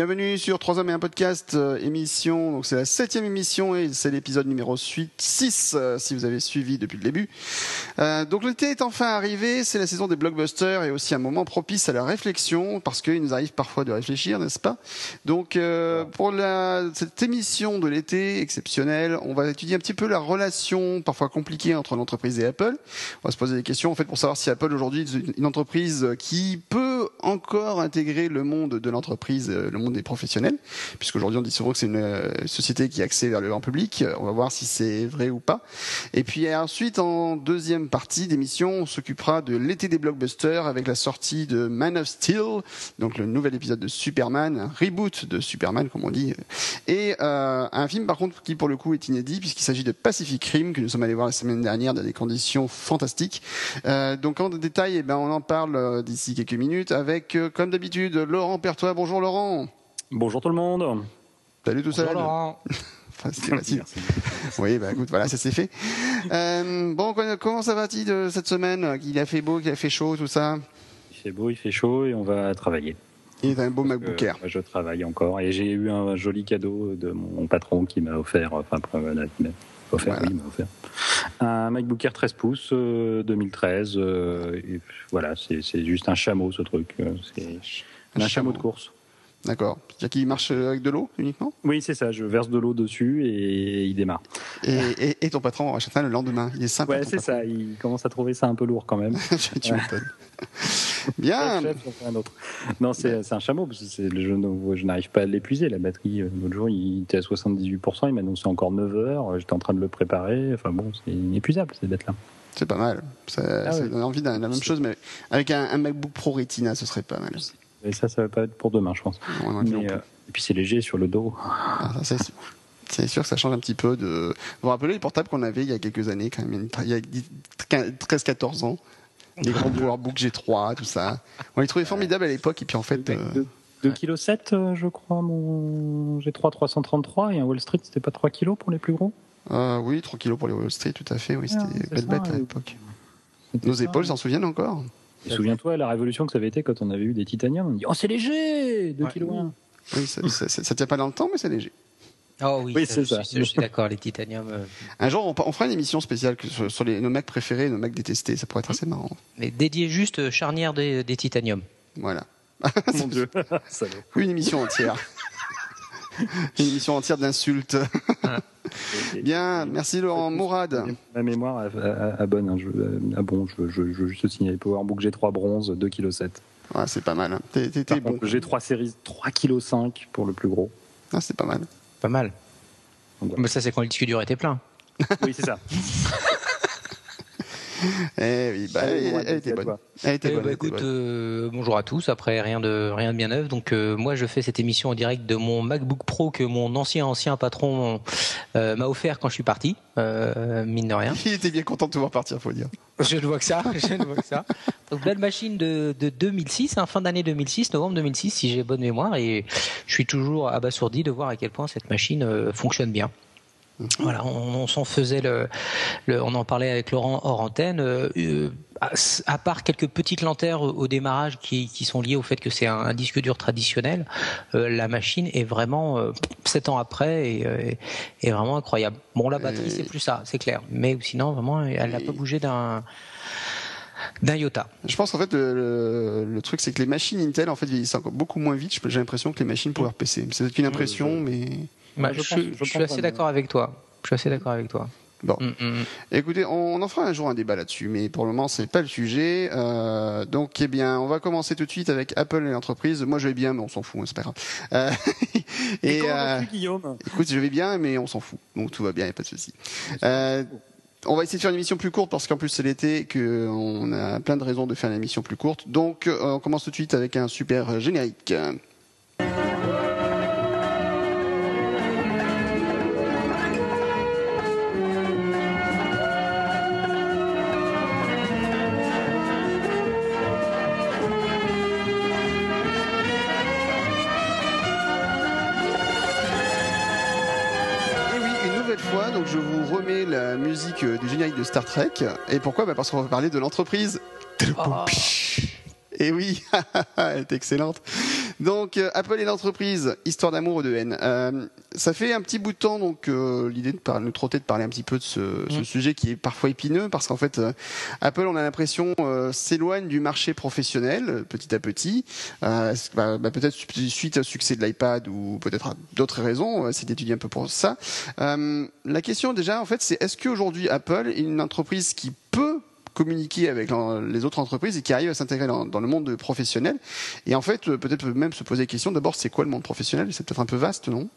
Bienvenue sur 3 hommes et un podcast euh, émission. Donc c'est la septième émission et c'est l'épisode numéro 6 euh, si vous avez suivi depuis le début. Euh, donc l'été est enfin arrivé, c'est la saison des blockbusters et aussi un moment propice à la réflexion parce qu'il nous arrive parfois de réfléchir, n'est-ce pas? Donc pour la, cette émission de l'été exceptionnelle, on va étudier un petit peu la relation parfois compliquée entre l'entreprise et Apple. On va se poser des questions en fait pour savoir si Apple aujourd'hui est une entreprise qui peut encore intégrer le monde de l'entreprise, le monde des professionnels, puisqu'aujourd'hui on dit souvent que c'est une euh, société qui est axée vers le grand public. On va voir si c'est vrai ou pas. Et puis ensuite, en deuxième partie d'émission, on s'occupera de l'été des blockbusters avec la sortie de Man of Steel, donc le nouvel épisode de Superman, un reboot de Superman comme on dit, et euh, un film par contre qui pour le coup est inédit puisqu'il s'agit de Pacific Rim que nous sommes allés voir la semaine dernière dans des conditions fantastiques. Euh, donc en détail, eh ben, on en parle euh, d'ici quelques minutes avec, euh, comme d'habitude, Laurent Pertois. Bonjour Laurent. Bonjour tout le monde. Salut tout Laurent. Enfin, c'était facile. Oui, bah écoute, voilà, ça c'est fait. Euh, bon, comment ça va-t-il de cette semaine? Il a fait beau, qu'il a fait chaud, tout ça? Il fait beau, il fait chaud et on va travailler. Il est un beau MacBook Air. Euh, je travaille encore et j'ai eu un joli cadeau de mon patron qui m'a offert, enfin, voilà, qui m'a offert, Voilà. oui, il m'a offert. Un MacBook Air 13 pouces euh, 2013. euh, et voilà, c'est c'est juste un chameau ce truc. euh, C'est Un un, chameau chameau. de course. D'accord. C'est-à-dire qu'il marche avec de l'eau uniquement? Oui, c'est ça. Je verse de l'eau dessus et il démarre. et, et, et ton patron rachète ça le lendemain. Il est sympa. Ouais, c'est ça. Il commence à trouver ça un peu lourd quand même. tu m'étonnes. Bien. Chef, j'en fais un autre. Non, c'est un chameau, parce que je, n'arrive pas à l'épuiser. La batterie, euh, l'autre jour, il était à 78%, il m'a annoncé encore 9 heures, j'étais en train de le préparer. Enfin bon, c'est inépuisable, cette bête-là. C'est pas mal. Ça, Ah ça donne envie d'un- la même chose, mais avec un, un MacBook Pro Retina, ce serait pas mal. Et ça, ça va pas être pour demain, je pense. Non Mais, euh, et puis c'est léger sur le dos. Ah, ça, c'est- C'est sûr que ça change un petit peu de. Vous vous rappelez les portables qu'on avait il y a quelques années, quand même, il y a 13-14 ans? Les gros PowerBook G3, tout ça. On les trouvait formidables à l'époque, et puis en fait. euh, 2 kg 7, je crois, mon G3 333, et un Wall Street, c'était pas 3 kg pour les plus gros? Euh, oui, 3 kilos pour les Wall Street, tout à fait. Oui, c'était Ah, bête ça, bête à l'époque. C'était Nos épaules s'en souviennent encore Et Souviens-toi la révolution que ça avait été quand on avait eu des titaniums. On dit Oh, c'est léger 2 Ouais. kg 1. Oui, ça, ça, ça- ça tient pas dans le temps, mais c'est léger. Oh oui, Oui, c'est ça. je suis d'accord, les titanium. euh, Un jour, on, on fera une émission spéciale sur, sur les, nos Macs préférés, nos Macs détestés. Ça pourrait être assez marrant. mais dédié juste euh, charnière des, des titanium. Voilà. Mon Dieu. Salaud. Une émission entière. Une émission entière d'insultes. Bien, merci Laurent. Mourad. Ma mémoire a bonne. hein. Je, ah bon, je, je, je veux juste signaler PowerBook G3 bronze 2 kg 7. Ah, c'est pas mal. hein. Bon. G3 série 3 kg 5 pour le plus gros. Ah, c'est pas mal. Pas mal. Donc, voilà. Mais ça, c'est quand le disque dur était plein. Oui, c'est ça. Eh oui, bah, Allez, elle, était à bonne. toi. Elle était bonne. bah, elle était écoute, bonne. euh, bonjour à tous. Après, rien de rien de bien neuf. Donc, euh, moi, je fais cette émission en direct de mon MacBook Pro que mon ancien ancien patron euh, m'a offert quand je suis parti. Euh, mine de rien. Il était bien content de te voir partir, faut dire. Je ne vois que ça. Je ne vois que ça. Donc belle machine de, de 2006, hein, fin d'année 2006, novembre 2006, si j'ai bonne mémoire, et je suis toujours abasourdi de voir à quel point cette machine euh, fonctionne bien. Voilà, on, on s'en faisait le, le- on en parlait avec Laurent hors antenne. euh, euh, à, à part quelques petites lenteurs au, au démarrage qui, qui sont liées au fait que c'est un, un disque dur traditionnel, euh, la machine est vraiment euh, sept ans après et, est vraiment incroyable. Bon, la batterie c'est plus ça, c'est clair, mais sinon vraiment elle n'a pas bougé d'un d'un iota. Je pense qu'en fait, le, le- le truc, c'est que les machines Intel, en fait, vieillissent encore beaucoup moins vite. J'ai l'impression que les machines PowerPC. C'est peut-être une impression, mais. Bah, je je, pense- je je pense suis assez d'accord avec toi. Je suis assez d'accord avec toi. Bon. Mm, mm. Écoutez, on en fera un jour un débat là-dessus, mais pour le moment, c'est pas le sujet. Euh, donc, eh bien, on va commencer tout de suite avec Apple et l'entreprise. Moi, je vais bien, mais on s'en fout, hein, c'est pas grave. Euh, Et, et comment euh, vas-tu, Guillaume? écoute, je vais bien, mais on s'en fout. Donc, tout va bien, y a pas de souci. Euh, on va essayer de faire une émission plus courte parce qu'en plus c'est l'été et que on a plein de raisons de faire une émission plus courte. Donc, euh, on commence tout de suite avec un super générique. De Star Trek. Et pourquoi bah Parce qu'on va parler de l'entreprise. Oh. Et oui, elle est excellente. Donc euh, Apple est l'entreprise, histoire d'amour ou de haine. Euh, ça fait un petit bout de temps donc euh, l'idée de parler, nous trotter de parler un petit peu de ce, ce Mm. sujet qui est parfois épineux parce qu'en fait euh, Apple on a l'impression euh, s'éloigne du marché professionnel petit à petit. Euh, bah, bah, peut-être su- suite au succès de l'iPad ou peut-être à d'autres raisons. Essayer d'étudier un peu pour ça. Euh, la question déjà en fait c'est est-ce qu'aujourd'hui Apple est une entreprise qui peut communiquer avec les autres entreprises et qui arrive à s'intégrer dans, dans le monde professionnel et en fait, euh, peut-être même se poser la question d'abord, c'est quoi le monde professionnel? C'est peut-être un peu vaste, non?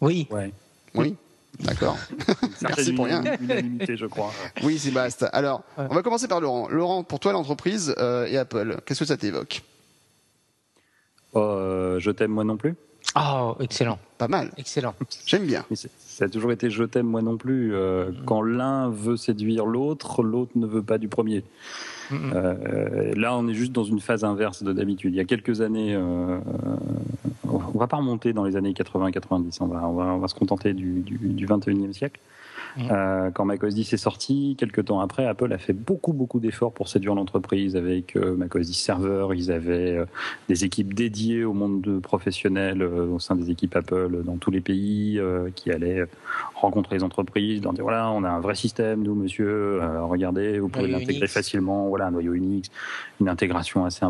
Oui. Ouais. Oui. D'accord. Merci pour rien. Une unanimité, je crois. Oui, c'est vaste. Alors, Ouais. on va commencer par Laurent. Laurent, pour toi, l'entreprise euh, et Apple, qu'est-ce que ça t'évoque? Euh, je t'aime moi non plus? Oh, excellent, Pas mal. excellent. J'aime bien. Mais ça a toujours été je t'aime moi non plus. Euh, Quand l'un veut séduire l'autre, l'autre ne veut pas du premier. Euh, là, on est juste dans une phase inverse de d'habitude. Il y a quelques années, euh, on va pas remonter dans les années 80-90. On va, on va, on va se contenter du, du, du 21e siècle. Mhm. Euh, quand Mac OS X est sorti, quelques temps après, Apple a fait beaucoup beaucoup d'efforts pour séduire l'entreprise avec euh, Mac OS X Server. Ils avaient euh, des équipes dédiées au monde de professionnels euh, au sein des équipes Apple dans tous les pays euh, qui allaient rencontrer les entreprises, leur dire voilà, on a un vrai système, nous, monsieur, regardez, vous pouvez l'intégrer facilement, voilà, un noyau Unix, une intégration assez,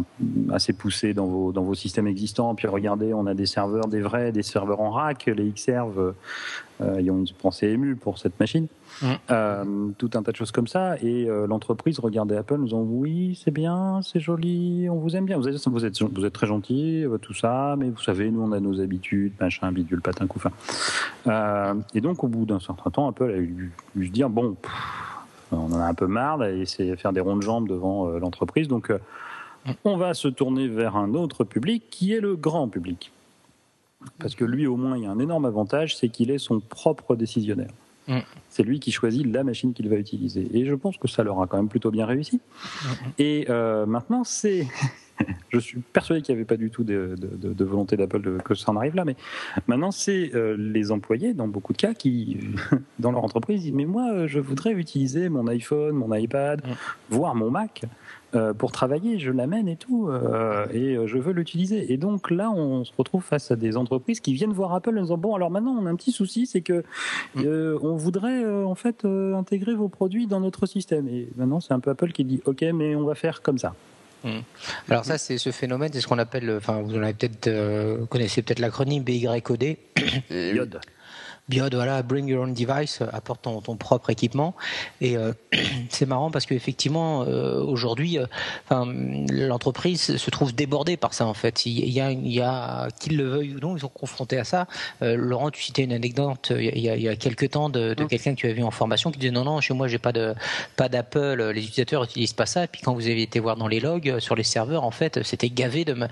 assez poussée dans vos, dans vos systèmes existants. Puis regardez, on a des serveurs, des vrais, des serveurs en rack, les Xserve, euh, ils ont une pensée émue pour cette machine. Mm. Euh, tout un tas de choses comme ça. Et euh, l'entreprise regardait Apple, nous disant oui, c'est bien, c'est joli, on vous aime bien, vous êtes, vous êtes, vous êtes très gentil, euh, tout ça, mais vous savez, nous on a nos habitudes, machin, bidule, patin, couffin. Euh, et donc au bout d'un certain temps, Apple a eu dû se dire bon, pff, on en a un peu marre et c'est faire des ronds de jambes devant l'entreprise, donc on va se tourner vers un autre public qui est le grand public. Parce que lui, au moins, il y a un énorme avantage, c'est qu'il est son propre décisionnaire. Mm. C'est lui qui choisit la machine qu'il va utiliser. Et je pense que ça leur a quand même plutôt bien réussi. Et euh, maintenant, c'est. je suis persuadé qu'il n'y avait pas du tout de, de- de- de volonté d'Apple que ça en arrive là, mais maintenant, c'est euh, les employés, dans beaucoup de cas, qui, dans leur entreprise, disent Mais moi, euh, je voudrais utiliser mon iPhone, mon iPad, Mm. voire mon Mac. Euh, pour travailler, je l'amène et tout, euh, et euh, je veux l'utiliser. Et donc là, on se retrouve face à des entreprises qui viennent voir Apple en disant bon, alors maintenant, on a un petit souci, c'est que euh, on voudrait euh, en fait euh, intégrer vos produits dans notre système. Et maintenant, c'est un peu Apple qui dit ok, mais on va faire comme ça. Alors ça, c'est ce phénomène, c'est ce qu'on appelle, enfin, vous en avez peut-être, euh, connaissez peut-être l'acronyme BYOD. Yod. BIOD, voilà, bring your own device, euh, apporte ton, ton propre équipement. Et euh, c'est marrant parce qu'effectivement, euh, aujourd'hui, euh, l'entreprise se trouve débordée par ça, en fait. Il y a, il y a qu'ils le veuillent ou non, ils sont confrontés à ça. Euh, Laurent, tu citais une anecdote il y a, il y a quelques temps de, de quelqu'un que tu as vu en formation qui disait non, non, chez moi, j'ai pas de pas d'Apple, les utilisateurs utilisent pas ça. Et puis quand vous avez été voir dans les logs sur les serveurs, en fait, c'était gavé de, ma-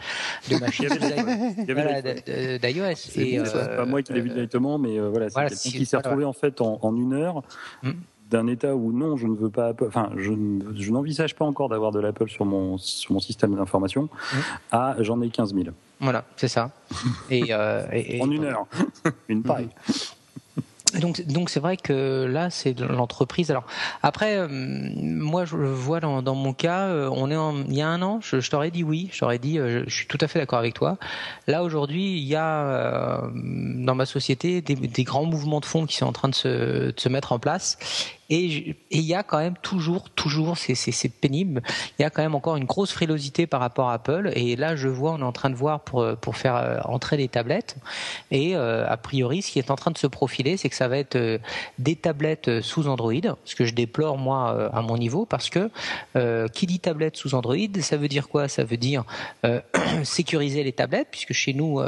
de machines avait voilà, d'iOS. C'est bon, euh, pas moi qui l'ai vu directement, mais euh, voilà, c'est voilà, quelqu'un si- qui s'est retrouvé en fait en, en une heure Mm. d'un état où non, je ne veux pas Apple, enfin, je, ne- je n'envisage pas encore d'avoir de l'Apple sur mon, sur mon système d'information, Mm. à j'en ai 15 000 Voilà, c'est ça. Et, euh, et- et- en une heure, une paille. Donc, donc c'est vrai que là, c'est l'entreprise. Alors après, euh, moi, je vois dans, dans mon cas, euh, on est en, il y a un an, je, je t'aurais dit oui, je t'aurais dit, euh, je, je suis tout à fait d'accord avec toi. Là aujourd'hui, il y a euh, dans ma société des, des grands mouvements de fonds qui sont en train de se, de se mettre en place. Et il y a quand même toujours, toujours, c'est pénible. Il y a quand même encore une grosse frilosité par rapport à Apple. Et là, je vois, on est en train de voir pour faire euh, entrer des tablettes. Et euh, a priori, ce qui est en train de se profiler, c'est que ça va être euh, des tablettes sous Android, ce que je déplore moi à mon niveau, parce que qui dit tablette sous Android, ça veut dire quoi? Ça veut dire sécuriser les tablettes, puisque chez nous,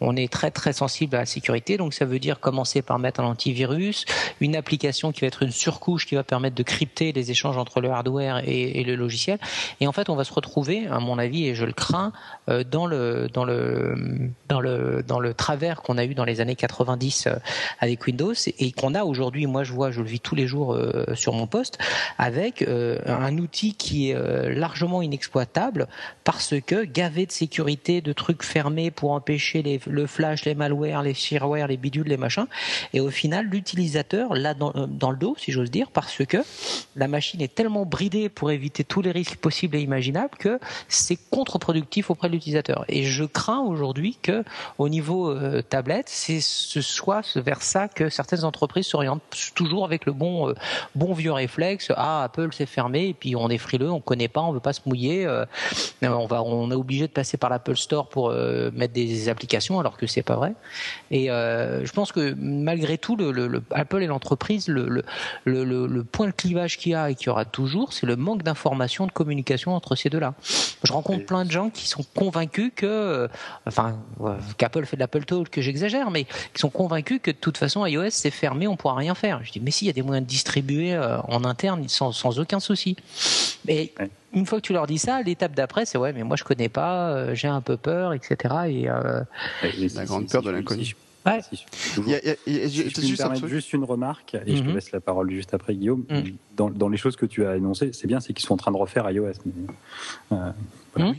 on est très très sensible à la sécurité. Donc ça veut dire commencer par mettre un antivirus, une application qui va être une surcouche qui va permettre de crypter les échanges entre le hardware et, le logiciel. Et en fait, on va se retrouver, à mon avis, et je le crains, euh, dans le dans le dans le dans le travers qu'on a eu dans les années 90 euh, avec Windows et qu'on a aujourd'hui. Moi, je vois, je le vis tous les jours euh, sur mon poste avec un outil qui est largement inexploitable parce que gavé de sécurité, de trucs fermés pour empêcher les, le flash, les malwares, les shareware, les bidules, les machins. Et au final, l'utilisateur, là dans, dans le dos, si j'ose dire, parce que la machine est tellement bridée pour éviter tous les risques possibles et imaginables que c'est contre-productif auprès de l'utilisateur. Et je crains aujourd'hui que, au niveau euh, tablette, c'est ce soit vers ça que certaines entreprises s'orientent toujours avec le bon, euh, bon vieux réflexe. Ah, Apple c'est fermé, et puis on est frileux, on connaît pas, on veut pas se mouiller. Euh, on va, on est obligé de passer par l'Apple Store pour mettre des applications, alors que c'est pas vrai. Et je pense que malgré tout, le, le, Apple et l'entreprise, le, le, le, point de clivage qu'il y a et qu'il y aura toujours, c'est le manque d'information, de communication entre ces deux-là. Je rencontre plein de gens qui sont convaincus que, euh, enfin, qu'Apple fait de l'Apple Talk, que j'exagère, mais qui sont convaincus que de toute façon iOS c'est fermé, on pourra rien faire. Je dis mais si, il y a des moyens de distribuer euh, en interne sans, sans aucun souci. Mais une fois que tu leur dis ça, l'étape d'après, c'est ouais, mais moi je connais pas, euh, j'ai un peu peur, etc. Et, la grande peur de l'inconnu. Ouais. Si, je, peux me permettre juste une remarque, et je te mhm. laisse la parole juste après Guillaume. Mhm. Dans, dans, les choses que tu as énoncées, c'est bien, c'est qu'ils sont en train de refaire iOS. Mais, euh, hmm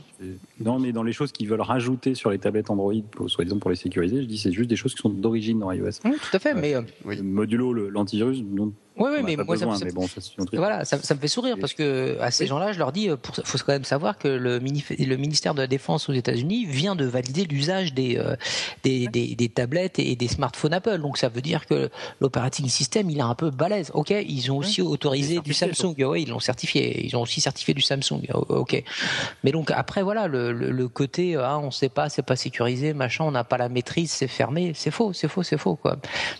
Non, mais dans les choses qu'ils veulent rajouter sur les tablettes Android, soi-disant pour les sécuriser, je dis c'est juste des choses qui sont d'origine dans iOS. tout à fait, mais euh, modulo l'antivirus, non oui, oui, mais moi, ça, me, voilà, ça, ça, me fait sourire parce que à ces gens-là, je leur dis, il faut quand même savoir que le, le, ministère de la Défense aux États-Unis vient de valider l'usage des, euh, des, des, des, tablettes et des smartphones Apple. Donc ça veut dire que l'operating system, il est un peu balèze. Ok, ils ont aussi autorisé du Samsung. Oui, ils l'ont certifié. Ils ont aussi certifié du Samsung. Ok. Mais donc après, voilà, le, le, côté, ah, on sait pas, c'est pas sécurisé, machin, on n'a pas la maîtrise, c'est fermé, c'est faux, c'est faux, c'est faux, quoi.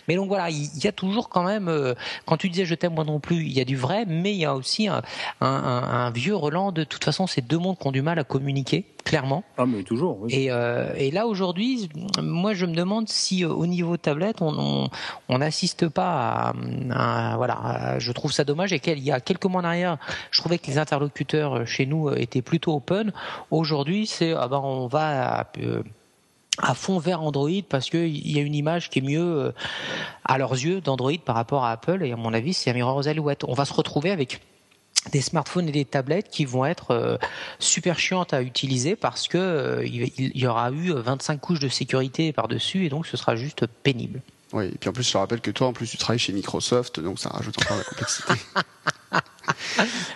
Mais donc voilà, il y, a toujours quand même, euh, quand tu disais je t'aime moi non plus, il y a du vrai, mais il y a aussi un, vieux Roland. De toute façon, ces deux mondes qui ont du mal à communiquer, clairement. Ah, mais toujours. Et, euh, et, là, aujourd'hui, moi, je me demande si euh, au niveau tablette, on n'assiste pas à, Voilà, je trouve ça dommage. Et qu'il y a quelques mois en arrière, je trouvais que les interlocuteurs euh, chez nous étaient plutôt open. Aujourd'hui, c'est ah ben, on va à fond vers Android parce qu'il y a une image qui est mieux euh, à leurs yeux d'Android par rapport à Apple et à mon avis c'est un miroir aux alouettes. On va se retrouver avec des smartphones et des tablettes qui vont être euh, super chiantes à utiliser parce que euh, il y aura eu 25 couches de sécurité par-dessus et donc ce sera juste pénible. Oui, et puis en plus je te rappelle que toi en plus tu travailles chez Microsoft donc ça rajoute encore la complexité.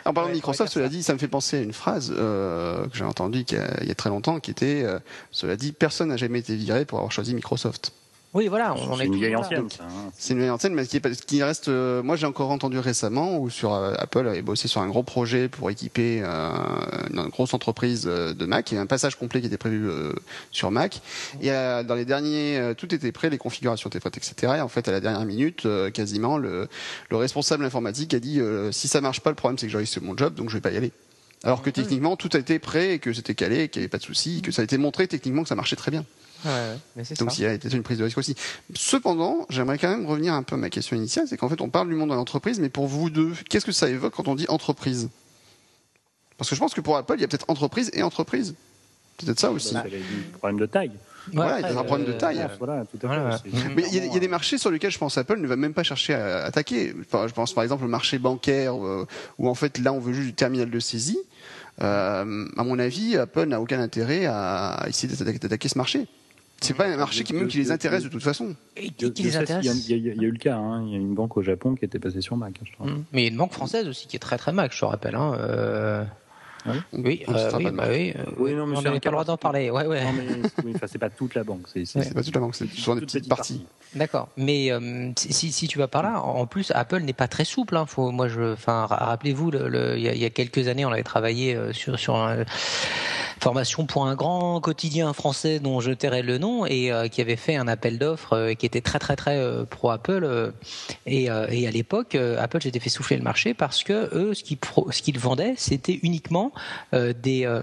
En parlant de Microsoft, cela dit, ça me fait penser à une phrase euh, que j'ai entendue il y, a, très longtemps, qui était, euh, cela dit, personne n'a jamais été viré pour avoir choisi Microsoft. Oui, voilà, on est, une vieille ancienne. Hein. C'est une vieille ancienne, mais qui, qui reste. Euh, moi, j'ai encore entendu récemment où sur Apple avait bossé sur un gros projet pour équiper une grosse entreprise de Mac. Il y avait un passage complet qui était prévu sur Mac. Et dans les derniers, tout était prêt, les configurations étaient prêtes, etc. Et en fait, à la dernière minute, quasiment, le, le, responsable informatique a dit si ça marche pas, le problème c'est que je risque mon job, donc je vais pas y aller. Alors que techniquement, tout a été prêt et que c'était calé, qu'il n'y avait pas de souci, que ça a été montré techniquement que ça marchait très bien. Donc il y a été une prise de risque aussi. Cependant, j'aimerais quand même revenir un peu à ma question initiale, c'est qu'en fait on parle du monde de l'entreprise, mais pour vous deux, qu'est-ce que ça évoque quand on dit entreprise? Parce que je pense que pour Apple, il y a peut-être entreprise et entreprise. Peut-être ça aussi. C'est un problème de taille. Voilà, il y a un problème de taille. Voilà, tout à fait. Mais il y, a, des marchés sur lesquels je pense Apple ne va même pas chercher à attaquer. je pense par exemple au marché bancaire, euh, où en fait là on veut juste du terminal de saisie. Euh, à mon avis, Apple n'a aucun intérêt à essayer d'attaquer ce marché. C'est pas un marché qui, même qui les intéresse de toute façon. Et qui, les intéresse Il y, a eu le cas. Hein. Il y a une banque au Japon qui était passée sur Mac. Je crois. Mmh. Mais il y a une banque française aussi qui est très très Mac, je te rappelle. Hein. Euh... Oui, oui, euh, oui, bah oui, euh, oui non, mais on n'avait pas le droit d'en parler. Ouais, ouais. Non, mais oui, c'est pas toute la banque. C'est pas toute la banque, c'est sur une petite partie. D'accord. Mais euh, si, si tu vas par là, en plus, Apple n'est pas très souple. Hein. Faut, moi, je, enfin, rappelez-vous, il le, y, a, y, a quelques années, on avait travaillé euh, sur sur un formation pour un grand quotidien français dont je tairai le nom et euh, qui avait fait un appel d'offres euh, qui était très très très euh, pro Apple et, et, à l'époque Apple s'était fait souffler le marché parce que eux ce qu'ils ce qu'ils vendaient c'était uniquement des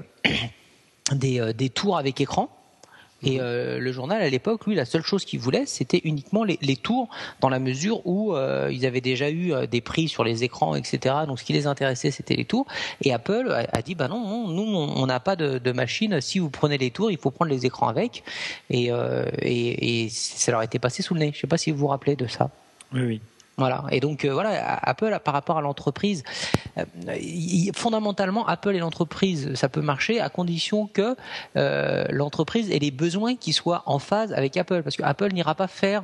des, des tours avec écran et euh, le journal, à l'époque, lui, la seule chose qu'il voulait, c'était uniquement les, les, tours, dans la mesure où euh, ils avaient déjà eu euh, des prix sur les écrans, etc. Donc, ce qui les intéressait, c'était les tours. Et Apple a, dit, bah non, non nous, on n'a pas de, de, machine. Si vous prenez les tours, il faut prendre les écrans avec. Et, et, et ça leur était passé sous le nez. Je ne sais pas si vous vous rappelez de ça. Oui, oui. Voilà. Et donc euh, voilà, Apple par rapport à l'entreprise, euh, fondamentalement, Apple et l'entreprise, ça peut marcher à condition que euh, l'entreprise ait les besoins qui soient en phase avec Apple, parce que Apple n'ira pas faire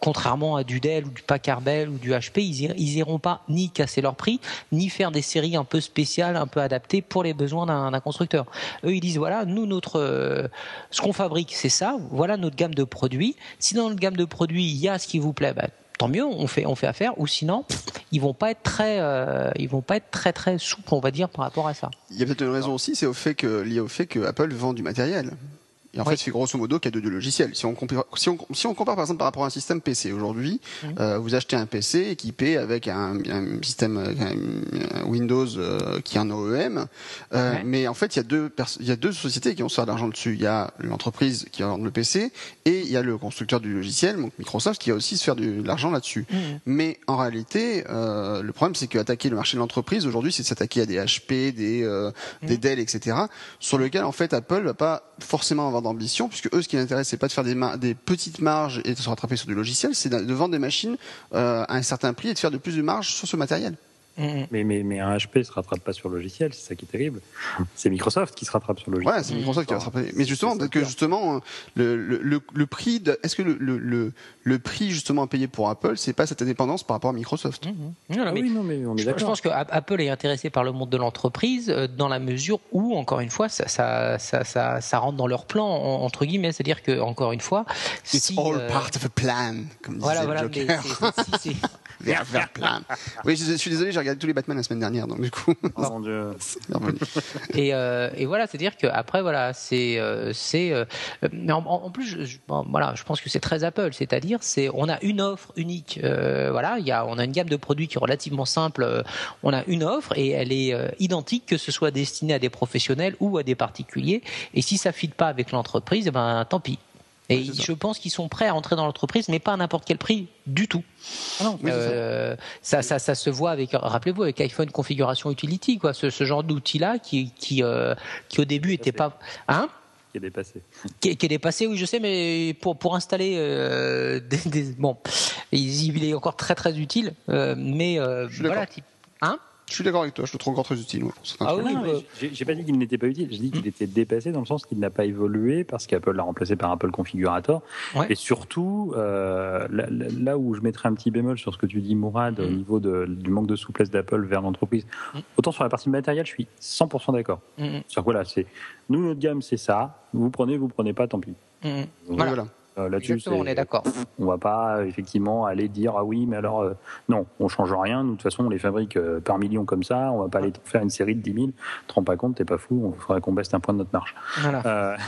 contrairement à du Dell ou du Packard Bell ou du HP, ils, ils iront pas ni casser leur prix, ni faire des séries un peu spéciales, un peu adaptées pour les besoins d'un constructeur. Eux, ils disent voilà, nous notre euh, ce qu'on fabrique, c'est ça. Voilà notre gamme de produits. Si dans notre gamme de produits il y a ce qui vous plaît, bah, tant mieux, on fait on affaire. Ou sinon, ils vont pas être très euh, vont pas être très très souples, on va dire, par rapport à ça. Il y a peut-être une raison aussi, c'est au fait que lié au fait que Apple vend du matériel. Et en fait, c'est grosso modo qu'il y a deux, logiciels. Si on, compare, si, on, si on compare par exemple par rapport à un système PC aujourd'hui, mmh. euh, vous achetez un PC équipé avec un, un système un Windows euh, qui est un OEM, euh, mais en fait, il y a deux il y a deux sociétés qui ont ça d'argent dessus. Il y a l'entreprise qui vend le PC et il y a le constructeur du logiciel, donc Microsoft, qui a aussi se faire de l'argent là-dessus. Mmh. Mais en réalité, euh, le problème, c'est qu'attaquer le marché de l'entreprise aujourd'hui, c'est de s'attaquer à des HP, des, euh, mmh. des Dell, etc., sur lequel en fait Apple va pas forcément avoir d'ambition, puisque eux, ce qui les intéresse, c'est pas de faire des, petites marges et de se rattraper sur du logiciel, c'est de vendre des machines euh, à un certain prix et de faire de plus de marge sur ce matériel. Mm-hmm. Mais, mais, mais, un HP se rattrape pas sur le logiciel, c'est ça qui est terrible. C'est Microsoft qui se rattrape sur le logiciel. Ouais, c'est Microsoft qui va se rattraper. Mais justement, que justement, le, le, le, prix, de, est-ce que le, le, le, prix justement à payer pour Apple, c'est pas cette indépendance par rapport à Microsoft? Ah oui, non, mais on est je, je pense que Apple est intéressé par le monde de l'entreprise euh, dans la mesure où, encore une fois, ça, ça, ça, ça, ça rentre dans leur plan entre guillemets, c'est-à-dire que encore une fois, It's all euh, part of a plan, comme disait voilà, voilà, Joker. Vers, vers plan. Oui, je, suis désolé, j'ai regardé tous les Batman la semaine dernière, donc du coup. Oh mon Dieu. et, euh, et voilà, c'est-à-dire qu'après, voilà, c'est, euh, c'est, euh, mais en, en, plus, je, voilà, je pense que c'est très Apple, c'est-à-dire, c'est, on a une offre unique, euh, voilà, il y a, on a une gamme de produits qui est relativement simple, euh, on a une offre et elle est euh, identique que ce soit destiné à des professionnels ou à des particuliers, et si ça fit pas avec l'entreprise, eh ben tant pis. Et je pense qu'ils sont prêts à entrer dans l'entreprise, mais pas à n'importe quel prix du tout. Ah non, euh, ça, ça, ça, se voit avec, rappelez-vous, avec iPhone configuration utility, quoi, ce, ce genre d'outil-là qui, qui, euh, qui au début était pas, hein? Qui est dépassé. Qui est, qui est, dépassé, oui, je sais, mais pour pour installer euh, des, des, bon, il, est encore très très utile, euh, mais euh, voilà, type, hein? Je suis d'accord avec toi, je le trouve encore très utile. ah oui, j'ai pas dit qu'il n'était pas utile, j'ai dit qu'il hmm. était dépassé dans le sens qu'il n'a pas évolué parce qu'Apple l'a remplacé par Apple Configurator. Et surtout, euh, là, où je mettrais un petit bémol sur ce que tu dis, Mourad, au hmm. niveau de, du manque de souplesse d'Apple vers l'entreprise, hmm. autant sur la partie matérielle, je suis 100% d'accord. Sur voilà, c'est nous notre gamme, c'est ça. Vous prenez, vous prenez pas, tant pis. voilà. Euh, là-dessus, on est d'accord. On va pas effectivement aller dire ah oui, mais alors euh, non, on change rien. Nous, de toute façon, on les fabrique euh, par millions comme ça. On va pas aller faire une série de 10 000. Te rends pas compte, t'es pas fou. Il faudrait qu'on baisse un point de notre marche. Voilà.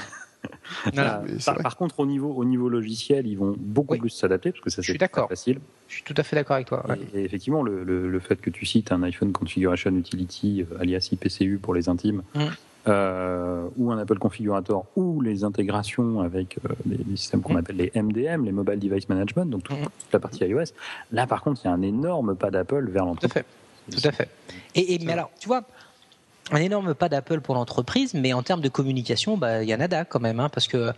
par, contre, au niveau, au niveau logiciel, ils vont beaucoup plus s'adapter parce que ça c'est facile. Je suis tout à fait d'accord avec toi. Et, effectivement, le, le, fait que tu cites un iPhone Configuration Utility, alias IPCU pour les intimes, mmh. Euh, ou un Apple Configurator, ou les intégrations avec euh, les, systèmes qu'on mm. appelle les MDM, les Mobile Device Management, donc toute, mm. la partie iOS. Là, par contre, il y a un énorme pas d'Apple vers l'entreprise. Tout à fait. Tout à fait. Et, mais alors, tu vois, un énorme pas d'Apple pour l'entreprise, mais en termes de communication, bah, il y a nada quand même, hein, parce que.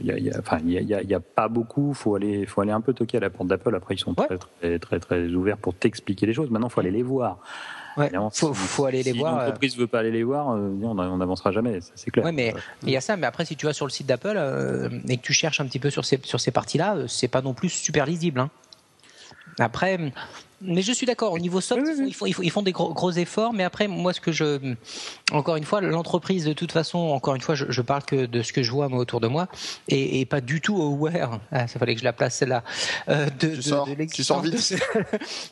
Il n'y a, enfin, y a, y a, pas beaucoup. Faut aller, faut aller un peu toquer à la porte d'Apple. Après, ils sont très, très, très, très ouverts pour t'expliquer les choses. Maintenant, faut aller les voir. Ouais, faut, faut aller les voir. Si l'entreprise veut pas aller les voir, euh, on n'avancera jamais, c'est clair. Ouais, mais il y a ça. Mais après, si tu vas sur le site d'Apple euh, et que tu cherches un petit peu sur ces sur ces parties-là, euh, c'est pas non plus super lisible. Hein. Après, mais je suis d'accord. Au niveau soft, Ils, font, ils, font, des gros, gros, efforts. Mais après, moi, ce que je, encore une fois, l'entreprise, de toute façon, encore une fois, je, je, parle que de ce que je vois moi autour de moi, et, et pas du tout aware. Ah, ça fallait que je la place celle-là. Euh, de,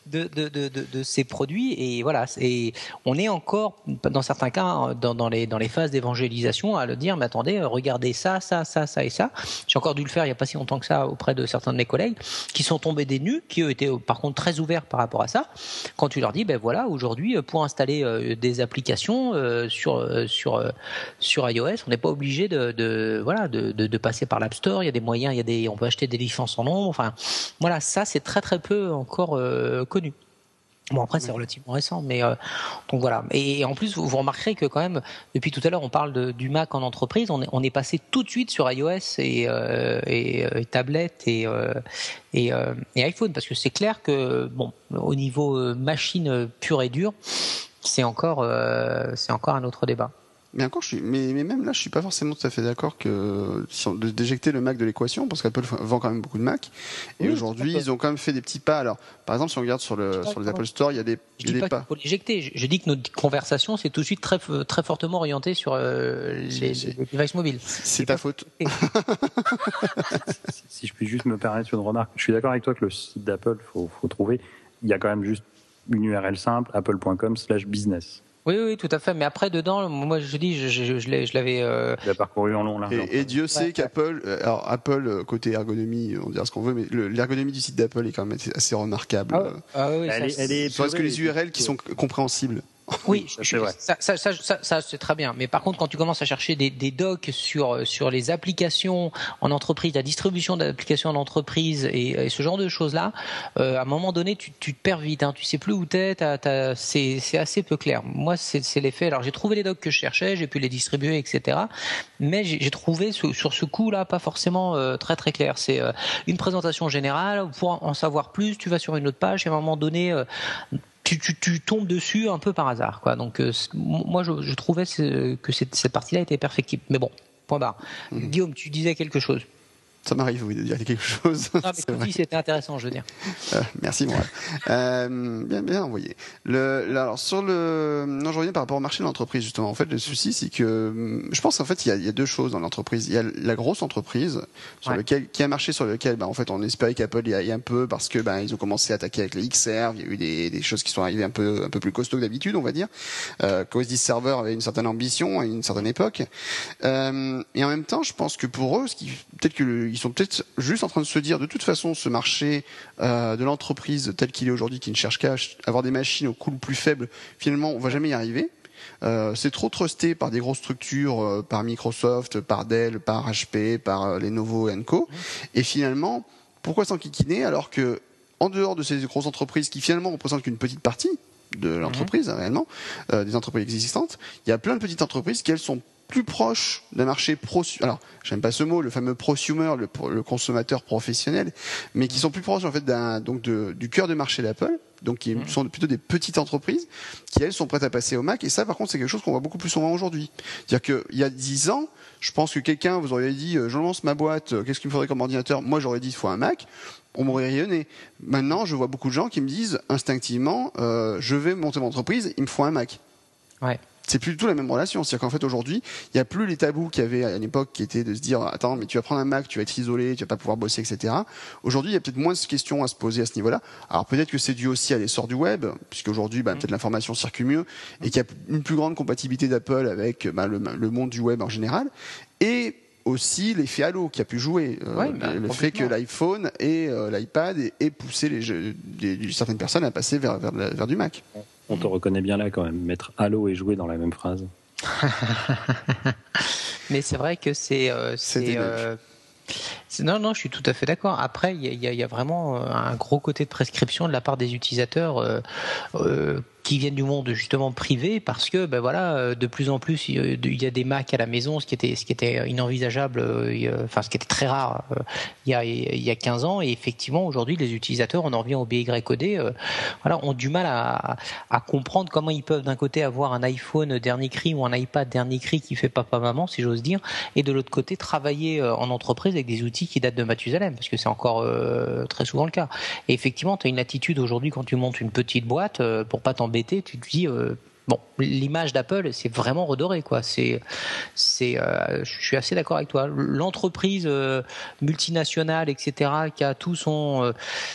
de, de, de, de, de, ces produits. Et voilà. Et on est encore, dans certains cas, dans, dans les dans les phases d'évangélisation, à le dire. Mais attendez, regardez ça, ça, ça, ça et ça. J'ai encore dû le faire il y a pas si longtemps que ça auprès de certains de mes collègues qui sont tombés des nues, qui eux étaient par contre très ouverts par rapport à ça. Quand tu leur dis, ben voilà, aujourd'hui, euh, pour installer euh, des applications euh, sur iOS, on n'est pas obligé de, voilà passer par l'App Store. Il y a des moyens, il y a des, on peut acheter des licences en nombre. Enfin, voilà, ça c'est très très peu encore connu. Bon après c'est relativement récent, mais euh, donc voilà. Et, en plus vous, vous, remarquerez que quand même depuis tout à l'heure on parle de, du Mac en entreprise, on est, on est passé tout de suite sur iOS et, euh, et, euh, et tablette et, et, et, iPhone parce que c'est clair que bon au niveau machine pure et dure c'est encore c'est encore un autre débat. Mais encore, je suis, mais, mais même là, je suis pas forcément tout à fait d'accord que si on- de déjecter le Mac de l'équation, parce qu'Apple vend quand même beaucoup de Mac. Et Oui, aujourd'hui, ils ont quand même fait des petits pas. Alors, par exemple, si on regarde sur le sur les. Apple Store, il y a des, Je dis des pas pas. qu'il faut l'éjecter. Je, je dis que notre conversation, c'est tout de suite très, très fortement orienté sur euh, les, les devices mobiles. C'est ta faute. Si- Si je puis juste me permettre une remarque, je suis d'accord avec toi que le site d'Apple, faut, faut trouver. Il y a quand même juste une URL simple, apple.com/business. Oui, oui, tout à fait. Mais après, dedans, moi, je dis, je, je, je l'ai- je l'avais. euh, Il a parcouru en long, en Et, et Dieu sait Ouais. qu'Apple, euh, alors Apple euh, côté ergonomie, on dira ce qu'on veut, mais le- l'ergonomie du site d'Apple est quand même assez- assez remarquable. Ah, ah oui, Elle ça, est- elle est- parce que les URL qui sont compréhensibles. Oui, ça, c'est vrai. ça, ça, ça, ça, ça, c'est très bien. Mais par contre, quand tu commences à chercher des, des docs sur sur les applications en entreprise, la distribution d'applications en entreprise et, et ce genre de choses là, à un moment donné, tu, tu te perds vite. Hein. Tu sais plus où t'es. C'est c'est assez peu clair. Moi, c'est l'effet. Alors, j'ai trouvé les docs que je cherchais, j'ai pu les distribuer, etc. Mais j'ai trouvé sur ce coup-là pas forcément euh, très très clair. C'est euh, une présentation générale. Pour en savoir plus, tu vas sur une autre page et à un moment donné. Tu, tu, tu tombes dessus un peu par hasard, quoi. Donc euh, moi, je, je trouvais que cette, cette partie-là était perfectible. Mais bon, point barre. Guillaume, tu disais quelque chose. Ça m'arrive, oui, de dire quelque chose. Non, mais c'était intéressant, je veux dire. Euh, merci, Mourad. Euh, bien, bien envoyé. Le, là, alors sur le, non, je reviens par rapport au marché de l'entreprise justement. En fait, le souci, c'est que je pense en fait il y a, il y a deux choses dans l'entreprise. Il y a la grosse entreprise sur Ouais. lequel, qui a marché sur lequel, bah, en fait, on espérait qu'Apple y aille un peu parce que, bah, ils ont commencé à attaquer avec les Xserve. Il y a eu des, des choses qui sont arrivées un peu, un peu plus costauds que d'habitude, on va dire. Euh, 10 Server avait une certaine ambition à une certaine époque. Euh, et en même temps, je pense que pour eux, ce qui, peut-être que le- ils sont peut-être juste en train de se dire, de toute façon, ce marché euh, de l'entreprise tel qu'il est aujourd'hui, qui ne cherche qu'à avoir des machines au coût le plus faible, finalement, on va jamais y arriver. Euh, c'est trop trusté par des grosses structures, euh, par Microsoft, par Dell, par HP, par Lenovo et Co. Et finalement, pourquoi s'enquiquiner alors que, en dehors de ces grosses entreprises qui finalement représentent qu'une petite partie de l'entreprise hein, réellement, euh, des entreprises existantes, il y a plein de petites entreprises qui elles sont plus proches d'un marché pro. Alors, j'aime pas ce mot, le fameux prosumer, le, consommateur professionnel, mais qui sont plus proches en fait d'un donc de, du cœur de marché d'Apple, donc qui sont plutôt des petites entreprises qui elles sont prêtes à passer au Mac. Et ça, par contre, c'est quelque chose qu'on voit beaucoup plus souvent aujourd'hui. C'est-à-dire qu'il y a dix ans, je pense que quelqu'un vous aurait dit, euh, je lance ma boîte, euh, qu'est-ce qu'il me faudrait comme ordinateur? Moi, j'aurais dit, il faut un Mac. On m'aurait rayonné. Maintenant, je vois beaucoup de gens qui me disent instinctivement, euh, je vais monter mon entreprise, il me faut un Mac Ouais. C'est plus du tout la même relation. C'est-à-dire qu'en fait aujourd'hui, il n'y a plus les tabous qu'il y avait à une époque qui étaient de se dire attends mais tu vas prendre un Mac, tu vas être isolé, tu vas pas pouvoir bosser, etc. Aujourd'hui, il y a peut-être moins de questions à se poser à ce niveau-là. Alors peut-être que c'est dû aussi à l'essor du web, puisqu'aujourd'hui bah, peut-être l'information circule mieux et qu'il y a une plus grande compatibilité d'Apple avec bah, le, le monde du web en général et aussi l'effet Halo qui a pu jouer, Euh, Ouais, bah, le, fait que l'iPhone et euh, l'iPad aient, poussé les jeux- des- certaines personnes à passer vers, vers, la- vers du Mac. On te reconnaît bien là quand même. Mettre Halo et jouer dans la même phrase. Mais c'est vrai que c'est. euh, euh, c'est- non, non, je suis tout à fait d'accord. Après, il y a, y y vraiment un gros côté de prescription de la part des utilisateurs euh, euh, qui viennent du monde justement privé, parce que ben voilà, euh, de plus en plus, il y a- des Mac à la maison, ce qui était, ce qui était inenvisageable, euh, enfin ce qui était très rare euh, il y a, il y a 15 ans. Et effectivement, aujourd'hui, les utilisateurs, on en revient au BYOD, euh, voilà, ont du mal à, comprendre comment ils peuvent d'un côté avoir un iPhone dernier cri ou un iPad dernier cri qui fait papa-maman, si j'ose dire, et de l'autre côté travailler en entreprise avec des outils qui datent de Mathusalem, parce que c'est encore très souvent le cas. Et effectivement, tu as une attitude aujourd'hui quand tu montes une petite boîte, pour pas tu te dis... euh, Bon, l'image d'Apple, c'est vraiment redoré, quoi. C'est, c'est, euh, je suis assez d'accord avec toi. L'entreprise euh, multinationale, etc., qui a tout son,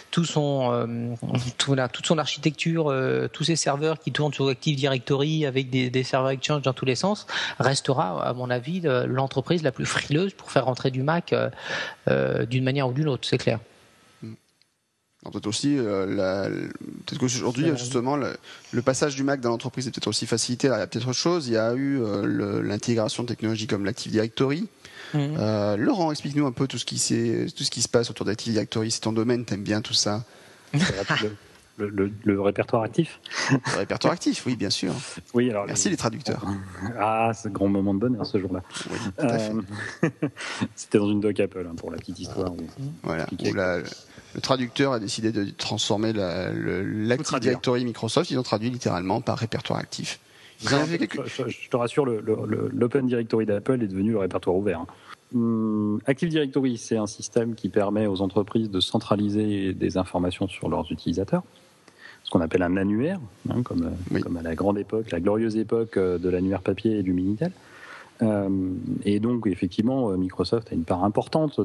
tout son, tout, voilà, toute son architecture, tous ces serveurs qui tournent sur Active Directory avec des, des serveurs Exchange dans tous les sens, restera, à mon avis, l'entreprise la plus frileuse pour faire rentrer du Mac d'une manière ou d'une autre, c'est clair. Peut-être aussi, euh, peut-être qu'aujourd'hui, justement, le, le passage du Mac dans l'entreprise est peut-être aussi facilité. Alors, il y a peut-être autre chose. Il y a eu euh, l'intégration de technologies comme l'Active Directory. Euh, Laurent, explique-nous un peu tout ce qui tout ce qui se passe autour d'Active Directory. C'est ton domaine, t'aimes bien tout ça. le, le- le- le répertoire actif Le répertoire actif, oui, bien sûr. Oui, alors. Merci les traducteurs. Ah, c'est un grand moment de bonheur ce jour-là. Oui. Euh, C'était dans une doc Apple, hein, pour la petite histoire. Voilà. Où la- le traducteur a décidé de transformer la- l'Active traduire. Directory Microsoft. Ils ont traduit littéralement par répertoire actif. Je, te rassure, l'Open Directory d'Apple est devenu le répertoire ouvert. hein. Hum, Active Directory, c'est un système qui permet aux entreprises de centraliser des informations sur leurs utilisateurs, ce qu'on appelle un annuaire, hein, comme, euh, Oui. comme à la grande époque, la glorieuse époque euh, de l'annuaire papier et du Minitel. Euh, et donc, effectivement, euh, Microsoft a une part importante,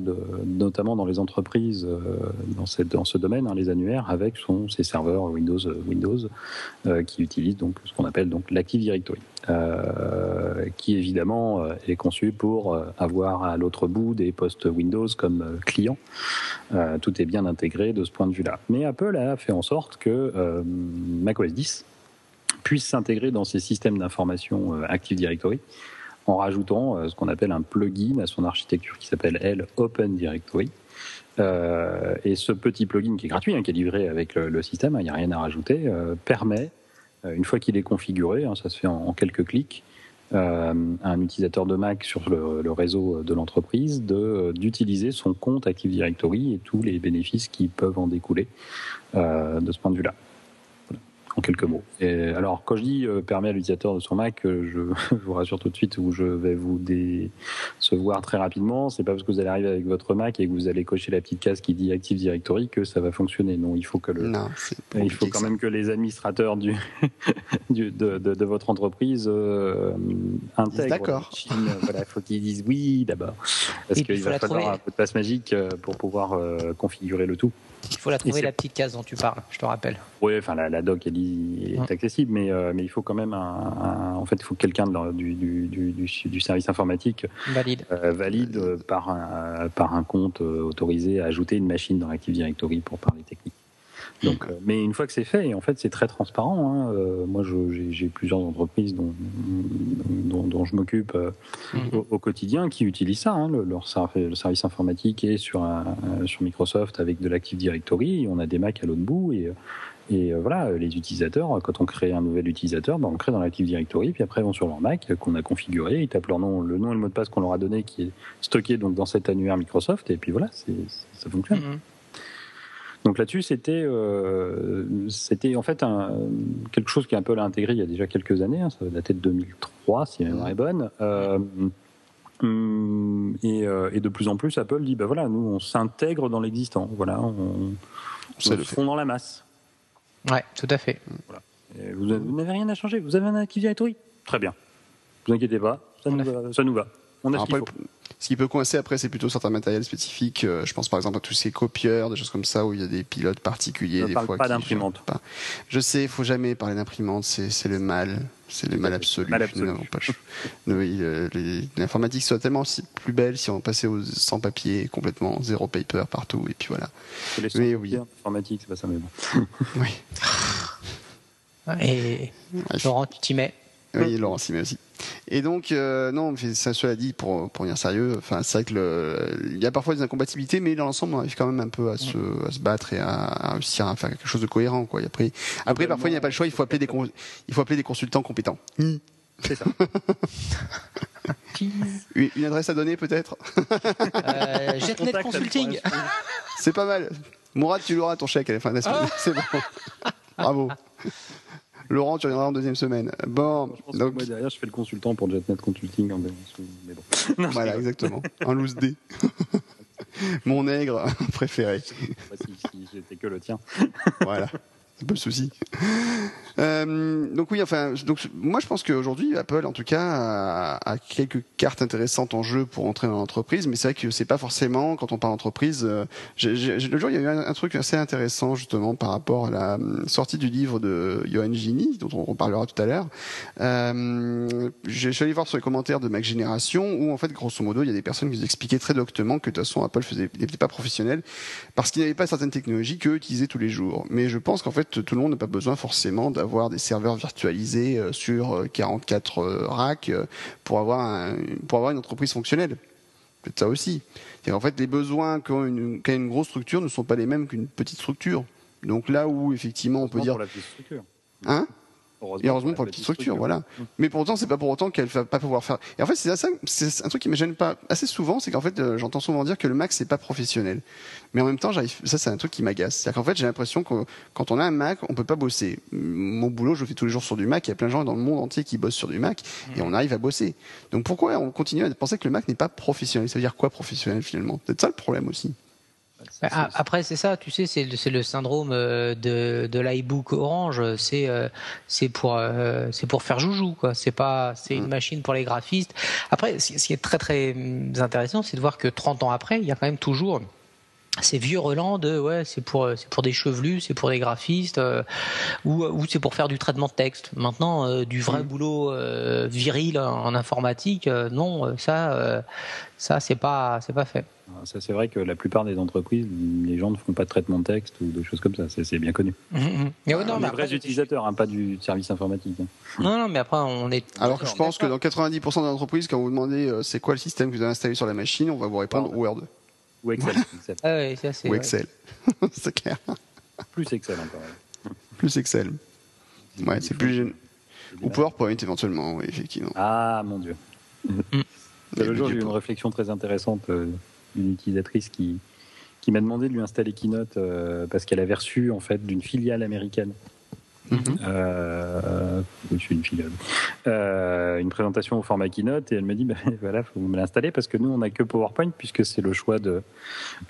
notamment dans les entreprises euh, dans, ce domaine, hein, les annuaires, avec son, ses serveurs Windows, Windows qui utilisent donc ce qu'on appelle donc l'Active Directory, qui évidemment est conçu pour avoir à l'autre bout des postes Windows comme client. Tout est bien intégré de ce point de vue-là. Mais Apple a fait en sorte que macOS 10 puisse s'intégrer dans ces systèmes d'information Active Directory en rajoutant euh, ce qu'on appelle un plugin à son architecture qui s'appelle L Open Directory. Euh, et ce petit plugin qui est gratuit, hein, qui est livré avec le, le système, hein, il n'y a rien à rajouter, euh, permet, euh, une fois qu'il est configuré, hein, ça se fait en, quelques clics, euh, à un utilisateur de Mac sur le, réseau de l'entreprise d'utiliser son compte Active Directory et tous les bénéfices qui peuvent en découler euh, de ce point de vue-là. En quelques mots. Et alors, quand je dis euh, permet à l'utilisateur de son Mac, euh, je, je vous rassure tout de suite où je vais vous décevoir très rapidement. C'est pas parce que vous allez arriver avec votre Mac et que vous allez cocher la petite case qui dit Active Directory que ça va fonctionner. Non, il faut que le, Non, il faut quand ça. même que les administrateurs du, du- de, de- de votre entreprise euh, intègrent. d'accord. Voilà, il faut qu'ils disent oui d'abord. Parce qu'il va falloir trouver. un peu de passe magique euh, pour pouvoir euh, configurer le tout. Il faut la trouver, la petite case dont tu parles, je te rappelle. Oui, enfin la, la doc elle est Ouais. accessible, mais, euh, mais il faut quand même un, un- en fait il faut que quelqu'un du, du, du, du- du service informatique Valide. euh, valide euh, par un, par un compte autorisé à ajouter une machine dans Active Directory pour parler technique. Donc, euh, mais une fois que c'est fait, et en fait c'est très transparent. hein, euh, moi, j'ai plusieurs entreprises dont, dont, dont je m'occupe euh, Mhm. au, au quotidien qui utilisent ça. hein, le, leur le service informatique est sur, un- sur Microsoft avec de l'Active Directory. on a des Mac à l'autre bout et, et euh, voilà, les utilisateurs, quand on crée un nouvel utilisateur, ben, on le crée dans l'Active Directory, puis après ils vont sur leur Mac euh, qu'on a configuré, ils tapent leur nom, le nom et le mot de passe qu'on leur a donné qui est stocké donc dans cet annuaire Microsoft, et puis voilà, ça fonctionne. Mhm. Donc là-dessus, c'était euh, c'était en fait un, quelque chose qu'Apple a intégré il y a déjà quelques années, hein, ça datait de 2003 si ma mémoire est bonne. Euh, et, euh, et de plus en plus, Apple dit, ben voilà, nous on s'intègre dans l'existant, voilà, on, on le se fond dans la masse. Ouais, tout à fait. Vous, vous n'avez rien à changer, vous avez un Active Directory Très bien, vous inquiétez pas, ça, On nous a va, ça nous va. On a ce Après, qu'il faut. ce qui peut coincer après, c'est plutôt certains matériels spécifiques. Euh, je pense par exemple à tous ces copieurs, des choses comme ça, où il y a des pilotes particuliers. Je des parle fois, pas d'imprimante. pas. Je sais, il faut jamais parler d'imprimante, c'est le mal. C'est le mal absolu. Mal Nous absolu. n'avons pas euh, L'informatique soit tellement si- plus belle si on passait aux sans papier, complètement zéro paper partout, et puis voilà. Les Mais oui. informatique, c'est pas ça, mais bon. Oui, Et Ouais, Laurent, tu t'y mets? Oui, Laurent Simé aussi. Et donc, euh, non, mais ça, cela dit, pour, pour dire sérieux, enfin, c'est vrai que le, il y a parfois des incompatibilités, mais dans l'ensemble, on arrive quand même un peu à se, à se battre et à, à réussir à faire quelque chose de cohérent, quoi. Et après, après, parfois, il n'y a pas le choix, il faut appeler des, con- il faut appeler des consultants compétents. C'est ça. Une, une adresse à donner, peut-être? euh, Jetnet Consulting. C'est pas mal. Mourad, tu l'auras ton chèque à la fin de la semaine. C'est bon. Bravo. Laurent, tu reviendras en deuxième semaine. Bon, Je pense que donc, moi derrière, je fais le consultant pour JetNet Consulting. en Mais bon. Non, voilà, exactement. Un loose dé. Mon nègre préféré. Je sais pas si, si j'étais que le tien. Voilà. C'est pas le souci. Euh, donc oui, enfin, donc moi je pense qu'aujourd'hui Apple, en tout cas, a, a quelques cartes intéressantes en jeu pour entrer dans l'entreprise, mais c'est vrai que c'est pas forcément quand on parle d'entreprise. euh, le jour, il y a eu un, un truc assez intéressant justement par rapport à la hum, sortie du livre de Johan Gini, dont on reparlera tout à l'heure. Euh, je suis allé voir sur les commentaires de Mac Génération où en fait, grosso modo, il y a des personnes qui nous expliquaient très doctement que de toute façon Apple faisait n'était pas professionnel parce qu'il n'avait pas certaines technologies qu'eux utilisaient tous les jours. Mais je pense qu'en fait, tout le monde n'a pas besoin forcément d'avoir des serveurs virtualisés euh, sur euh, 44 euh, racks euh, pour avoir un- pour avoir une entreprise fonctionnelle. Peut-être ça aussi. En fait, les besoins qu'a une, une grosse structure ne sont pas les mêmes qu'une petite structure. Donc là où effectivement on peut dire, pour la petite structure. hein? Et heureusement pour les petites structures, voilà. Mais pour autant, c'est pas pour autant qu'elle va pas pouvoir faire. Et en fait, c'est ça, c'est un truc qui me gêne pas assez souvent, c'est qu'en fait, euh, j'entends souvent dire que le Mac c'est pas professionnel. Mais en même temps, j'arrive, ça c'est un truc qui m'agace. C'est-à-dire qu'en fait, j'ai l'impression que quand on a un Mac, on peut pas bosser. Mon boulot, je le fais tous les jours sur du Mac. Il y a plein de gens dans le monde entier qui bossent sur du Mac et on arrive à bosser. Donc pourquoi on continue à penser que le Mac n'est pas professionnel? Ça veut dire quoi professionnel finalement? C'est ça le problème aussi. Bah, après, c'est ça, tu sais, c'est le, le, syndrome euh, de, de l'iBook Orange. C'est euh, c'est pour euh, c'est pour faire joujou, quoi. C'est pas c'est une mm. machine pour les graphistes. Après, ce qui est très très intéressant, c'est de voir que 30 ans après, il y a quand même toujours ces vieux relents de ouais c'est pour c'est pour des chevelus c'est pour des graphistes ou, ou c'est pour faire du traitement de texte maintenant du vrai mm. boulot viril en, informatique non ça ça c'est pas c'est pas fait ça, c'est vrai que la plupart des entreprises, les gens ne font pas de traitement de texte ou de choses comme ça. C'est bien connu. Mmh, mmh. Mais non, mais vrais utilisateurs, hein, pas du service informatique. Hein. Non, non, mais après, on est. Alors que je pense que dans 90% des entreprises, quand vous demandez euh, c'est quoi le système que vous avez installé sur la machine, on va vous répondre Word. Ou Excel. ah ouais, ça, Ou Excel. c'est clair. Plus Excel encore. Plus Excel. Ouais, c'est plus. Ou PowerPoint éventuellement, oui, effectivement. Ah, mon Dieu. Le jour, j'ai eu une réflexion très intéressante. Euh, d'une utilisatrice qui, qui m'a demandé de lui installer Keynote euh, parce qu'elle avait reçu en fait d'une filiale américaine. Mm une filiale. Euh, une présentation au format Keynote et elle me dit bah, voilà, faut me l'installer parce que nous on n'a que PowerPoint puisque c'est le choix de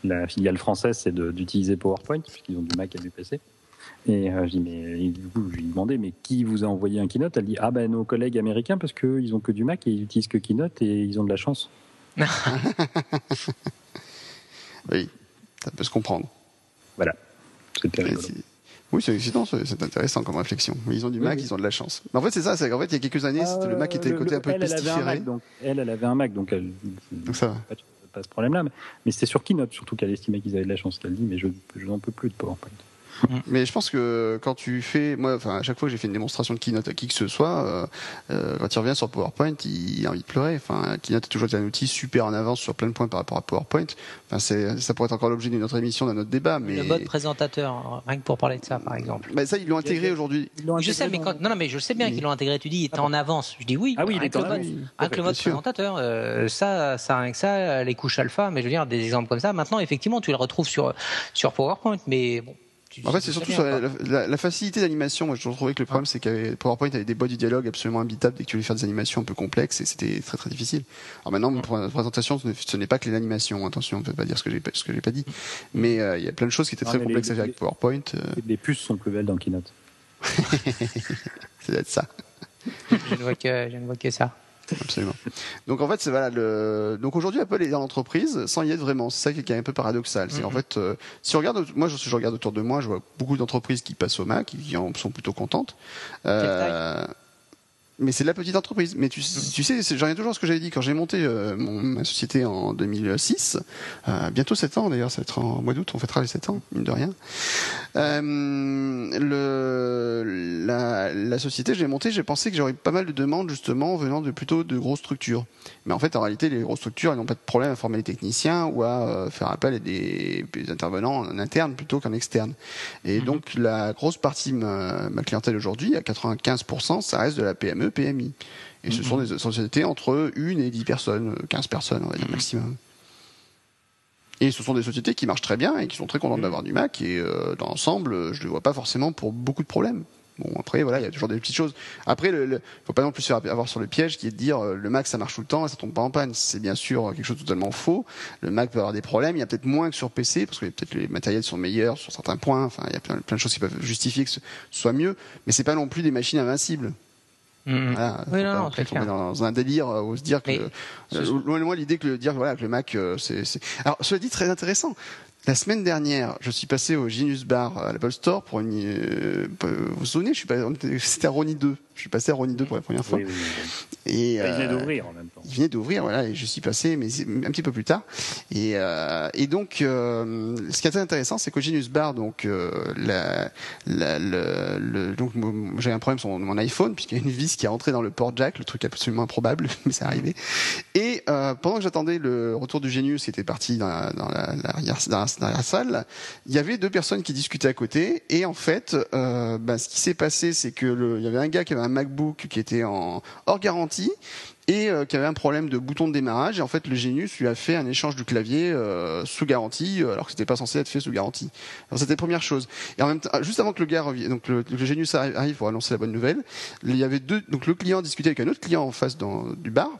la filiale française, c'est d'utiliser PowerPoint puisqu'ils ont du Mac et du PC. Et je dis mais du coup je lui ai demandé mais qui vous a envoyé un Keynote? Elle dit ah ben nos collègues américains parce qu'ils ont que du Mac et ils utilisent que Keynote et ils ont de la chance. oui, ça peut se comprendre. Voilà. Oui, c'est excitant, c'est intéressant comme réflexion. Ils ont du Mac, ils ont de la chance. Mais en fait, c'est ça, c'est qu'en fait, il y a quelques années, c'était le Mac était le, côté un peu elle, pestiféré. donc, elle, elle avait un Mac, donc elle. Donc ça Pas, pas ce problème-là. Mais, c'était sur Keynote, surtout qu'elle estimait qu'ils avaient de la chance. qu'elle dit, mais je, je n'en peux plus de PowerPoint. Mm. Mais je pense que quand tu fais, moi, enfin, à chaque fois que j'ai fait une démonstration de Keynote à qui que ce soit, euh, euh, quand il revient sur PowerPoint, il, a envie de pleurer. Enfin, Keynote est toujours un outil super en avance sur plein de points par rapport à PowerPoint. Enfin, c'est, ça pourrait être encore l'objet d'une autre émission, d'un autre débat. Mais le mode présentateur, rien que pour parler de ça, par exemple. Mais ça, ils l'ont intégré aujourd'hui. Je sais, mais quand, non, non, mais je sais bien qu'ils l'ont intégré. Tu dis, il est en avance. Je dis oui. Ah oui, avec, le, mode, avec le mode présentateur, euh, ça, ça rien que ça, les couches alpha. Mais je veux dire, des exemples comme ça. Maintenant, effectivement, tu les retrouves sur sur PowerPoint, mais bon en fait, c'est surtout sur la, facilité d'animation. Moi, je trouvais que le problème, c'est que PowerPoint avait des boîtes du dialogue absolument imbitables dès que tu voulais faire des animations un peu complexes et c'était très très difficile. Alors maintenant, pour la présentation, ce n'est pas que les animations. Attention, on ne peut pas dire ce que j'ai ce que j'ai pas dit. Mais euh, il y a plein de choses qui étaient très complexes à faire avec PowerPoint. Euh. Les puces sont plus belles dans Keynote. c'est d'être ça. je ne vois que je ne vois que ça. Absolument. Donc en fait, c'est voilà le. Donc aujourd'hui, Apple est dans l'entreprise sans y être vraiment. C'est ça qui est un peu paradoxal. C'est en mm-hmm. fait, euh, si on regarde, moi, je, je regarde autour de moi, je vois beaucoup d'entreprises qui passent au Mac, qui en sont plutôt contentes. Euh, mais c'est de la petite entreprise. Mais tu, mm. tu sais, j'en reviens toujours à ce que j'avais dit quand j'ai monté euh, mon, ma société en 2006. Euh, bientôt 7 ans d'ailleurs, ça va être en mois d'août, on fêtera les 7 ans, mine de rien. Euh, le, la, la société, j'ai monté, j'ai pensé que j'aurais pas mal de demandes justement venant de plutôt de grosses structures. Mais en fait, en réalité, les grosses structures, elles n'ont pas de problème à former les techniciens ou à faire appel à des, des, intervenants en interne plutôt qu'en externe. Et mm-hmm. donc, la grosse partie de ma, ma clientèle aujourd'hui, à 95%, ça reste de la PME PMI. Et ce sont mhm. des sociétés entre 1 et 10 personnes, 15 personnes, on va dire mhm. maximum. Et ce sont des sociétés qui marchent très bien et qui sont très contentes mhm. d'avoir du Mac. Et euh, dans l'ensemble, je ne le vois pas forcément pour beaucoup de problèmes. Bon, après, voilà, il y a toujours des petites choses. Après, il ne faut pas non plus avoir sur le piège qui est de dire euh, le Mac ça marche tout le temps et ça tombe pas en panne. C'est bien sûr quelque chose de totalement faux. Le Mac peut avoir des problèmes. Il y a peut-être moins que sur PC parce que peut-être les matériels sont meilleurs sur certains points. Enfin, il y a plein, plein de choses qui peuvent justifier que ce soit mieux. Mais c'est pas non plus des machines invincibles. Mmh. oui, non, non, on est dans un délire euh, où se dire que euh, loin de moi l'idée que dire voilà que le Mac euh, c'est alors cela dit très intéressant la semaine dernière, je suis passé au Genius Bar à l'Apple Store pour une. vous vous souvenez, je suis pas. C'était à Ronnie 2. Je suis passé à Ronin 2 pour la première fois. Oui, oui, oui. Et, Il venait euh, d'ouvrir en même temps. il venait d'ouvrir, voilà, et je suis passé, mais un petit peu plus tard. Et, euh, et donc, euh, ce qui est très intéressant, c'est qu'au Genius Bar, donc, euh, la, la- le, le- donc, j'ai un problème sur mon, iPhone puisqu'il y a une vis qui est rentrée dans le port jack, le truc absolument improbable, mais c'est arrivé. Et euh, pendant que j'attendais le retour du Genius, qui était parti dans la, dans la, dans la- dans la salle, il y avait deux personnes qui discutaient à côté. Et en fait, euh, bah, ce qui s'est passé, c'est que le, il y avait un gars qui avait un MacBook qui était en hors garantie et euh, qui avait un problème de bouton de démarrage. Et en fait, le Genius lui a fait un échange du clavier euh, sous garantie, euh, alors que c'était pas censé être fait sous garantie. Alors c'était première chose. Et en même temps, juste avant que le gars revienne, donc le, le Genius arrive pour annoncer la bonne nouvelle, il y avait deux, donc le client discutait avec un autre client en face dans, du bar.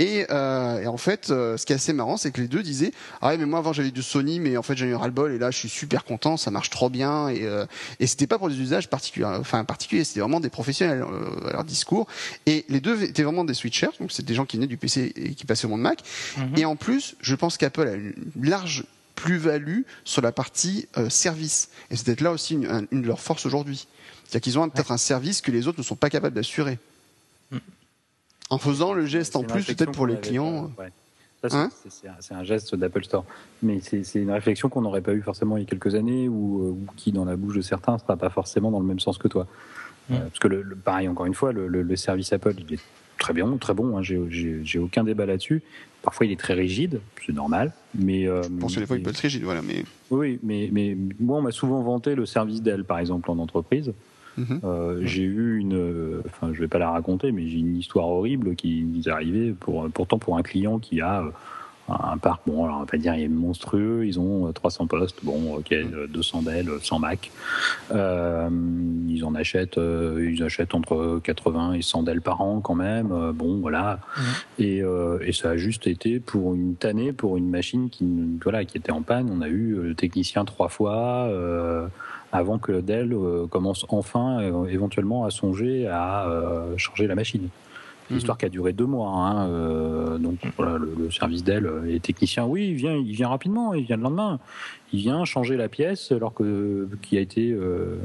Et, euh, et en fait, euh, ce qui est assez marrant, c'est que les deux disaient ah ouais mais moi avant j'avais du Sony, mais en fait j'ai eu ras le bol et là je suis super content, ça marche trop bien et euh, et c'était pas pour des usages particuliers, enfin particuliers, c'était vraiment des professionnels euh, à leur discours. Et les deux étaient vraiment des switchers, donc c'est des gens qui venaient du PC et qui passaient au monde Mac. Et en plus, je pense qu'Apple a une large plus-value sur la partie euh, service. Et c'est peut-être là aussi une, un- une de leurs forces aujourd'hui. C'est-à-dire qu'ils ont peut-être un service que les autres ne sont pas capables d'assurer. En faisant le geste en plus, peut-être pour les avait clients. pas- ouais. Ça, c'est- Hein c'est- un- geste d'Apple Store. Mais c'est une réflexion qu'on n'aurait pas eu forcément il y a quelques années ou, euh, ou qui, dans la bouche de certains, ne sera pas forcément dans le même sens que toi. Mm. Euh, parce que, le, le- pareil, encore une fois, le, le- le service Apple, il est très bien, très bon. Hein, J'ai- aucun débat là-dessus. Parfois, il est très rigide, c'est normal. Mais, euh, Bon, sur les fois, il peut être rigide, voilà, mais. oui, mais, mais moi, on m'a souvent vanté le service d'elle, par exemple, en entreprise. Mhm. Euh, j'ai eu une, euh, enfin, je vais pas la raconter, mais j'ai une histoire horrible qui est arrivée pour, pourtant pour un client qui a euh, un parc, bon, alors on va pas dire il est monstrueux, ils ont euh, 300 postes, bon, ok, euh, 200 Dell, 100 Mac. Euh, ils en achètent, euh, ils achètent entre 80 et 100 Dell par an quand même, euh, bon, voilà. Mhm. Et, euh, et ça a juste été pour une tannée, pour une machine qui, voilà, qui était en panne. On a eu euh, le technicien trois fois. Avant que Dell euh, commence enfin euh, éventuellement à songer à euh, changer la machine. L'histoire qui a duré deux mois. hein, euh, donc voilà, le, le service Dell et les techniciens, oui, il vient, il vient rapidement, il vient le lendemain. Il vient changer la pièce alors que qui a été, euh,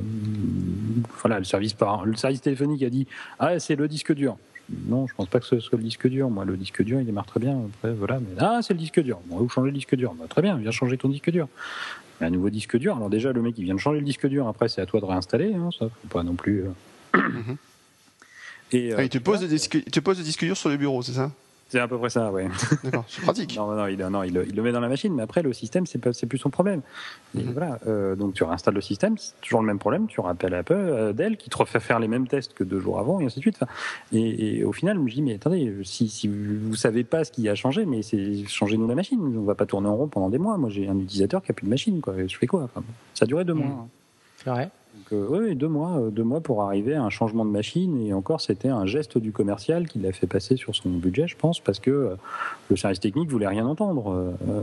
voilà, le service par le service téléphonique a dit ah c'est le disque dur. Non, je pense pas que ce soit le disque dur. Moi, le disque dur, il démarre très bien. Après, voilà. Mais, ah, c'est le disque dur. Bon, vous changez le disque dur? Bah, très bien, viens changer ton disque dur. Un nouveau disque dur. Alors déjà, le mec, il vient de changer le disque dur. Après, c'est à toi de réinstaller. Hein, ça, faut pas non plus. euh. Et euh, Ah, il te pose, voilà, le disque, il te pose le disque dur sur le bureau, c'est ça? C'est à peu près ça, ouais. D'accord, c'est pratique. Non, non, il, non, il, le- il le met dans la machine, mais après, le système, c'est pas- c'est plus son problème. Et Mhm. voilà, euh, donc tu réinstalles le système, c'est toujours le même problème, tu rappelles Apple, euh, Dell, qui te refait faire les mêmes tests que deux jours avant, et ainsi de suite. Enfin, et, et au final, je me dis, mais attendez, si, si vous savez pas ce qui a changé, mais c'est changez-nous la machine. On va pas tourner en rond pendant des mois. Moi, j'ai un utilisateur qui a plus de machine, quoi. Je fais quoi? Enfin, Ça a duré deux Mhm. mois. hein. C'est vrai? Donc, euh, oui, deux mois, euh, deux mois pour arriver à un changement de machine. Et encore, c'était un geste du commercial qui l'a fait passer sur son budget, je pense, parce que euh, le service technique voulait rien entendre. Euh,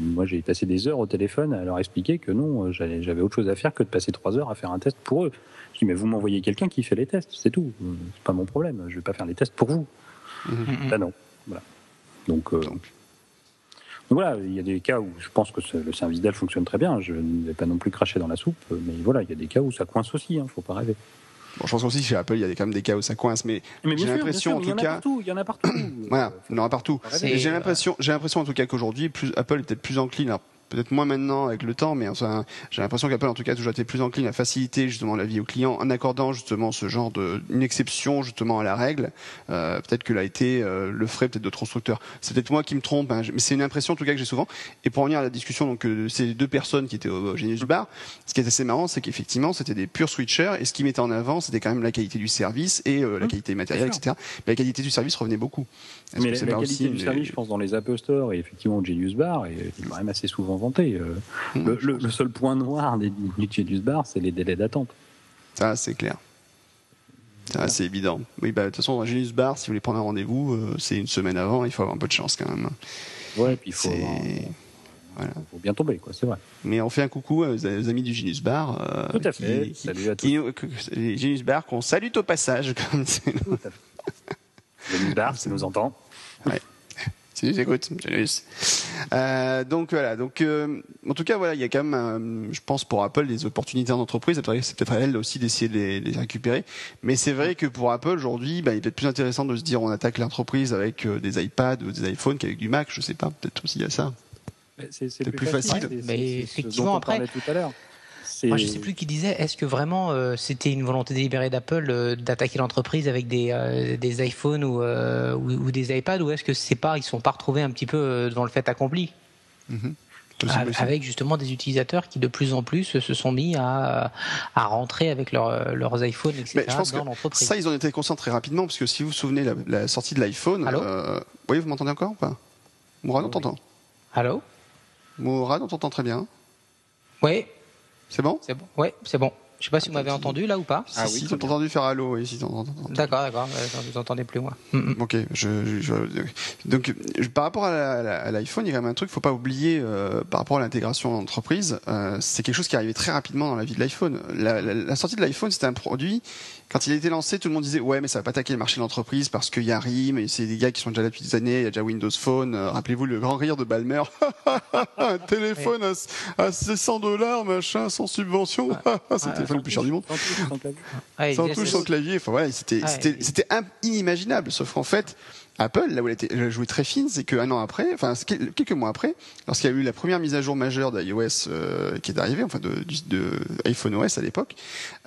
moi, j'ai passé des heures au téléphone à leur expliquer que non, j'avais autre chose à faire que de passer trois heures à faire un test pour eux. Je dis, mais vous m'envoyez quelqu'un qui fait les tests, c'est tout. C'est pas mon problème. Je vais pas faire les tests pour vous. Mhm. Là, non. Voilà. Donc, euh, Donc. Voilà, il y a des cas où je pense que le service Dell fonctionne très bien. Je ne vais pas non plus cracher dans la soupe, mais voilà, il y a des cas où ça coince aussi. Il ne faut pas rêver. Bon, je pense aussi chez Apple, il y a quand même des cas où ça coince, mais J'ai l'impression, en tout il y en a cas- partout. Il y en a partout. voilà, il y en aura partout. J'ai l'impression, j'ai l'impression en tout cas qu'aujourd'hui, Apple est peut-être plus encline. Peut-être moins maintenant avec le temps, mais enfin, j'ai l'impression qu'Apple en tout cas a toujours été plus encline à faciliter justement la vie aux clients en accordant justement ce genre de une exception justement à la règle. Euh, peut-être que l'a été euh, le ferait peut-être d'autres constructeurs. C'est peut-être moi qui me trompe, hein, mais c'est une impression en tout cas que j'ai souvent. Et pour revenir à la discussion donc euh, ces deux personnes qui étaient au, au Genius Bar, ce qui est assez marrant, c'est qu'effectivement c'était des purs switchers et ce qui mettait en avant, c'était quand même la qualité du service et euh, la Mmh, qualité matérielle, etc. Mais la qualité du service revenait beaucoup. Mais la, qualité du service, je pense, dans les Apple Store et effectivement au Genius Bar est quand même assez souvent Euh, Mmh, le, seul point noir des, du Genius Bar, c'est les délais d'attente. Ça, c'est clair. C'est évident. Oui, bah, de toute façon, dans un Genius Bar, si vous voulez prendre un rendez-vous, euh, c'est une semaine avant, il faut avoir un peu de chance quand même. Ouais, puis il faut, C'est- avoir- voilà. faut bien tomber, quoi. C'est vrai. Mais on fait un coucou aux, aux amis du Genius Bar. euh, Tout à fait. qui- Salut à tous. qui- les Genius Bar qu'on salue au passage. Comme c'est Tout à fait. Genius Bar, ça nous entend. Si nous écoute, Genius. Euh, donc voilà. Donc euh, en tout cas voilà, il y a quand même, euh, je pense pour Apple des opportunités en entreprise. C'est peut-être à elle aussi d'essayer de les, récupérer. Mais c'est vrai que pour Apple aujourd'hui, bah, il est peut-être plus intéressant de se dire on attaque l'entreprise avec euh, des iPads ou des iPhones qu'avec du Mac. Je sais pas. Peut-être aussi il y a ça. C'est plus facile. c'est- Mais effectivement, dont on après- parlait tout à Moi, je sais plus qui disait, est-ce que vraiment euh, c'était une volonté délibérée d'Apple euh, d'attaquer l'entreprise avec des, euh, des iPhones ou, euh, ou, ou des iPads, ou est-ce que c'est pas, ils sont pas retrouvés un petit peu devant le fait accompli? Aussi. avec justement des utilisateurs qui de plus en plus se sont mis à, à rentrer avec leur- leurs iPhones, etc. Mais je pense dans que l'entreprise. ça, ils en étaient conscients très rapidement, parce que si vous vous souvenez, la, la sortie de l'iPhone. Allô euh, oui, vous m'entendez encore ou pas? Mourad, on Oui. t'entend. Allô Mourad, on t'entend très bien. Oui, C'est bon? C'est bon. Ouais, c'est bon. Je sais pas si vous m'avez entendu là ou pas. Si, Ah si, oui, t'as très bien. entendu faire allô, oui, si. D'accord, d'accord. Je vous entendais plus moi. Mm, mm. Ok, je, je- je- donc je- par rapport à l'iPhone, il y a quand même un truc, faut pas oublier euh, par rapport à l'intégration en entreprise, euh, c'est quelque chose qui arrivait très rapidement dans la vie de l'iPhone. La, la- la sortie de l'iPhone, c'était un produit. Quand il a été lancé, tout le monde disait ouais, mais ça va pas attaquer le marché de l'entreprise parce qu'il y a RIM et c'est des gars qui sont déjà là depuis des années. Il y a déjà Windows Phone. Euh, Rappelez-vous le grand rire de Balmer, un téléphone à, à 600 dollars, machin, sans subvention. c'est le téléphone le plus cher du monde. Sans touche, sans clavier. Ouais, il Sans disait, touche, c'est- sans clavier. Enfin voilà, c'était Ouais. c'était c'était im- inimaginable. Sauf qu'en fait, Apple, là où elle, était, elle a joué très fine, c'est qu'un an après, enfin c'est quel- quelques mois après, lorsqu'il y a eu la première mise à jour majeure d'iOS euh, qui est arrivée, enfin de, du- de iPhone OS à l'époque,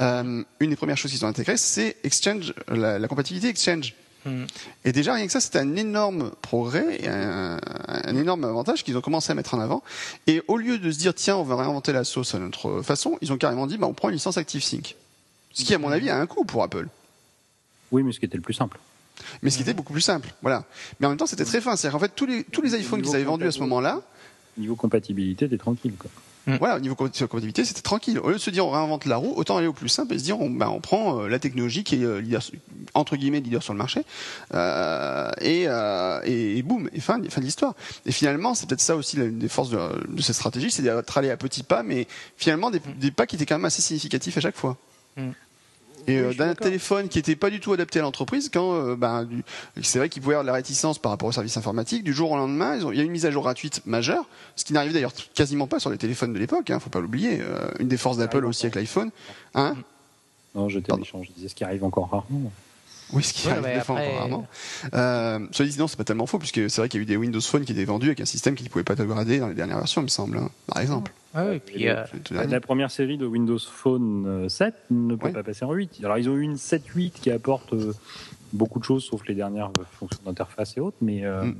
euh, une des premières choses qu'ils ont intégrées, c'est Exchange, la, la compatibilité Exchange. Hmm. Et déjà, rien que ça, c'était un énorme progrès, et un, un énorme avantage qu'ils ont commencé à mettre en avant. Et au lieu de se dire, tiens, on va réinventer la sauce à notre façon, ils ont carrément dit, bah, on prend une licence ActiveSync. Ce qui, à mon avis, a un coût pour Apple. Oui, mais ce qui était le plus simple. Mais ce qui était beaucoup plus simple. Voilà. Mais en même temps, c'était très fin. C'est-à-dire qu'en fait, tous les, tous les iPhones qu'ils avaient vendus à ce moment-là, Niveau compatibilité, t'es tranquille. Quoi. voilà, au niveau compa- compatibilité, c'était tranquille. Au lieu de se dire on réinvente la roue, autant aller au plus simple et se dire on, ben, on prend euh, la technologie qui est euh, leader, entre guillemets leader sur le marché euh, et, euh, et, et boum, et fin, fin de l'histoire. Et finalement, c'est peut-être ça aussi l'une des forces de, de cette stratégie, c'est d'être allé à petits pas, mais finalement des, des pas qui étaient quand même assez significatifs à chaque fois. Mm. Et euh, d'un téléphone qui n'était pas du tout adapté à l'entreprise, quand euh, ben, du- c'est vrai qu'ils pouvaient avoir de la réticence par rapport aux services informatiques, du jour au lendemain, ils ont- il y a une mise à jour gratuite majeure, ce qui n'arrivait d'ailleurs quasiment pas sur les téléphones de l'époque, hein, faut pas l'oublier. Euh, une des forces d'Apple aussi avec l'iPhone. Hein Non, j'étais méchant. Je disais ce qui arrive encore rarement. Oui, ce qui Ouais, arrive fois après- encore rarement. Euh, cela dit, non, c'est pas tellement faux, puisque c'est vrai qu'il y a eu des Windows Phone qui étaient vendus avec un système qui ne pouvait pas upgrader dans les dernières versions, il me semble, hein, par exemple. Ouais, ouais, et puis, euh, tout La, première série de Windows Phone euh, 7 ne peut Ouais. pas passer en 8. Alors, ils ont eu une 7.8 qui apporte euh, beaucoup de choses, sauf les dernières euh, fonctions d'interface et autres, mais, euh, Mm.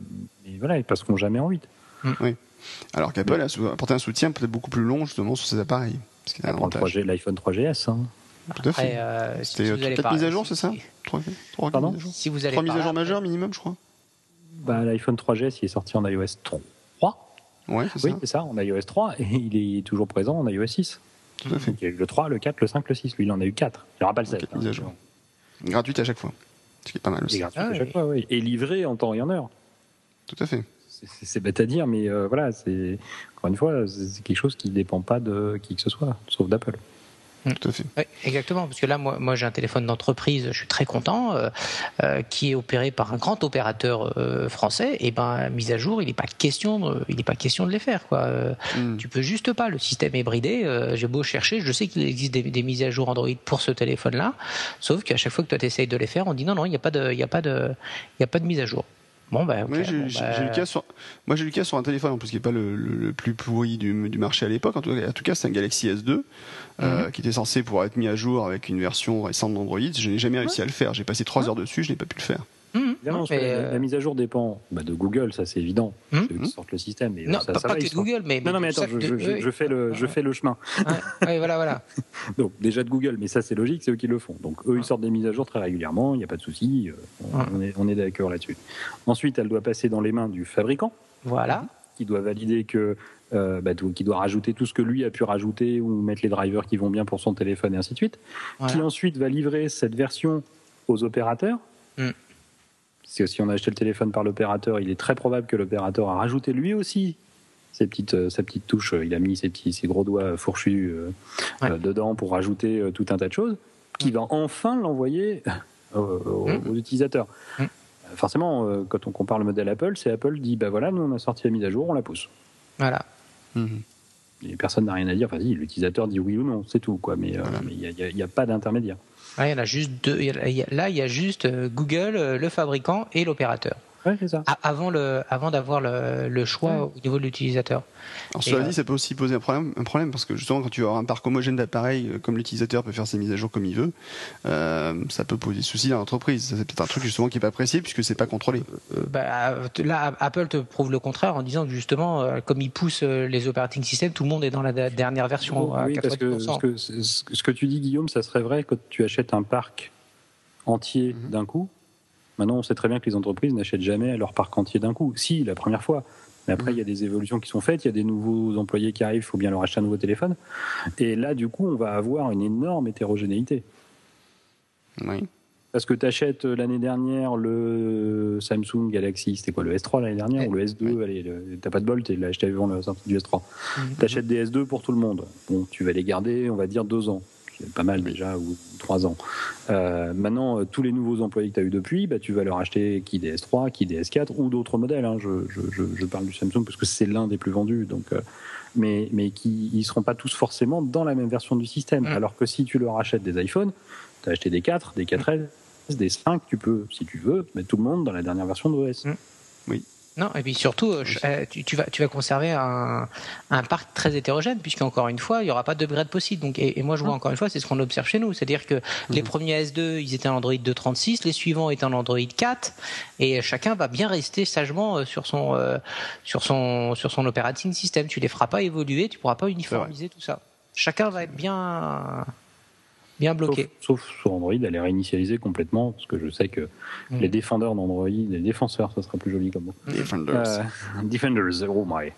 mais voilà, ils passeront jamais en 8. Alors qu'Apple a apporté un soutien peut-être beaucoup plus long, justement, sur ses appareils. Ce qui est un Après le avantage. 3G, l'iPhone 3GS. hein. Tout à fait. après, euh, si C'était vous euh, allez peut-être par- mise à jour, c'est ça si- Trois, trois Pardon mises à jour Si vous allez Trois mises par à jour là, majeures minimum, je crois. Bah, L'iPhone 3GS, il est sorti en iOS 3. Ouais, c'est Oui, ça. c'est ça, en iOS 3, et il est toujours présent en iOS 6. Tout à fait. Donc, il y a eu le 3, le 4, le 5, le 6. Lui, il en a eu 4. Il n'y aura pas le 7. Ok, mise à jour. Gratuite à chaque fois. Ce qui est pas mal C'est aussi. gratuit Ah à oui. chaque fois, oui. Et livré en temps et en heure. Tout à fait. C'est- bête à dire, mais euh, voilà, c'est encore une fois, c'est c'est quelque chose qui ne dépend pas de qui que ce soit, sauf d'Apple. Tout à fait. Oui, exactement, parce que là, moi, moi j'ai un téléphone d'entreprise, je suis très content, euh, euh, qui est opéré par un grand opérateur euh, français. Et ben, mise à jour, il n'est pas question, de, il n'est pas question de les faire, quoi. Hmm. Tu peux juste pas. Le système est bridé. J'ai beau chercher, je sais qu'il existe des, des mises à jour Android pour ce téléphone-là, sauf qu'à chaque fois que toi t'essayes de les faire, on dit non, non, il n'y a pas de, il y a pas de, il y a pas de mise à jour. Bon, j'ai- bah, j'ai eu le cas sur, moi j'ai eu le cas sur un téléphone en plus qui n'est pas le, le- le plus pourri du, du marché à l'époque. En tout cas, en tout cas c'est un Galaxy S2 euh, Mhm. qui était censé pouvoir être mis à jour avec une version récente d'Android. Je n'ai jamais réussi à le faire. J'ai passé trois heures dessus, je n'ai pas pu le faire. Évidemment, mais, la, euh, la mise à jour dépend bah, de Google, ça c'est évident. Hum. C'est eux qui sortent le système. Et, non, ça, pas, ça pas va, que de sortent- Google, mais, Non, non, mais attends, je, de- je- je- oui. je fais le, je fais le chemin. Ouais, ouais, voilà, voilà. Donc, déjà de Google, mais ça c'est logique, c'est eux qui le font. Donc, eux ils sortent des mises à jour très régulièrement, il n'y a pas de souci, euh, on, est, on est d'accord là-dessus. Ensuite, elle doit passer dans les mains du fabricant, Voilà. qui doit valider que. euh, bah, tout- qui doit rajouter tout ce que lui a pu rajouter ou mettre les drivers qui vont bien pour son téléphone et ainsi de suite. Voilà. qui ensuite va livrer cette version aux opérateurs. Mm. Que si on a acheté le téléphone par l'opérateur, il est très probable que l'opérateur a rajouté lui aussi ses petites, euh, sa petite touche. Il a mis ses, petits, ses gros doigts fourchus euh, Ouais. euh, dedans pour rajouter euh, tout un tas de choses, qui va enfin l'envoyer aux, aux- Mm. aux utilisateurs. Mm. forcément, euh, quand on compare le modèle Apple, c'est Apple dit bah voilà, nous on a sorti la mise à jour, on la pousse. Voilà. Mhm. Et personne n'a rien à dire. Enfin, si, l'utilisateur dit oui ou non, c'est tout, quoi. Mais euh, Voilà. il n'y a pas d'intermédiaire. Ouais, il y en a juste deux. Là, il y a juste euh, Google, euh, le fabricant et l'opérateur. Ouais, ça. Avant, le, avant d'avoir le, le choix au niveau de l'utilisateur. Alors cela euh, dit, ça peut aussi poser un problème, un problème parce que justement, quand tu as un parc homogène d'appareils, euh, comme l'utilisateur peut faire ses mises à jour comme il veut, euh, ça peut poser souci dans l'entreprise. C'est peut-être un truc justement qui est pas apprécié puisque c'est pas contrôlé. Euh, bah, là, Apple te prouve le contraire en disant que justement, euh, comme ils poussent les operating systems, tout le monde est dans la dernière version à oui, parce que 90%. ce, que ce que- ce que tu dis, Guillaume, ça serait vrai quand tu achètes un parc entier Mhm. d'un coup. Maintenant, on sait très bien que les entreprises n'achètent jamais leur parc entier d'un coup. Si, la première fois. Mais après, il y a des évolutions qui sont faites, il y a des nouveaux employés qui arrivent, il faut bien leur acheter un nouveau téléphone. Et là, du coup, on va avoir une énorme hétérogénéité. Oui. Parce que tu achètes l'année dernière le Samsung Galaxy, c'était quoi, le S3 l'année dernière ou le S2 Allez, le- t'as pas de bol, tu l'as acheté avant la sortie du S3. Mhm. Tu achètes des S2 pour tout le monde. Bon, tu vas les garder, on va dire, deux ans. Pas mal déjà, ou trois ans. Euh, maintenant, euh, tous les nouveaux employés que tu as eu depuis, bah, tu vas leur acheter qui des S3, qui des S4 ou d'autres modèles. hein. Je, je, je, je parle du Samsung parce que c'est l'un des plus vendus. Donc, euh, mais, mais qui ils seront pas tous forcément dans la même version du système. Mm. Alors que si tu leur achètes des iPhones, tu as acheté des 4, des 4S, des 5, tu peux, si tu veux, mettre tout le monde dans la dernière version d'OS. Mm. Non, et puis surtout, euh, je- euh, tu, tu vas, tu vas conserver un, un parc très hétérogène, puisqu'encore une fois, il n'y aura pas d'upgrade possible. Donc, et, et moi, je vois encore une fois, c'est ce qu'on observe chez nous. C'est-à-dire que les premiers S2, ils étaient en Android 2.36, les suivants étaient en Android 4, et chacun va bien rester sagement euh, sur son, euh, sur son, sur son operating system. Tu les feras pas évoluer, tu pourras pas uniformiser tout ça. Chacun va être bien, bien bloqué. sauf sur Android, elle est réinitialisée complètement, parce que je sais que Mm. les défendeurs d'Android, les défenseurs, ça sera plus joli comme mot. Defenders. Euh, defenders, oh my,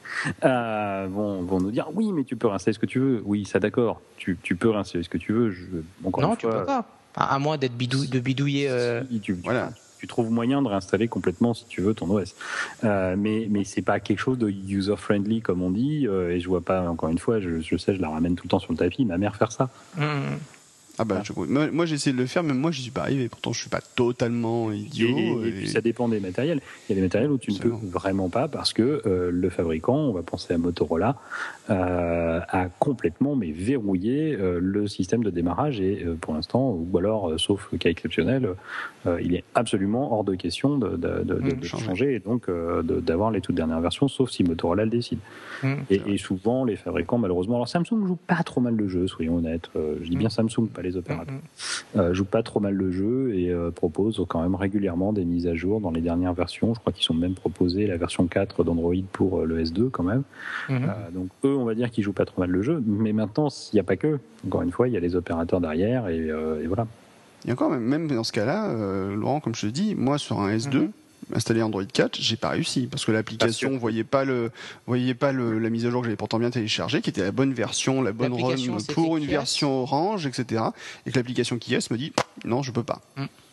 euh, vont, vont nous dire oui, mais tu peux réinstaller ce que tu veux. Oui, ça d'accord, tu, tu peux réinstaller ce que tu veux. Je, encore Non, une tu fois, peux pas. À, à moins d'être bidou, de bidouiller. euh, si tu, tu- Voilà. tu trouves moyen de réinstaller complètement si tu veux ton OS. Euh, mais mais c'est pas quelque chose de user friendly comme on dit. euh, et je vois pas encore une fois. Je, je sais, je la ramène tout le temps sur le tapis. Ma mère faire ça. hum, Ah bah, je- moi, moi, j'ai essayé de le faire, mais moi j'y suis pas arrivé. Pourtant, je suis pas totalement Et, idiot. et- et puis ça dépend des matériels. Il y a des matériels où tu ne peux vraiment pas parce que euh, le fabricant, on va penser à Motorola, a complètement mais verrouillé euh, le système de démarrage et euh, pour l'instant, ou alors euh, sauf cas exceptionnel, euh, il est absolument hors de question de, de- de- de- Mm, de changer. et donc euh, d'avoir les toutes dernières versions, sauf si Motorola le décide. hum. Et, et souvent, les fabricants, malheureusement, alors Samsung joue pas trop mal le jeu, soyons honnêtes. Euh, je dis bien Samsung, pas les opérateurs euh, joue pas trop mal le jeu et euh, propose quand même régulièrement des mises à jour dans les dernières versions. Je crois qu'ils sont même proposés la version 4 d'Android pour euh, le S2 quand même. Euh, donc eux, on va dire qu'ils jouent pas trop mal le jeu. Mais maintenant, il n'y a pas que. Encore une fois, il y a les opérateurs derrière et, euh, et voilà. A encore même, dans ce cas-là, euh, Laurent, comme je te dis, moi sur un S2, Mhm. installé Android 4, j'ai pas réussi parce que l'application voyait pas le voyait pas le, la mise à jour que j'avais pourtant bien téléchargée, qui était la bonne version, la bonne c'était pour une Kies. version orange, etc. Et que l'application qui est me dit non, je peux pas.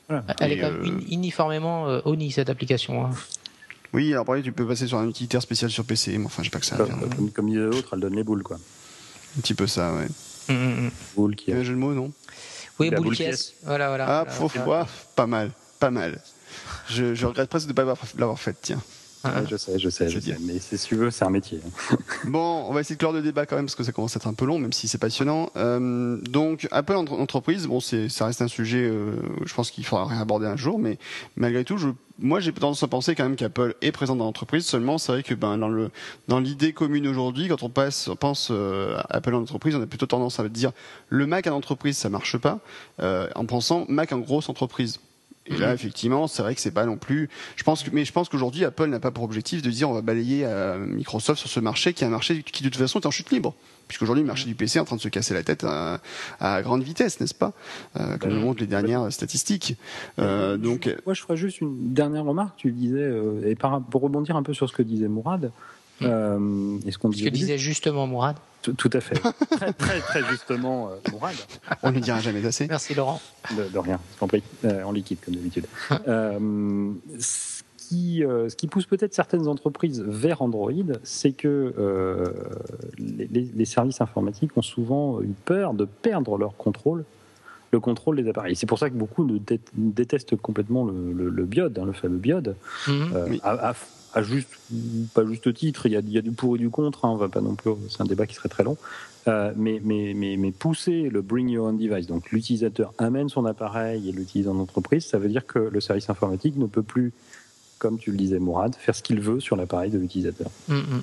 Voilà. Elle Et, est quand même euh, uni- uniformément euh, ONI cette application. hein. Oui, alors après tu peux passer sur un utilitaire spécial sur PC, mais enfin j'ai pas que ça. à Comme, faire. comme, comme disait l'autre, elle donne les boules quoi. Un petit peu ça, ouais. Hum. Boules qui un jeu de mots, non? Oui, boule boule qui est. pièce. Voilà, voilà. Ah, voilà, pas mal, pas mal. Je, je regrette presque de ne pas avoir- l'avoir faite, tiens. Ah, Ouais, je sais, je sais, je sais. Mais c'est si tu veux, c'est un métier. hein. Bon, on va essayer de clore le débat quand même parce que ça commence à être un peu long, même si c'est passionnant. Euh, donc, Apple entre- entreprise, bon, c'est, ça reste un sujet, euh, je pense qu'il faudra réaborder un jour, mais malgré tout, je, moi, j'ai tendance à penser quand même qu'Apple est présent dans l'entreprise. Seulement, c'est vrai que ben dans le dans l'idée commune aujourd'hui, quand on passe, on pense euh, à Apple en entreprise, on a plutôt tendance à dire le Mac en entreprise, ça marche pas, euh, en pensant Mac en grosse entreprise. Et là, effectivement, c'est vrai que c'est pas non plus. Je pense que, mais je pense qu'aujourd'hui, Apple n'a pas pour objectif de dire on va balayer euh, Microsoft sur ce marché qui est un marché qui de toute façon est en chute libre. Puisqu'aujourd'hui, le marché du PC est en train de se casser la tête à, à grande vitesse, n'est-ce pas? Euh, Comme le montrent les dernières statistiques. Euh, donc, Moi, je ferais juste une dernière remarque. Tu disais, euh, et par, pour rebondir un peu sur ce que disait Mourad, euh, et ce qu'on disait, justement Mourad. tout, tout à fait, très, très, très justement, euh, Mourad. on ne le dira jamais assez. Merci Laurent. De, de rien, je t'en prie, Euh, en liquide comme d'habitude. Euh, ce, qui, euh, ce qui pousse peut-être certaines entreprises vers Android, c'est que euh, les, les- les services informatiques ont souvent eu peur de perdre leur contrôle le contrôle des appareils. C'est pour ça que beaucoup détestent complètement le, le, biode, hein, le fameux biode, mhm. euh, à, juste, pas juste titre. Il y a, il y a du pour et du contre. Hein, on va pas non plus. C'est un débat qui serait très long. Euh, mais, mais, mais, mais, pousser le bring your own device, donc l'utilisateur amène son appareil et l'utilise en entreprise, ça veut dire que le service informatique ne peut plus, comme tu le disais Mourad, faire ce qu'il veut sur l'appareil de l'utilisateur. Mhm.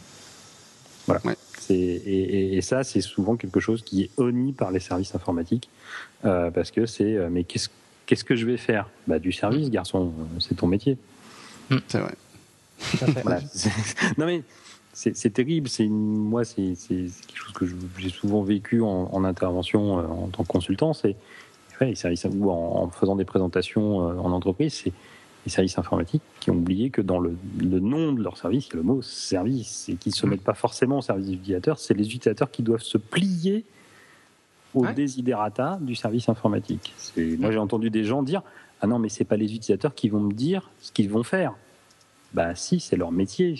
Voilà. Et, ça, c'est souvent quelque chose qui est honni par les services informatiques, euh, parce que c'est, euh, mais qu'est-ce, qu'est-ce que je vais faire? Bah, Du service, garçon, c'est ton métier. C'est vrai. non mais c'est, terrible. C'est moi, c'est, quelque chose que j'ai souvent vécu en, intervention en tant que consultant. C'est les services ou en, faisant des présentations en entreprise. C'est les services informatiques qui ont oublié que dans le, nom de leur service, il y a le mot service et qu'ils ne se mmh. mettent pas forcément au service des utilisateurs. C'est les utilisateurs qui doivent se plier au desiderata du service informatique. Moi, j'ai entendu des gens dire Ah non, mais c'est pas les utilisateurs qui vont me dire ce qu'ils vont faire. Bah, si, c'est leur métier.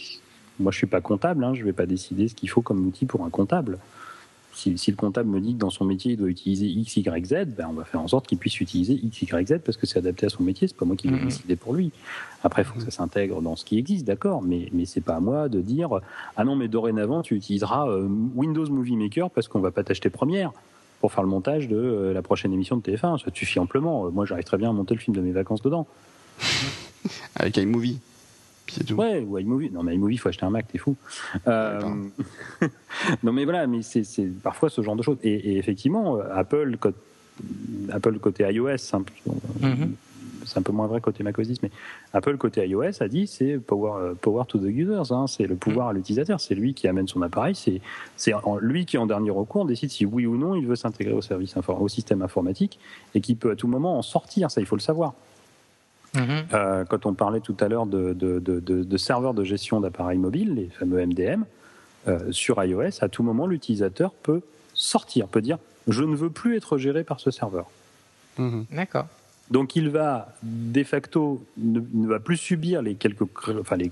Moi, je suis pas comptable, hein, je vais pas décider ce qu'il faut comme outil pour un comptable si, le comptable me dit que dans son métier, il doit utiliser X, Y, Z, ben on va faire en sorte qu'il puisse utiliser X, Y, Z parce que c'est adapté à son métier. C'est pas moi qui vais mhm. décider pour lui. Après, il faut que ça s'intègre dans ce qui existe, d'accord, mais, mais c'est pas à moi de dire ah non, mais dorénavant, tu utiliseras euh, Windows Movie Maker parce qu'on va pas t'acheter première pour faire le montage de euh, la prochaine émission de TF1. Ça suffit amplement. Moi, j'arrive très bien à monter le film de mes vacances dedans. Avec iMovie. Ouais, ou iMovie. Non, mais iMovie, il faut acheter un Mac, t'es fou. Euh... non, mais voilà, mais c'est parfois ce genre de choses. Et, effectivement, Apple, Apple côté iOS, c'est un, un, peu moins vrai côté macOS mais Apple côté iOS a dit c'est power, power to the users, hein, c'est le pouvoir à l'utilisateur, c'est lui qui amène son appareil, c'est lui qui en dernier recours décide si oui ou non il veut s'intégrer au service au système informatique et qui peut à tout moment en sortir, ça il faut le savoir. Mhm. Euh, quand on parlait tout à l'heure de, de, serveurs de gestion d'appareils mobiles, les fameux MDM, euh, sur iOS, à tout moment, l'utilisateur peut sortir, peut dire je ne veux plus être géré par ce serveur. Mhm. D'accord. Donc il va de facto ne, va plus subir les quelques enfin les,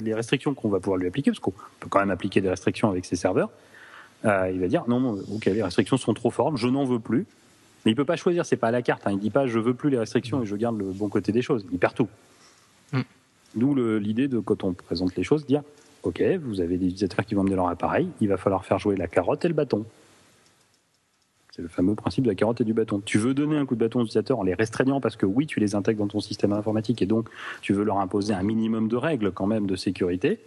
les restrictions qu'on va pouvoir lui appliquer parce qu'on peut quand même appliquer des restrictions avec ces serveurs. Euh, il va dire non, ok les restrictions sont trop fortes, je n'en veux plus. Mais il peut pas choisir, c'est pas à la carte. Hein. Il dit pas je veux plus les restrictions et je garde le bon côté des choses. Il perd tout. Mm. D'où l'idée de quand on présente les choses, dire ok, vous avez des utilisateurs qui vont amener leur appareil, il va falloir faire jouer la carotte et le bâton. C'est le fameux principe de la carotte et du bâton. Tu veux donner un coup de bâton aux utilisateurs en les restreignant parce que oui, tu les intègres dans ton système informatique et donc tu veux leur imposer un minimum de règles quand même de sécurité.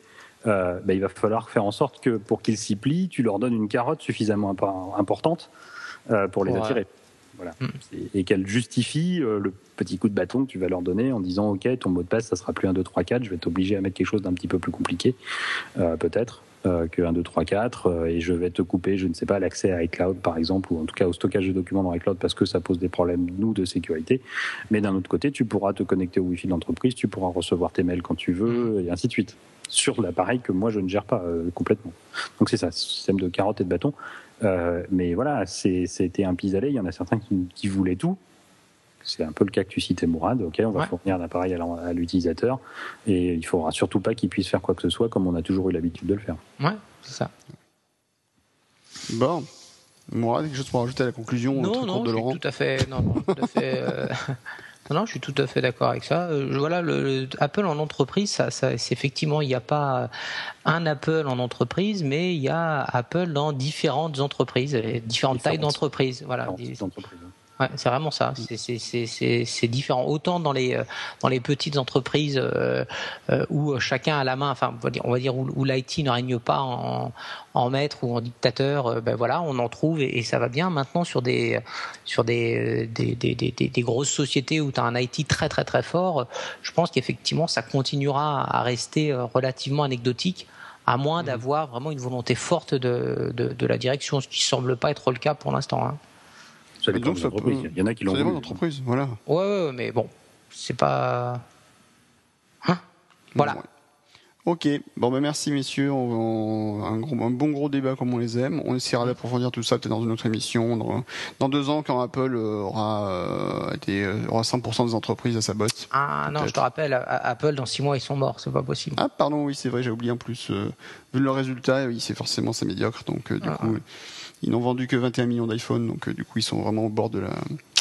Euh, ben, il va falloir faire en sorte que pour qu'ils s'y plient, tu leur donnes une carotte suffisamment importante euh, pour les attirer. Voilà. Mm. Et qu'elle justifie euh, le petit coup de bâton que tu vas leur donner en disant OK, ton mot de passe, ça sera plus 1, 2, 3, 4, je vais t'obliger à mettre quelque chose d'un petit peu plus compliqué, euh, peut-être. Euh, que 1, 2, 3, 4, et je vais te couper, je ne sais pas, l'accès à iCloud par exemple, ou en tout cas au stockage de documents dans iCloud parce que ça pose des problèmes, nous, de sécurité. Mais d'un autre côté, tu pourras te connecter au Wi-Fi de l'entreprise, tu pourras recevoir tes mails quand tu veux, mm. et ainsi de suite, sur l'appareil que moi je ne gère pas complètement. Donc c'est ça, système de carotte et de bâton. Euh, mais voilà, c'était un pis-aller. Il y en a certains qui, voulaient tout. C'est un peu le cas que tu citais, Mourad. Ok, on va fournir l'appareil à l'utilisateur et il faudra surtout pas qu'il puisse faire quoi que ce soit comme on a toujours eu l'habitude de le faire. Ouais, c'est ça. Bon, Mourad, quelque chose pour rajouter à la conclusion Non, non, de Laurent. tout à fait, non, tout à fait. Euh, non, je suis tout à fait d'accord avec ça. Euh, voilà, le, Apple en entreprise, ça, ça c'est effectivement, il n'y a pas un Apple en entreprise, mais il y a Apple dans différentes entreprises, différentes, tailles d'entreprises. Voilà. Ouais, c'est vraiment ça. C'est différent. Autant dans les euh, dans les petites entreprises euh, euh, où chacun a la main, enfin on va dire, où, l'IT ne règne pas en, en maître ou en dictateur. ben voilà, on en trouve et, ça va bien. Maintenant sur des sur des des, des, des, des grosses sociétés où tu as un IT très très très fort, je pense qu'effectivement ça continuera à rester relativement anecdotique à moins mmh. d'avoir vraiment une volonté forte de, de, de, la direction, ce qui semble pas être le cas pour l'instant. Hein. Il y en a qui l'ont. d'entreprise, voilà. Ouais, ouais, mais bon, c'est pas. Hein? Voilà. Ok, bon ben merci messieurs, un, gros, un, bon gros débat comme on les aime. On essaiera d'approfondir tout ça peut-être dans une autre émission. Dans, dans deux ans, quand Apple euh, aura euh, été euh, aura 100% des entreprises à sa botte. Ah non, je te rappelle, Apple dans six mois ils sont morts, c'est pas possible. Ah pardon, oui c'est vrai, j'ai oublié en plus. vu le résultat, oui c'est forcément c'est médiocre, donc du ah. coup ils n'ont vendu que 21 millions d'iPhone, donc du coup ils sont vraiment au bord de la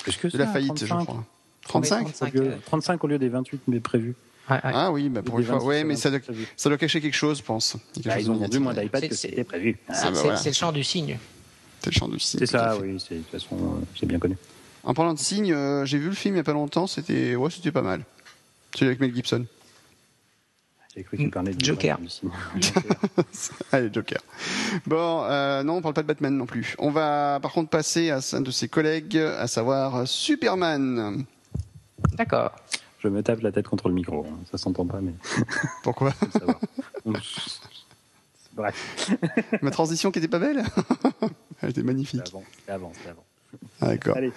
que de la faillite, je 35. crois. 35 35, Au lieu- euh, 35 au lieu des 28 mais prévus. Ah oui, bah pour une fois. 26, Ouais, mais ça doit, prévus. ça doit cacher quelque chose, je pense. Quelque Bah, chose ils ont vendu moins d'iPad C'est- que c'était prévu. Ah, C'est bah voilà. c'est le champ du signe. C'est le champ du signe. C'est ça, oui. c'est- De toute façon, euh, c'est bien connu. En parlant de signes, euh, j'ai vu le film il y a pas longtemps, c'était ouais, c'était pas mal. Celui avec Mel Gibson. J'ai cru que tu parlais de Joker. Allez, Joker. Bon, euh, non, on parle pas de Batman non plus. On va par contre passer à un de ses collègues, à savoir Superman. D'accord. Je me tape la tête contre le micro. hein. Ça s'entend pas, mais Pourquoi. Bref, Ma transition qui était pas belle Elle était magnifique. c'est avant, c'est avant. D'accord. Allez.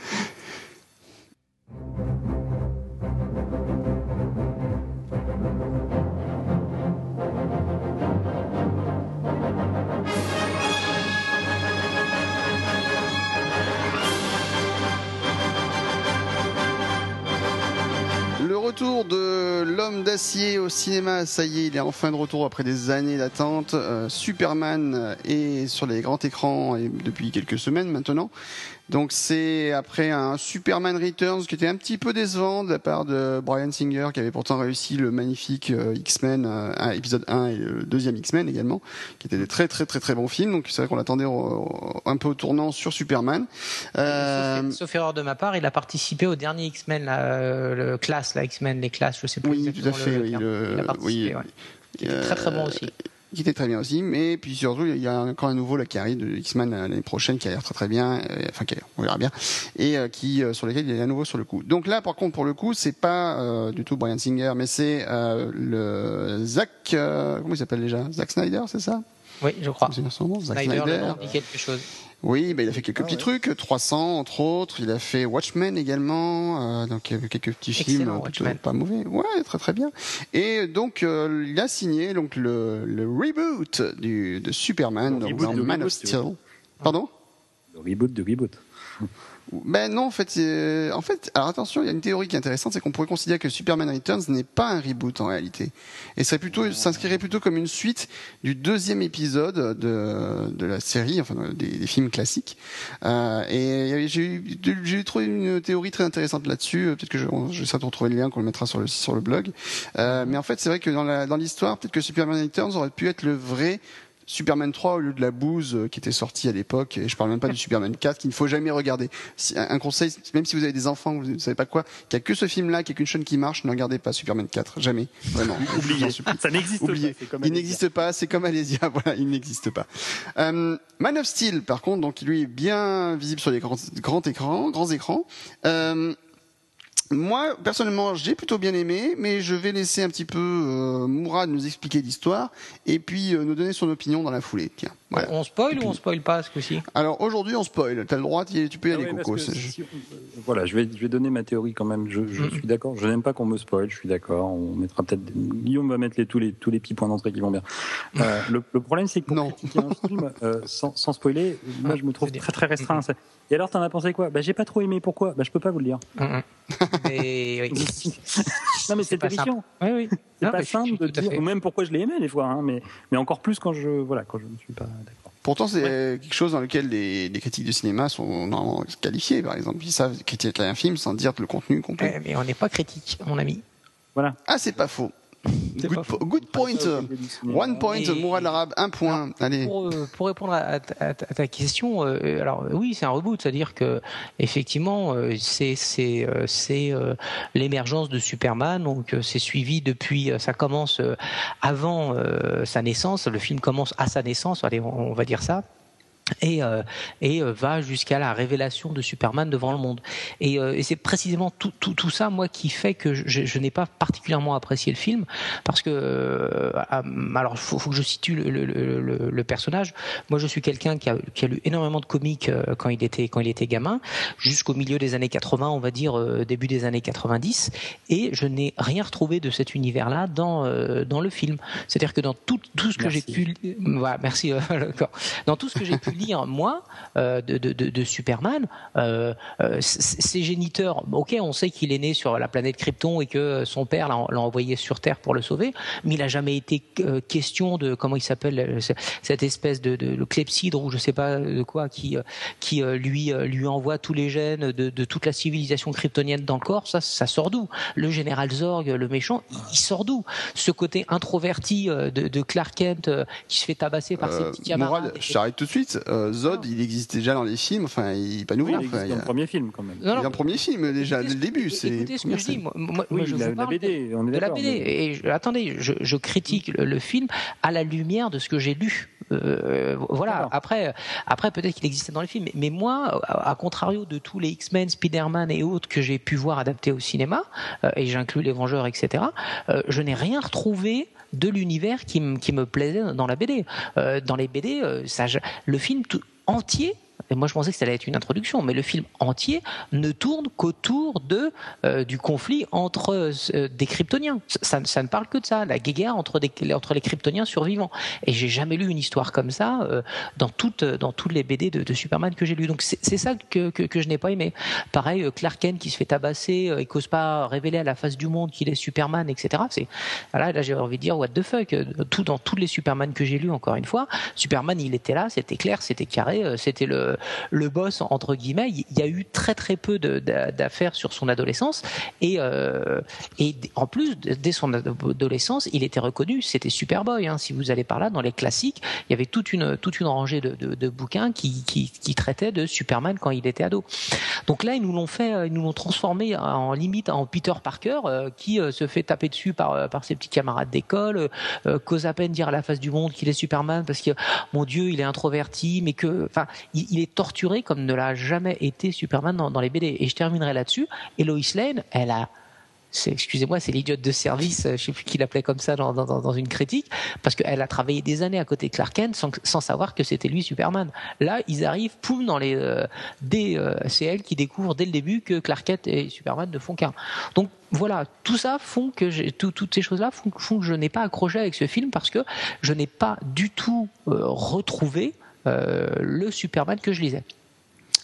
Retour de l'homme d'acier au cinéma, ça y est, il est enfin de retour après des années d'attente. Euh, Superman est sur les grands écrans depuis quelques semaines maintenant. Donc c'est après un Superman Returns qui était un petit peu décevant de la part de Brian Singer qui avait pourtant réussi le magnifique euh, X-Men, euh, épisode 1 et le deuxième X-Men également, qui étaient des très très très très bons films. Donc c'est vrai qu'on l'attendait un peu au tournant sur Superman. Euh, Sauf, sauf erreur de ma part, il a participé au dernier X-Men, le classe, la X-Men, les classes, je sais plus oui, tout exactement à fait. le oui, terme. le- Il a participé, oui, ouais. Qui était très très bon aussi. Qui était très bien aussi, mais puis surtout il y a encore un nouveau là qui arrive de X-Men l'année prochaine qui a l'air très très bien, euh, enfin qui a on verra bien, et euh, qui euh, sur lesquels il est à nouveau sur le coup. Donc là par contre pour le coup c'est pas euh, du tout Brian Singer, mais c'est euh, le Zack, euh, comment il s'appelle déjà, Zack Snyder, c'est ça? Oui, je crois. Zack Snyder, le Snyder. nom dit quelque chose. Oui, bah, il a fait quelques Ah, petits ouais. trucs, 300 entre autres. Il a fait Watchmen également, euh, donc quelques petits Excellent, films euh, plutôt Watchmen. pas mauvais. Ouais, très très bien. Et donc euh, il a signé donc le, le reboot du, de Superman, Le donc reboot dans de Man of reboot, Steel. Pardon? Le reboot de reboot. Ben non, en fait, c'est- en fait, alors attention, il y a une théorie qui est intéressante, c'est qu'on pourrait considérer que Superman Returns n'est pas un reboot en réalité, et serait plutôt, s'inscrirait plutôt comme une suite du deuxième épisode de, de la série, enfin des, des films classiques. Euh, et j'ai trouvé une théorie très intéressante là-dessus. euh, Peut-être que je, j'essaierai de retrouver le lien qu'on le mettra sur le sur le blog. Euh, mais en fait, c'est vrai que dans la dans l'histoire, peut-être que Superman Returns aurait pu être le vrai Superman 3 au lieu de la bouse euh, qui était sortie à l'époque, et je parle même pas du Superman 4 qu'il ne faut jamais regarder. Un conseil, même si vous avez des enfants, vous ne savez pas quoi, qu'il n'y a que ce film-là, qu'il n'y a qu'une chaîne qui marche, ne regardez pas Superman 4, jamais, vraiment. Oubliez. Ça n'existe pas. comme Il n'existe pas, c'est comme Alésia, voilà, il n'existe pas. Euh, Man of Steel, par contre, donc lui est bien visible sur les grands, grands écrans, grands écrans. Euh, moi, personnellement, j'ai plutôt bien aimé, mais je vais laisser un petit peu euh, Mourad nous expliquer l'histoire et puis euh, nous donner son opinion dans la foulée. Tiens, voilà. On spoil ou on spoil pas ce coup-ci? Alors aujourd'hui, on spoil. T'as le droit, tu peux y Ah aller, ouais, Coco. que euh, voilà, je vais, je vais donner ma théorie quand même. Je, je Mhm. suis d'accord. Je n'aime pas qu'on me spoil. Je suis d'accord. On mettra peut-être. Guillaume va mettre les, tous les tous les petits points d'entrée qui vont bien. Euh, le, le problème, c'est que pour Non. critiquer un film euh, sans, sans spoiler, moi, je me trouve très très restreint. Et alors, t'en as pensé quoi? Bah, j'ai pas trop aimé. Pourquoi? Bah, je peux pas vous le dire. Mhm. Mais oui. non, mais c'est pas terrifiant. Oui, oui. C'est pas simple de dire. Ou même pourquoi je l'ai aimé des fois. Hein, mais mais encore plus quand je voilà quand je ne suis pas d'accord. Pourtant, c'est quelque chose dans lequel les, les critiques de cinéma sont normalement qualifiés. Par exemple, ils savent critiquer un film sans dire le contenu complet. Mais on n'est pas critique, mon ami. Voilà. Ah, c'est pas faux. Good, pas po- good point. One point, Et- Mourad l'arabe, un point. Allez. Pour, euh, pour répondre à, à ta- à ta question, euh, alors oui, c'est un reboot, c'est-à-dire que effectivement, euh, c'est euh, l'émergence de Superman, donc euh, c'est suivi depuis, ça commence euh, avant euh, sa naissance, le film commence à sa naissance, allez, on, on va dire ça. Et, euh, et euh, va jusqu'à la révélation de Superman devant le monde. Et, euh, et c'est précisément tout, tout, tout ça, moi, qui fait que je, je- n'ai pas particulièrement apprécié le film, parce que, euh, alors, faut, faut que je situe le, le, le, le- personnage. Moi, je suis quelqu'un qui a, qui a lu énormément de comics euh, quand il était quand il était gamin, jusqu'au milieu des années 80, on va dire euh, début des années 90, et je n'ai rien retrouvé de cet univers-là dans dans le film. C'est-à-dire que dans tout tout ce que j'ai pu, voilà, merci, euh, dans tout ce que j'ai pu souvenir, moi, euh, de, de, de, Superman, euh, euh ses géniteurs, ok, on sait qu'il est né sur la planète Krypton et que son père l'a envoyé sur Terre pour le sauver, mais il n'a jamais été euh, question de, comment il s'appelle, cette espèce de, de, clepsydre ou je sais pas de quoi, qui, qui lui, lui envoie tous les gènes de, de toute la civilisation kryptonienne dans le corps, ça, ça sort d'où? Le général Zorg, le méchant, il sort d'où? Ce côté introverti de, de Clark Kent qui se fait tabasser par ses petits camarades. je t'arrête tout de suite. Zod, il existe déjà dans les films. Enfin, il n'est pas nouveau. il existe dans le premier film quand même. il est dans le premier film déjà dès le début. C'est écoutez ce que je dis. Moi, oui, je la, BD. On est de la BD. Et attendez, je, je critique le, film à la lumière de ce que j'ai lu. Euh, voilà. Après, après peut-être qu'il existait dans les films, mais, moi, à, contrario de tous les X-Men, Spider-Man et autres que j'ai pu voir adaptés au cinéma, euh, et j'inclus les Vengeurs, etc. Euh, je n'ai rien retrouvé de l'univers qui, me plaisait dans la BD. Euh, dans les BD, ça, le film tout, entier et moi je pensais que ça allait être une introduction, mais le film entier ne tourne qu'autour de euh, du conflit entre euh, des kryptoniens. Ça, ne parle que de ça, la guerre entre, les kryptoniens survivants. Et j'ai jamais lu une histoire comme ça euh, dans toutes dans toutes les BD de, Superman que j'ai lu. Donc c'est ça que, que, je n'ai pas aimé. Pareil, Clark Kent qui se fait tabasser et qu'ose pas révéler à la face du monde qu'il est Superman, etc. C'est voilà, là j'ai envie de dire what the fuck. Tout dans tous les Superman que j'ai lus, encore une fois, Superman il était là, c'était clair, c'était carré, c'était le le boss entre guillemets. Il y a eu très très peu d'affaires sur son adolescence et euh, en plus dès son adolescence, il était reconnu. C'était Superboy. Hein. Si vous allez par là dans les classiques, il y avait toute une toute une rangée de, bouquins qui, traitaient de Superman quand il était ado. Donc là, ils nous l'ont fait, ils nous l'ont transformé en limite en Peter Parker euh, qui euh, se fait taper dessus par ses petits camarades d'école, cause à peine dire à la face du monde qu'il est Superman parce que mon Dieu, il est introverti, mais que enfin il torturé comme ne l'a jamais été Superman dans, les BD. Et je terminerai là-dessus. Et Lois Lane, elle a excusez-moi, c'est l'idiote de service, euh, je sais plus qui l'appelait comme ça dans, une critique, parce qu'elle a travaillé des années à côté de Clark Kent sans, savoir que c'était lui Superman. Là, ils arrivent, poum, dans les, euh, euh, c'est elle qui découvre dès le début que Clark Kent et Superman ne font qu'un. Donc voilà, tout ça font que toutes ces choses-là font, que je n'ai pas accroché avec ce film parce que je n'ai pas du tout retrouvé euh, le Superman que je lisais.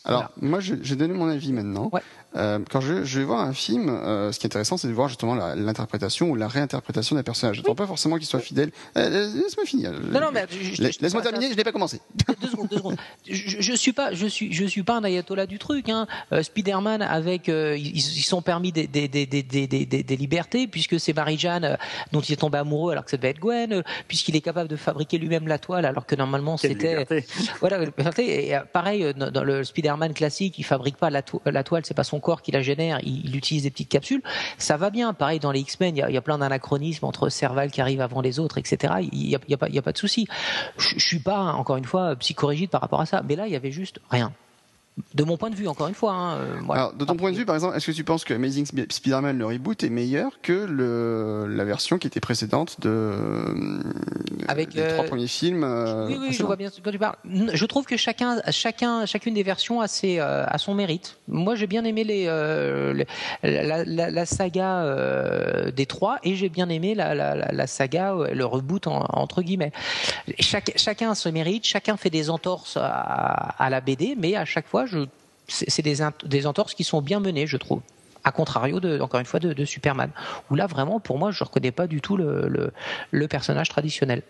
Alors, moi, j'ai donné mon avis maintenant. Euh, quand je, je, vais voir un film, euh, ce qui est intéressant, c'est de voir justement l'interprétation ou la réinterprétation d'un personnage. Je ne pas forcément qu'il soit fidèle. Euh, Laisse-moi finir. Non, non, mais laisse-moi terminer. Je n'ai pas commencé. Deux secondes, deux secondes. Je, je suis pas, je suis, je suis pas un ayatollah du truc. Hein. Euh, Spider-Man avec, euh, ils, ils, sont permis des, des, des, des libertés puisque c'est Marie-Jeanne dont il est tombé amoureux alors que ça devait être Gwen, puisqu'il est capable de fabriquer lui-même la toile alors que normalement c'était. Voilà. Et pareil dans le Spider-Man classique, il fabrique pas la, la toile, c'est pas son corps qui la génère, il, utilise des petites capsules. Ça va bien. Pareil, dans les X-Men, il y, a, plein d'anachronismes entre Serval qui arrive avant les autres, etc. Il n'y a, a, pas, a pas de souci. Je suis pas, encore une fois, psychorigide par rapport à ça. Mais là, il y avait juste rien de mon point de vue, encore une fois. Hein, euh, Alors, de ton point de vue, par exemple, est-ce que tu penses que Amazing Spider-Man, le reboot, est meilleur que le, la version qui était précédente de euh, Avec, les trois euh, premiers films Oui, oui, je vois bien ce que tu parles. Je trouve que chacun, chacun, chacune des versions a, ses, a son mérite. Moi, j'ai bien aimé les, la, la, la, saga des trois et j'ai bien aimé la, la, saga, le reboot entre guillemets. Chaque, chacun a son mérite, chacun fait des entorses à, à la BD, mais à chaque fois, c'est des, des entorses qui sont bien menées, je trouve. A contrario, de, encore une fois, de, Superman. Où là, vraiment, pour moi, je ne reconnais pas du tout le, le, personnage traditionnel.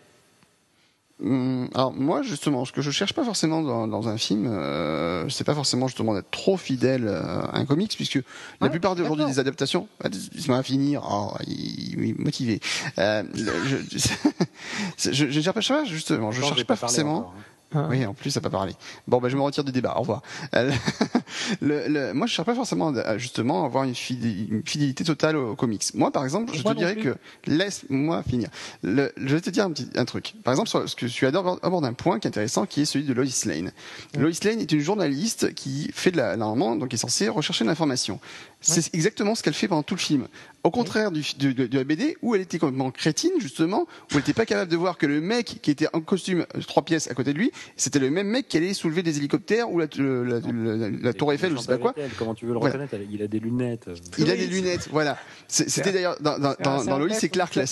Hum, alors moi justement, ce que je cherche pas forcément dans, un film, euh, c'est pas forcément justement d'être trop fidèle à un comics, puisque la plupart d'aujourd'hui des adaptations, laisse-moi finir, oh, il, motivé. Euh, je, je, je, cherche pas justement, je cherche pas forcément. Hein. Ah. Oui, en plus, ça n'a pas parlé. Bon, ben, je me retire du débat. Au revoir. Euh, le, le, moi, je ne cherche pas forcément justement à avoir une, fidélité, totale aux, comics. Moi, par exemple, je te dirais que laisse-moi finir. Le, je vais te dire un, petit, un truc. Par exemple, ce que tu abordes un point qui est intéressant, qui est celui de Lois Lane. Lois Lane est une journaliste qui fait de la, normalement, donc est censée rechercher de l'information. C'est exactement ce qu'elle fait pendant tout le film. Au contraire du, de, de, la BD, où elle était complètement crétine, justement, où elle n'était pas capable de voir que le mec qui était en costume euh, trois pièces à côté de lui C'était le même mec qui allait soulever des hélicoptères ou la, la, la, la tour Eiffel, je sais pas quoi. Comment tu veux le voilà. reconnaître Il a des lunettes. Il a des lunettes, voilà. C'était d'ailleurs dans, dans, dans, dans Lois et Clark, la,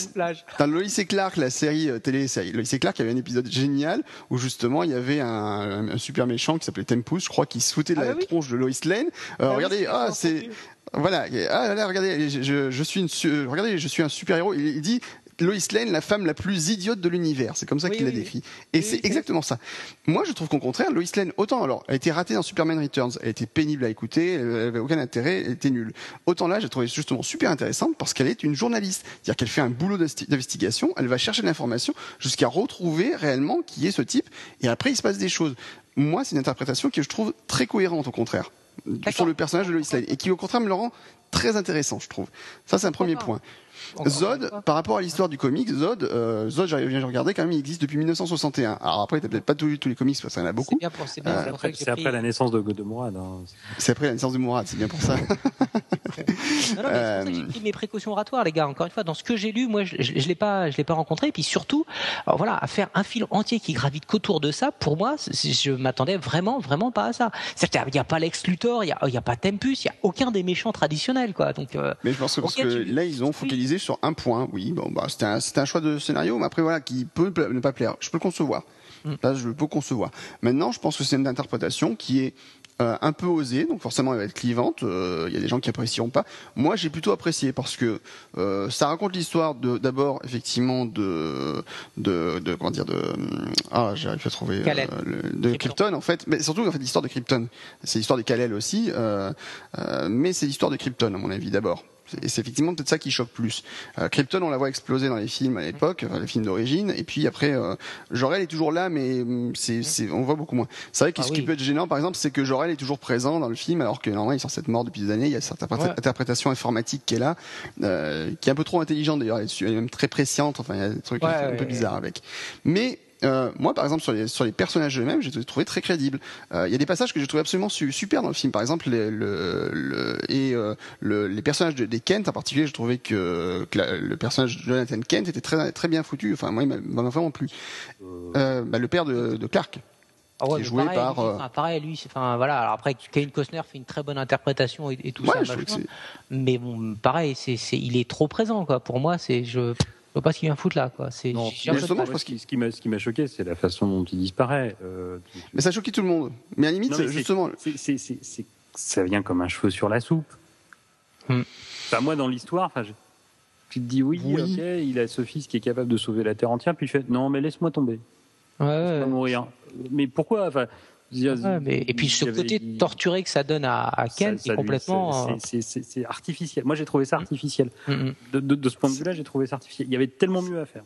dans Lois et Clark, la série euh, télé, Lois et Clark, il y avait un épisode génial où justement il y avait un, un super méchant qui s'appelait Tempus, je crois, qui se foutait de la tronche de Lois Lane. Euh, regardez, ah c'est voilà, ah là, regardez, je, je, suis une, regardez, je suis un super héros. Il, il dit, Lois Lane, la femme la plus idiote de l'univers. C'est comme ça qu'il la décrit. Et c'est exactement ça. Moi, je trouve qu'au contraire, Lois Lane, autant alors, elle a été ratée dans Superman Returns, elle était pénible à écouter, elle avait aucun intérêt, elle était nulle. Autant là, j'ai trouvé justement super intéressante parce qu'elle est une journaliste. C'est-à-dire qu'elle fait un boulot d'investigation, elle va chercher l'information jusqu'à retrouver réellement qui est ce type, et après, il se passe des choses. Moi, c'est une interprétation que je trouve très cohérente au contraire sur le personnage de Lois Lane et qui au contraire me le rend très intéressant, je trouve. Ça, c'est un premier point. Zod, par rapport à l'histoire du comic, Zod, euh, Zod, j'ai regardé quand même, il existe depuis 1961. Alors après, t'as peut-être pas tout lu tous les comics parce qu'il y en a beaucoup. C'est euh, après, après la naissance de, de Mourad. Hein. C'est après la naissance de Mourad, c'est bien pour ça. non, non, euh... j'ai pris mes précautions oratoires, les gars. Encore une fois, dans ce que j'ai lu, moi, je, je, je l'ai pas, je l'ai pas rencontré. Et puis surtout, alors voilà, à faire un fil entier qui gravite qu'autour de ça, pour moi, je m'attendais vraiment, vraiment pas à ça. C'est-à-dire, il n'y a pas Lex Luthor, il y a, pas Tempus, il y a aucun des méchants traditionnels, quoi. Donc. Euh, mais je pense que parce que là, ils ont focalisé sur un point. Oui, bon, bah, c'était un, un, choix de scénario, mais après voilà, qui peut ne pas plaire. Je peux le concevoir. Mm. Là, je peux concevoir. Maintenant, je pense que c'est une interprétation qui est euh, un peu osée, donc forcément elle va être clivante. Il euh, y a des gens qui apprécieront pas. Moi, j'ai plutôt apprécié parce que euh, ça raconte l'histoire de d'abord effectivement de de, de comment dire de ah j'arrive à trouver le, de Krypton. Krypton en fait, mais surtout en fait l'histoire de Krypton. C'est l'histoire des Kal-El aussi, mais c'est l'histoire de Krypton à mon avis d'abord. Et c'est effectivement peut-être ça qui choque plus. Euh, Krypton, on la voit exploser dans les films à l'époque, enfin, les films d'origine, et puis après, euh, Jor-El est toujours là, mais mm, c'est, c'est, on voit beaucoup moins. C'est vrai que ah, ce oui. qui peut être gênant, par exemple, c'est que Jor-El est toujours présent dans le film, alors que normalement il est censé être mort depuis des années. Il y a cette ouais. interprétation informatique qui est là, euh, qui est un peu trop intelligente d'ailleurs, elle est même très presciente. Enfin, il y a des trucs ouais, un peu bizarres avec. Mais euh, moi, par exemple, sur les, sur les personnages eux-mêmes, j'ai trouvé très crédibles. Il euh, y a des passages que j'ai trouvé absolument su, super dans le film. Par exemple, les, le, le, et euh, le, les personnages de, des Kent, en particulier, je trouvais que, que la, le personnage de Jonathan Kent était très, très bien foutu. Enfin, moi, il m'a vraiment plu. Bah, le père de, de Clark. Ah ouais, qui est joué pareil, par. Lui, enfin, pareil, lui, enfin voilà. Alors après, Kevin Costner fait une très bonne interprétation et, et tout ouais, ça, mais bon, pareil, c'est, il est trop présent, quoi. Pour moi, c'est, je, je vois pas ce qu'il vient foutre là. Quoi. C'est, non, justement, je pense que ce qui m'a, ce qui m'a choqué, c'est la façon dont il disparaît. Euh, mais ça choquait tout le monde. Mais à la limite, non, justement. C'est, c'est, c'est, ça vient comme un cheveu sur la soupe. Hmm. Enfin, moi, dans l'histoire, enfin, je, tu te dis oui, oui, ok, il a ce fils qui est capable de sauver la terre entière, puis il fait non, mais laisse-moi tomber. Ouais, ouais, pas mourir. Mais pourquoi enfin, Ouais, mais, et puis ce côté torturé que ça donne à, à Ken, c'est complètement. Euh, c'est artificiel. Moi, j'ai trouvé ça artificiel. Mm -hmm. de, de, de, ce point de vue-là, j'ai trouvé ça artificiel. Il y avait tellement mieux à faire.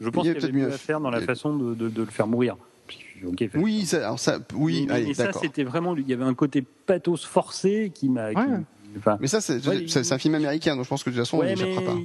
Je pense qu'il y, avait mieux à faire dans la façon de, de, le faire mourir. Okay, oui, ça, alors ça, oui, mais, allez, et ça, c'était vraiment. Il y avait un côté pathos forcé qui m'a. Ouais. Enfin, mais ça, c'est ouais, un film américain, donc je pense que de toute façon, ouais, on n'y échappera pas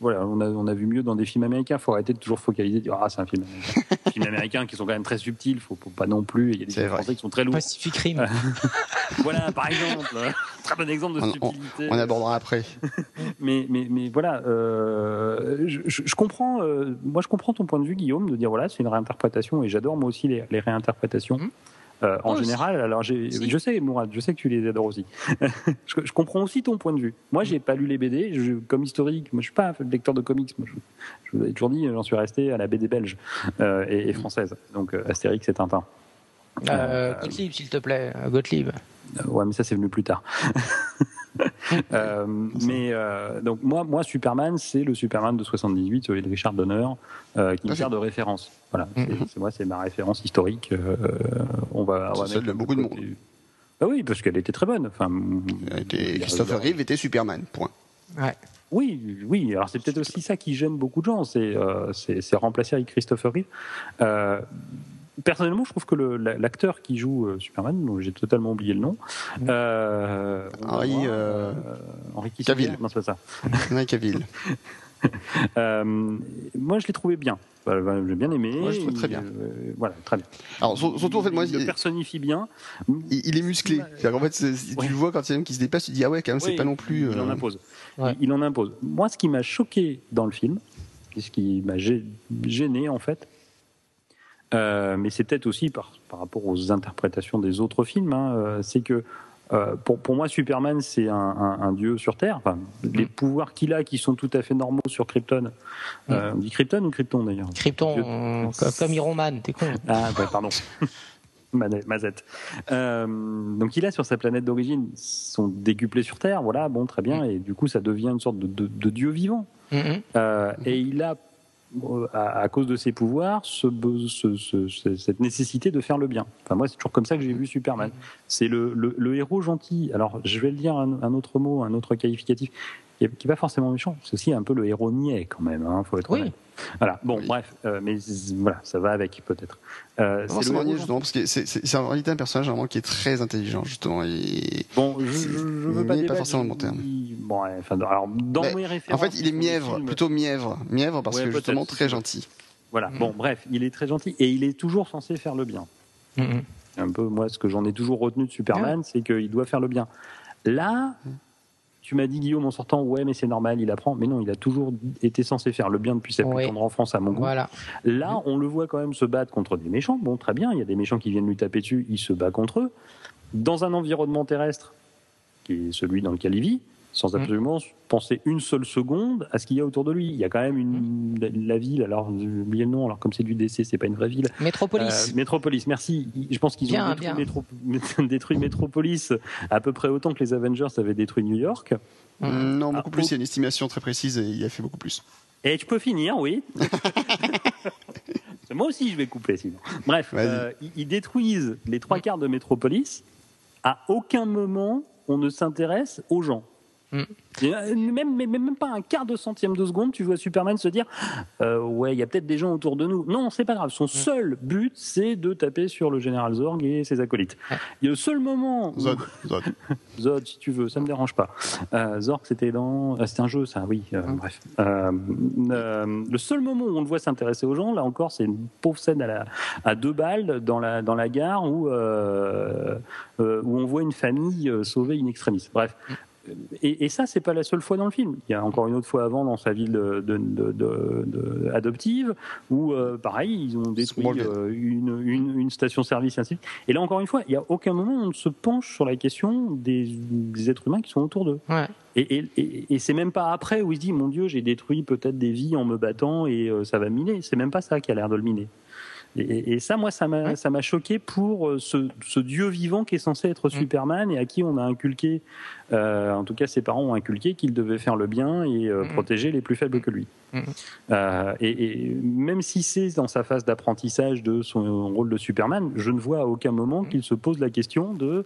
voilà, on a, on a vu mieux dans des films américains. Il faut arrêter de toujours focaliser, dire ah c'est un film américain. des films américains qui sont quand même très subtils. Faut, faut pas non plus. Il y a des films français qui sont très lourds. Pacific Rim. voilà, par exemple, très bon exemple de on, subtilité. On, on, abordera après. mais, mais, mais voilà, euh, je, je, je, comprends. Euh, moi, je comprends ton point de vue, Guillaume, de dire voilà, c'est une réinterprétation et j'adore moi aussi les, les réinterprétations. Mmh. Euh, en général, alors si. je sais, Mourad, je sais que tu les adores aussi. je, je, comprends aussi ton point de vue. Moi, j'ai pas lu les BD, je, comme historique. Moi, je suis pas un lecteur de comics. Moi, je, je vous avais toujours dit, j'en suis resté à la BD belge euh, et, et, française. Donc, euh, Astérix et Tintin. Euh, Gottlieb, s'il te plaît, Gottlieb. ouais, mais ça, c'est venu plus tard. euh, mais euh, donc moi, moi Superman, c'est le Superman de 78, celui de Richard Donner, euh, qui me sert de référence. Voilà, mm -hmm. c'est moi, c'est ma référence historique. Euh, on va. C'est celle de beaucoup de monde. Ah oui, parce qu'elle était très bonne. Enfin, était, Christopher Reeve était Superman. Point. Ouais. Oui, oui. Alors c'est peut-être aussi ça qui gêne beaucoup de gens, c'est euh, remplacer avec Christopher Reeve. Personnellement, je trouve que l'acteur qui joue euh, Superman, dont j'ai totalement oublié le nom, mm. euh, Henri, euh, Henri Cavill. Non, c'est pas ça. Henri Cavill. euh, moi, je l'ai trouvé bien. J'ai bien aimé. Moi, je trouve très bien. Euh, voilà, très bien. Alors, surtout, en fait, moi, il, il le personnifie bien. Il, il est musclé. En fait, si ouais. tu le vois quand il y a un qui se déplace, tu dis ah ouais, quand même, c'est pas non plus. Il en impose. Ouais. Il, il en impose. Moi, ce qui m'a choqué dans le film, et ce qui m'a gêné en fait, Euh, mais c'est peut-être aussi par, par rapport aux interprétations des autres films. Hein, euh, c'est que euh, pour, pour moi, Superman, c'est un, un, un dieu sur Terre. Enfin, les pouvoirs qu'il a, qui sont tout à fait normaux sur Krypton. Euh, on dit Krypton ou Krypton d'ailleurs? Krypton, Dieu- comme, comme Iron Man, t'es con. Ah, ouais, pardon. Mazette. Euh, donc il a sur sa planète d'origine sont décuplés sur Terre, voilà, bon, très bien, et du coup ça devient une sorte de, de- de dieu vivant. Mhm. Euh, et il a, à, à cause de ses pouvoirs, cette nécessité de faire le bien. Enfin moi c'est toujours comme ça que j'ai vu Superman. C'est le, héros gentil. Alors je vais le dire un autre mot, un autre qualificatif qui n'est pas forcément méchant. C'est aussi un peu le héros niais quand même. Hein, faut être Oui. honnête. Voilà. Bon, Oui. bref, euh, mais voilà, ça va avec peut-être. Euh, c'est le justement, parce que c'est en réalité un personnage vraiment qui est très intelligent, justement. Et... Bon, je, je, je veux Mais pas pas débattre, forcément le bon terme. Bon, ouais, enfin, alors dans Mais, mes En références, fait, il est mièvre, films, plutôt mièvre. Mièvre parce Ouais, que justement très gentil. Voilà. Mm. Bon, bref, il est très gentil et il est toujours censé faire le bien. C'est Un peu moi, ce que j'en ai toujours retenu de Superman, c'est qu'il doit faire le bien. Là, tu m'as dit Guillaume en sortant, ouais, mais c'est normal, il apprend. Mais non, il a toujours été censé faire le bien depuis sa plus Ouais. tendre enfance à mon goût. Voilà. Là, on le voit quand même se battre contre des méchants. Bon, très bien, il y a des méchants qui viennent lui taper dessus, il se bat contre eux. Dans un environnement terrestre, qui est celui dans lequel il vit, sans Mm. absolument penser une seule seconde à ce qu'il y a autour de lui. Il y a quand même une, la, la ville, alors j'ai oublié le nom, alors comme c'est du DC, c'est pas une vraie ville. Métropolis. Euh, Métropolis, merci. Je pense qu'ils ont détruit, bien. Métro- détruit Métropolis à peu près autant que les Avengers avaient détruit New York. Mhm. Non, beaucoup Ah, plus. oh. Il y a une estimation très précise et il a fait beaucoup plus. Et tu peux finir, oui. Moi aussi, je vais couper sinon. Bref, euh, ils détruisent les trois quarts de Métropolis. À aucun moment, on ne s'intéresse aux gens. Mm. Euh, Même, même, même pas un quart de centième de seconde, tu vois Superman se dire euh, Ouais, il y a peut-être des gens autour de nous. Non, c'est pas grave. Mm. Son seul but, c'est de taper sur le général Zorg et ses acolytes. Ouais. Et le seul moment où- Zod, Zod. Zod, si tu veux, ça me dérange pas. Euh, Zork, c'était dans, c'était un jeu, ça, oui. euh, Hum. Bref, Euh, euh, le seul moment où on le voit s'intéresser aux gens, là encore, c'est une pauvre scène à, la, à deux balles dans la dans la gare où euh, euh, où on voit une famille sauver une extrémiste. Bref. Et, et ça, c'est pas la seule fois dans le film. Il y a encore une autre fois avant dans sa ville de, de- de- de- de- adoptive où, euh, pareil, ils ont détruit euh, une, une, une station-service, ainsi. Et là, encore une fois, il n'y a aucun moment où on ne se penche sur la question des, des êtres humains qui sont autour d'eux. Ouais. Et, et, et, et c'est même pas après où il se dit, mon Dieu, j'ai détruit peut-être des vies en me battant et euh, ça va miner. C'est même pas ça qui a l'air de le miner. Et, ça, moi, ça m'a Ouais. choqué pour euh, ce, ce dieu vivant qui est censé être Mm. Superman et à qui on a inculqué, euh, en tout cas ses parents ont inculqué qu'il devait faire le bien et euh, Mm. protéger les plus faibles que lui. Mm. Euh, et, et même si c'est dans sa phase d'apprentissage de son rôle de Superman, je ne vois à aucun moment qu'il se pose la question de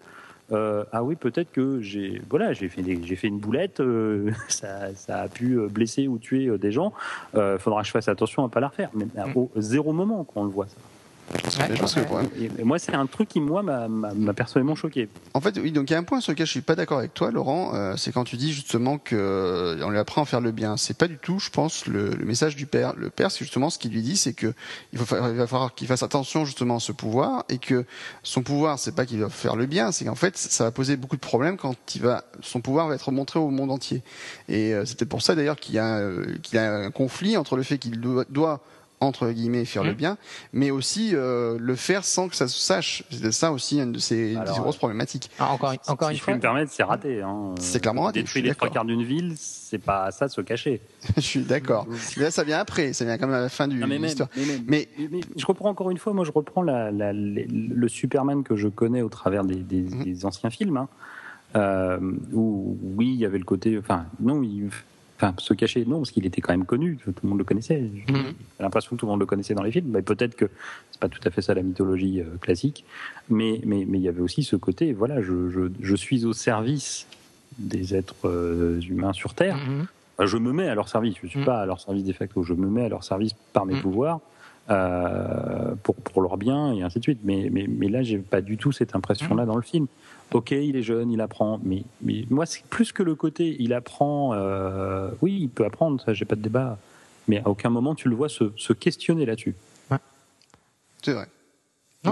euh, ah oui peut-être que j'ai voilà j'ai fait j'ai fait une boulette euh, ça, ça a pu euh, blesser ou tuer des gens euh, faudra que je fasse attention à pas la refaire mais à- Mm. au zéro moment qu'on le voit ça. Que Et, et moi c'est un truc qui moi m'a- personnellement choqué En fait, oui, donc il y a un point sur lequel je suis pas d'accord avec toi, Laurent, euh, c'est quand tu dis justement que euh, on lui apprend à faire le bien. C'est pas du tout, je pense, le, le message du père. Le père, c'est justement ce qu'il lui dit, c'est que il, faut, il va falloir qu'il fasse attention justement à ce pouvoir et que son pouvoir, c'est pas qu'il va faire le bien, c'est qu'en fait, ça va poser beaucoup de problèmes quand il va, son pouvoir va être montré au monde entier. Et euh, peut-être pour ça d'ailleurs qu'il y a, euh, qu'il y a un conflit entre le fait qu'il doit, doit entre guillemets faire le Mhm. bien, mais aussi euh, le faire sans que ça se sache. C'est ça aussi une de ces, de grosses problématiques. Ah, encore encore si une je fois. me permettre c'est raté hein. C'est clairement raté, détruire les trois quarts d'une ville c'est pas ça se cacher Je suis d'accord. Là, ça vient après, ça vient quand même à la fin du Non, mais, même, l'histoire. mais, même- Mais mais- mais je reprends encore une fois, moi je reprends la, la- les- le Superman que je connais au travers des, des- des anciens films, hein, euh, où oui, il y avait le côté, enfin non, il, enfin se cacher, non, parce qu'il était quand même connu, tout le monde le connaissait. J'ai Mhm. l'impression que tout le monde le connaissait dans les films, mais peut-être que c'est pas tout à fait ça la mythologie euh, classique, mais mais mais il y avait aussi ce côté, voilà, je, je, je suis au service des êtres euh, humains sur Terre. Mhm. Je me mets à leur service. Je suis Mm. pas à leur service de facto. Je me mets à leur service par mes Mm. pouvoirs euh, pour pour leur bien et ainsi de suite. Mais mais mais là, j'ai pas du tout cette impression-là dans le film. Ok, il est jeune, il apprend, mais moi, c'est plus que le côté, il apprend. euh, oui, il peut apprendre, ça, j'ai pas de débat. Mais à aucun moment tu le vois se, se questionner là-dessus. c'est vrai.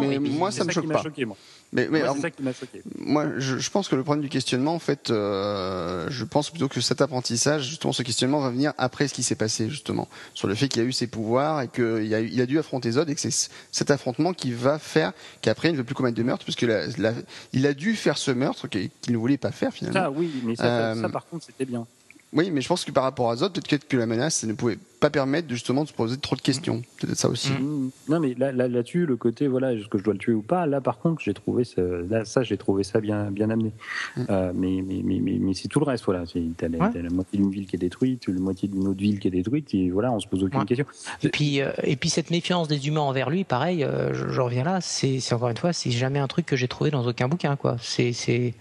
Mais moi, ça, me choque pas. Choqué, moi. Mais, mais c'est ça qui m'a choqué. Moi, je, je, pense que le problème du questionnement, en fait, euh, je pense plutôt que cet apprentissage, justement, ce questionnement va venir après ce qui s'est passé, justement, sur le fait qu'il a eu ses pouvoirs et qu'il a, il a dû affronter Zod et que c'est cet affrontement qui va faire qu'après il ne veut plus commettre de meurtre, puisque la, la, il a dû faire ce meurtre qu'il ne voulait pas faire finalement. Ça, oui, mais ça, euh, ça par contre, c'était bien. Oui, mais je pense que par rapport à Zod, peut-être que la menace ne pouvait pas permettre de, justement de se poser trop de questions. Mm. Peut-être ça aussi. Mm. Non, mais là, là, là-dessus, le côté, voilà, est-ce que je dois le tuer ou pas? Là, par contre, j'ai trouvé ça, là, ça, j'ai trouvé ça bien, bien amené. Mm. Euh, mais, mais, mais, mais, mais c'est tout le reste, voilà. T'as la, ouais. la moitié d'une ville qui est détruite, la moitié d'une autre ville qui est détruite, et voilà, on se pose aucune ouais. question. Et puis, euh, et puis cette méfiance des humains envers lui, pareil, euh, je, je, reviens là, c'est, c'est encore une fois, c'est jamais un truc que j'ai trouvé dans aucun bouquin, quoi. C'est, c'est,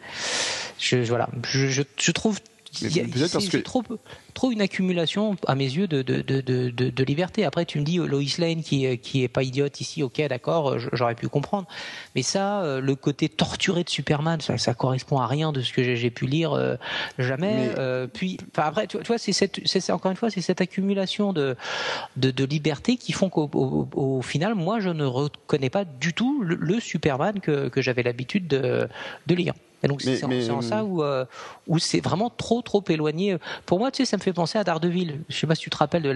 je, voilà, je, je, je trouve que trop, trop une accumulation à mes yeux de, de, de, de, de liberté. Après, tu me dis Lois Lane qui qui est pas idiote ici, ok, d'accord, j'aurais pu comprendre. Mais ça, euh, le côté torturé de Superman, ça, ça correspond à rien de ce que j'ai pu lire euh, jamais. Mais... Euh, puis, enfin après, tu, tu vois, c'est cette, c'est encore une fois, c'est cette accumulation de, de, de liberté qui font qu'au au, au, final, moi, je ne reconnais pas du tout le, le Superman que, que j'avais l'habitude de, de lire. Et donc c'est en ça où, euh, où c'est vraiment trop trop éloigné. Pour moi, tu sais, ça me fait penser à Daredevil. Je sais pas si tu te rappelles de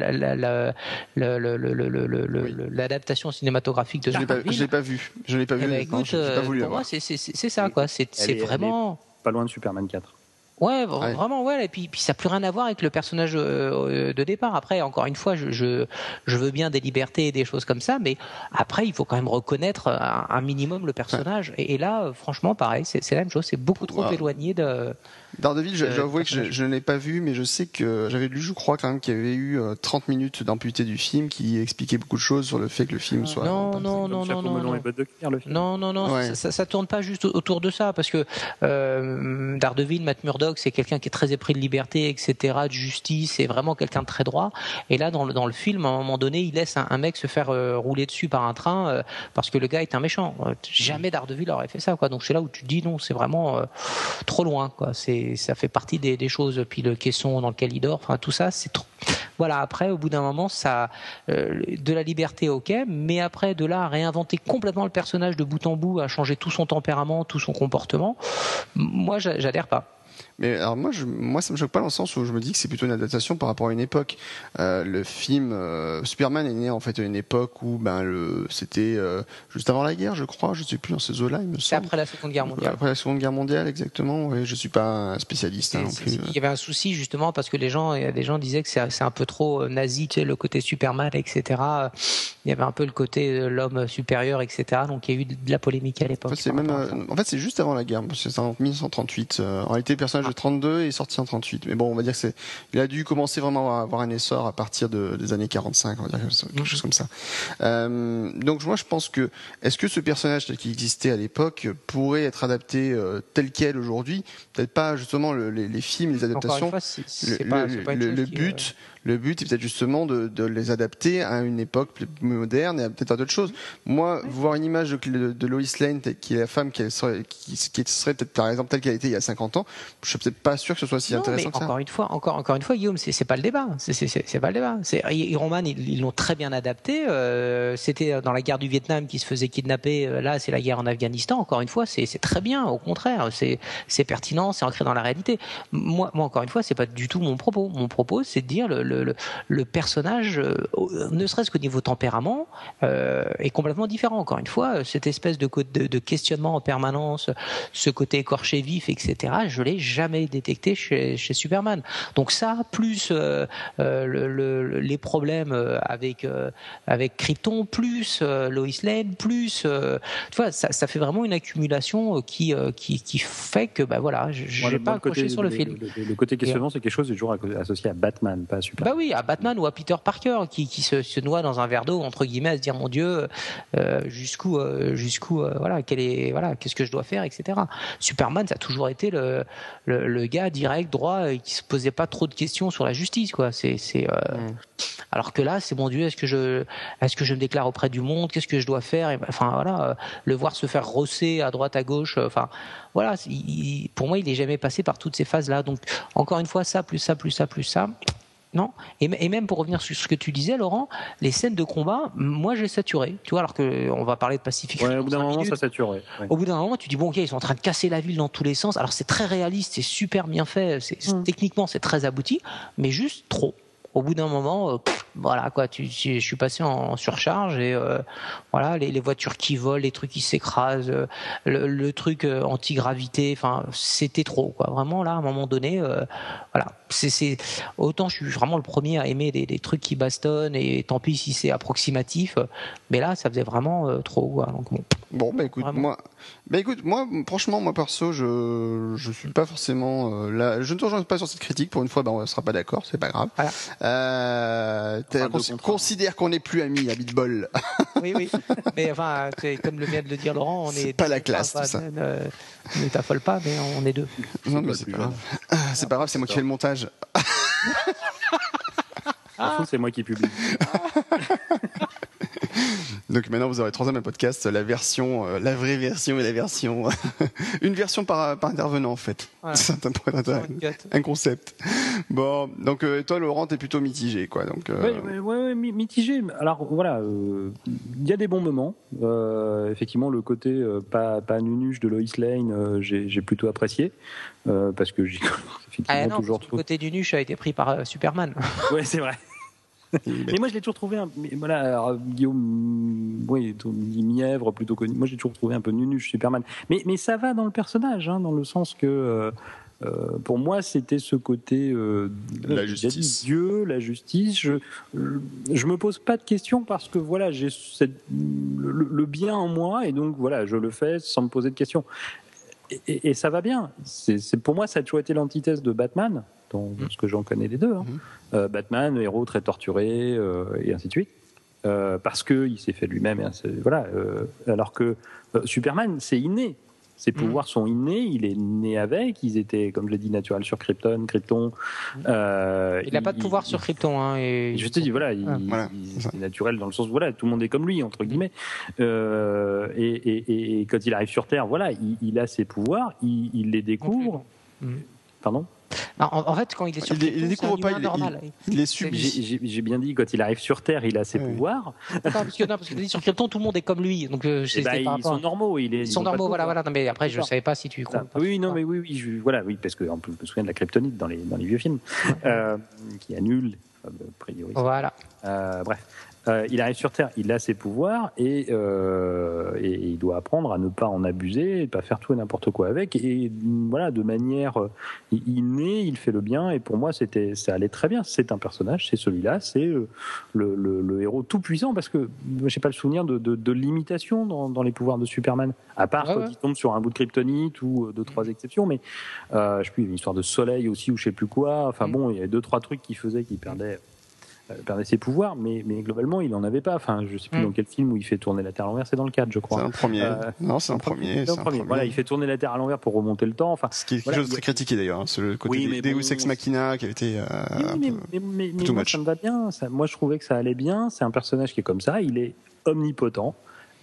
l'adaptation cinématographique de Daredevil. Je l'ai pas, vu. Je l'ai pas vu. Eh ben, écoute, non, pas voulu pour moi, c'est ça quoi. C'est vraiment pas loin de Superman 4. Ouais, ouais, vraiment, ouais. Et puis, puis ça n'a plus rien à voir avec le personnage euh, de départ. Après, encore une fois, je, je, je, veux bien des libertés et des choses comme ça, mais après, il faut quand même reconnaître un, un minimum le personnage. Et, et, là, franchement, pareil, c'est la même chose. C'est beaucoup trop éloigné de. Daredevil, j'avoue que je, je ne l'ai pas vu, mais je sais que j'avais lu, je crois quand même qu'il y avait eu 30 minutes d'amputé du film qui expliquait beaucoup de choses sur le fait que le film soit. Non, non, non, non, non, non. Non, non, non, ouais. ça, ça, tourne pas juste autour de ça, parce que euh, Daredevil, Matt Murdock, c'est quelqu'un qui est très épris de liberté, etc., de justice, c'est vraiment quelqu'un de très droit. Et là, dans le, dans le film, à un moment donné, il laisse un, un mec se faire euh, rouler dessus par un train euh, parce que le gars est un méchant. Jamais Daredevil aurait fait ça, quoi. Donc c'est là où tu te dis non, c'est vraiment euh, trop loin, quoi. C'est ça fait partie des, choses. Puis le caisson dans lequel il dort, enfin tout ça, c'est trop. Voilà. Après, au bout d'un moment, ça, euh, de la liberté, ok, mais après de là à réinventer complètement le personnage de bout en bout, à changer tout son tempérament, tout son comportement, moi, j'adhère pas. Mais alors moi, je, moi, ça me choque pas dans le sens où je me dis que c'est plutôt une adaptation par rapport à une époque. Euh, le film euh, Superman est né en fait à une époque où ben le c'était euh, juste avant la guerre, je crois. Je sais plus dans ces eaux-là, il me semble. C'est après la Seconde Guerre mondiale. Après la Seconde Guerre mondiale, exactement. Oui, je suis pas un spécialiste. Hein, non plus. Il y avait un souci justement parce que les gens, il y a des gens disaient que c'est un peu trop nazi, tu sais, le côté Superman, etc. Il y avait un peu le côté l'homme supérieur, etc. Donc il y a eu de la polémique à l'époque. En fait, c'est même, en fait, c'est juste avant la guerre. C'est en 1938. en réalité, le personnage de 32 est sorti en 38. Mais bon, on va dire que c'est, il a dû commencer vraiment à avoir un essor à partir de, des années 45, on va dire quelque chose comme ça. Euh, donc moi, je pense que est-ce que ce personnage tel qu'il existait à l'époque pourrait être adapté euh, tel quel aujourd'hui? Peut-être pas justement le, les, les, films, les adaptations. Fois, c est, c est le, pas, le, qui, but. Euh le but est peut-être justement de, de, les adapter à une époque plus moderne et à peut-être à d'autres choses. Moi, oui. voir une image de, de Lois Lane, qui est la femme qui serait, qui, qui serait peut-être par exemple telle qu'elle était il y a 50 ans, je suis peut-être pas sûr que ce soit si non, intéressant mais que ça. Encore une fois, encore, encore une fois, Guillaume, c'est pas le débat. C'est pas le débat. Iron Man, ils l'ont très bien adapté. Euh, C'était dans la guerre du Vietnam qui se faisait kidnapper. Là, c'est la guerre en Afghanistan. Encore une fois, c'est très bien. Au contraire, c'est pertinent, c'est ancré dans la réalité. Moi, moi, encore une fois, c'est pas du tout mon propos. Mon propos, c'est de dire le, le, le, le personnage, euh, ne serait-ce qu'au niveau tempérament, euh, est complètement différent. Encore une fois, cette espèce de, de, de, questionnement en permanence, ce côté écorché vif, etc., je l'ai jamais détecté chez, chez, Superman. Donc ça, plus euh, le, le, les problèmes avec avec Krypton, plus Lois Lane, plus, tu vois, ça, ça, fait vraiment une accumulation qui qui, qui fait que, bah voilà, j'ai ouais, pas accroché côté, sur le, film. Le, côté questionnement, c'est quelque chose de toujours associé à Batman, pas à Superman. Bah oui, à Batman ou à Peter Parker qui, qui se, se, noie dans un verre d'eau entre guillemets à se dire mon Dieu euh, jusqu'où euh, jusqu'où euh, voilà quel est voilà qu'est-ce que je dois faire etc. Superman ça a toujours été le, le, le gars direct droit qui se posait pas trop de questions sur la justice quoi. C'est c'est mm. alors que là c'est mon Dieu est-ce que je est-ce que je me déclare auprès du monde? Qu'est-ce que je dois faire? Et, enfin voilà le voir se faire rosser à droite à gauche enfin voilà il, pour moi il est jamais passé par toutes ces phases là donc encore une fois ça plus ça plus ça plus ça Non. Et, même pour revenir sur ce que tu disais, Laurent, les scènes de combat, moi j'ai saturé. Tu vois, alors que on va parler de Pacific Ouais, au bout d'un moment, minutes. ça saturait. ouais. Au bout d'un moment, tu dis bon, ok, ils sont en train de casser la ville dans tous les sens. Alors c'est très réaliste, c'est super bien fait, c'est c'est- Mm. techniquement c'est très abouti, mais juste trop. Au bout d'un moment, euh, voilà quoi, je suis passé en surcharge et euh, voilà les, voitures qui volent, les trucs qui s'écrasent, euh, le, truc anti-gravité, c'était trop quoi. Vraiment là, à un moment donné, voilà, c'est autant je suis vraiment le premier à aimer des, trucs qui bastonnent et tant pis si c'est approximatif, mais là ça faisait vraiment euh, trop quoi. Donc bon, Bon, bah écoute, Vraiment. moi, bah écoute, moi, franchement, moi perso, je, je suis pas forcément euh, là. Je ne te rejoins pas sur cette critique. Pour une fois, bah, on sera pas d'accord, c'est pas grave. Voilà. Euh, cons- considère qu'on n'est plus amis à Bitball. Oui, oui. Mais enfin, comme le vient de le dire Laurent, on est. C'est pas la classe, Enfin, tout ça. Ne, ne- ne t'affole pas, mais on est deux. non, mais pas c'est plus pas grave. Ah, C'est pas grave, c'est moi qui fais le montage. Fout, c'est moi qui publie. Donc maintenant, vous aurez troisième podcast, la version, euh, la vraie version et la version, une version par, par intervenant en fait. Voilà. Ça un, un concept. Bon, donc euh, toi, Laurent, t'es plutôt mitigé, quoi. Donc, euh, Ouais, ouais, ouais, ouais, mi- mitigé. Alors voilà, euh, il y a des bons moments. Euh, effectivement, le côté euh, pas, pas nunuche de Lois Lane, euh, j'ai plutôt apprécié euh, parce que j'ai effectivement Ah non, toujours le côté du nuche a été pris par euh, Superman. Ouais, c'est vrai. Mais moi, je l'ai toujours trouvé. Un... voilà, alors, Guillaume, oui, dit mièvre plutôt connu. Moi, j'ai toujours trouvé un peu nunuche Superman. Mais, mais ça va dans le personnage, hein, dans le sens que. euh, euh, pour moi, c'était ce côté euh, La justice. Dieu, la justice. Je, je me pose pas de questions parce que voilà, j'ai le, le bien en moi et donc voilà, je le fais sans me poser de questions. Et, et- et ça va bien. C'est c'est- pour moi, ça a toujours été l'antithèse de Batman, dans Mm. ce que j'en connais les deux. hein. Mhm. Euh, Batman, héros très torturé euh, et ainsi de suite. Euh, parce que il s'est fait lui-même. Voilà. euh, alors que euh, Superman, c'est inné. Ses Mhm. pouvoirs sont innés. Il est né avec. Ils étaient, comme je l'ai dit, naturels sur Krypton. Krypton. euh, Il n'a pas de pouvoir sur Krypton. Hein, et... je te dis, voilà, il, Ah. Voilà, il- c'est naturel dans le sens, voilà, tout le monde est comme lui, entre guillemets. Euh, et, et- et quand il arrive sur Terre, voilà, il, il a ses pouvoirs, il, il les découvre. Pardon? Non, en, en fait, quand il est sur Il il découvre pas, humain il- normal. il les subit. J'ai bien dit, quand il arrive sur Terre, il a ses Ouais. pouvoirs. Attends, parce que, non, parce que sur Krypton, tout le monde est comme lui. Donc, euh, ils rapport sont normaux. Il est, Ils sont normaux, voilà, voilà. Non, mais après, je ne savais pas si tu crois. Oui, non, mais oui, oui, je- voilà, oui, parce plus, je me souviens de la kryptonite dans les, dans les vieux films, euh, qui annule, a priori. Voilà. Euh, bref, Euh, il arrive sur Terre, il a ses pouvoirs et, euh, et il doit apprendre à ne pas en abuser, et pas faire tout et n'importe quoi avec. Et mm, voilà, de manière, euh, il, il naît, il fait le bien. Et pour moi, c'était, ça allait très bien. C'est un personnage, c'est celui-là, c'est euh, le, le- le héros tout puissant parce que j'ai pas le souvenir de, de, de limitation dans, dans les pouvoirs de Superman, à part Ouais, quand ouais. il tombe sur un bout de kryptonite ou deux trois exceptions. Mais euh, je sais plus, il y avait une histoire de soleil aussi ou je sais plus quoi. Enfin Mm. bon, il y avait deux trois trucs qui faisaient qu'il perdait perdait ses pouvoirs, mais, mais globalement, il en avait pas. Enfin, je sais plus Mm. dans quel film où il fait tourner la Terre à l'envers, c'est dans le 4, je C'est crois. un premier. Euh, non, c'est un premier. C'est c'est un un premier. Voilà, il fait tourner la Terre à l'envers pour remonter le temps. Enfin, Ce qui est quelque Voilà, chose de très a- critiqué d'ailleurs. hein, C'est le côté Oui, des mais Deus bon, Ex Machina qui avait été. euh, oui, mais, peu- mais, mais- moi, much. ça me va bien. Ça- moi, je trouvais que ça allait bien. C'est un personnage qui est comme ça. Il est omnipotent.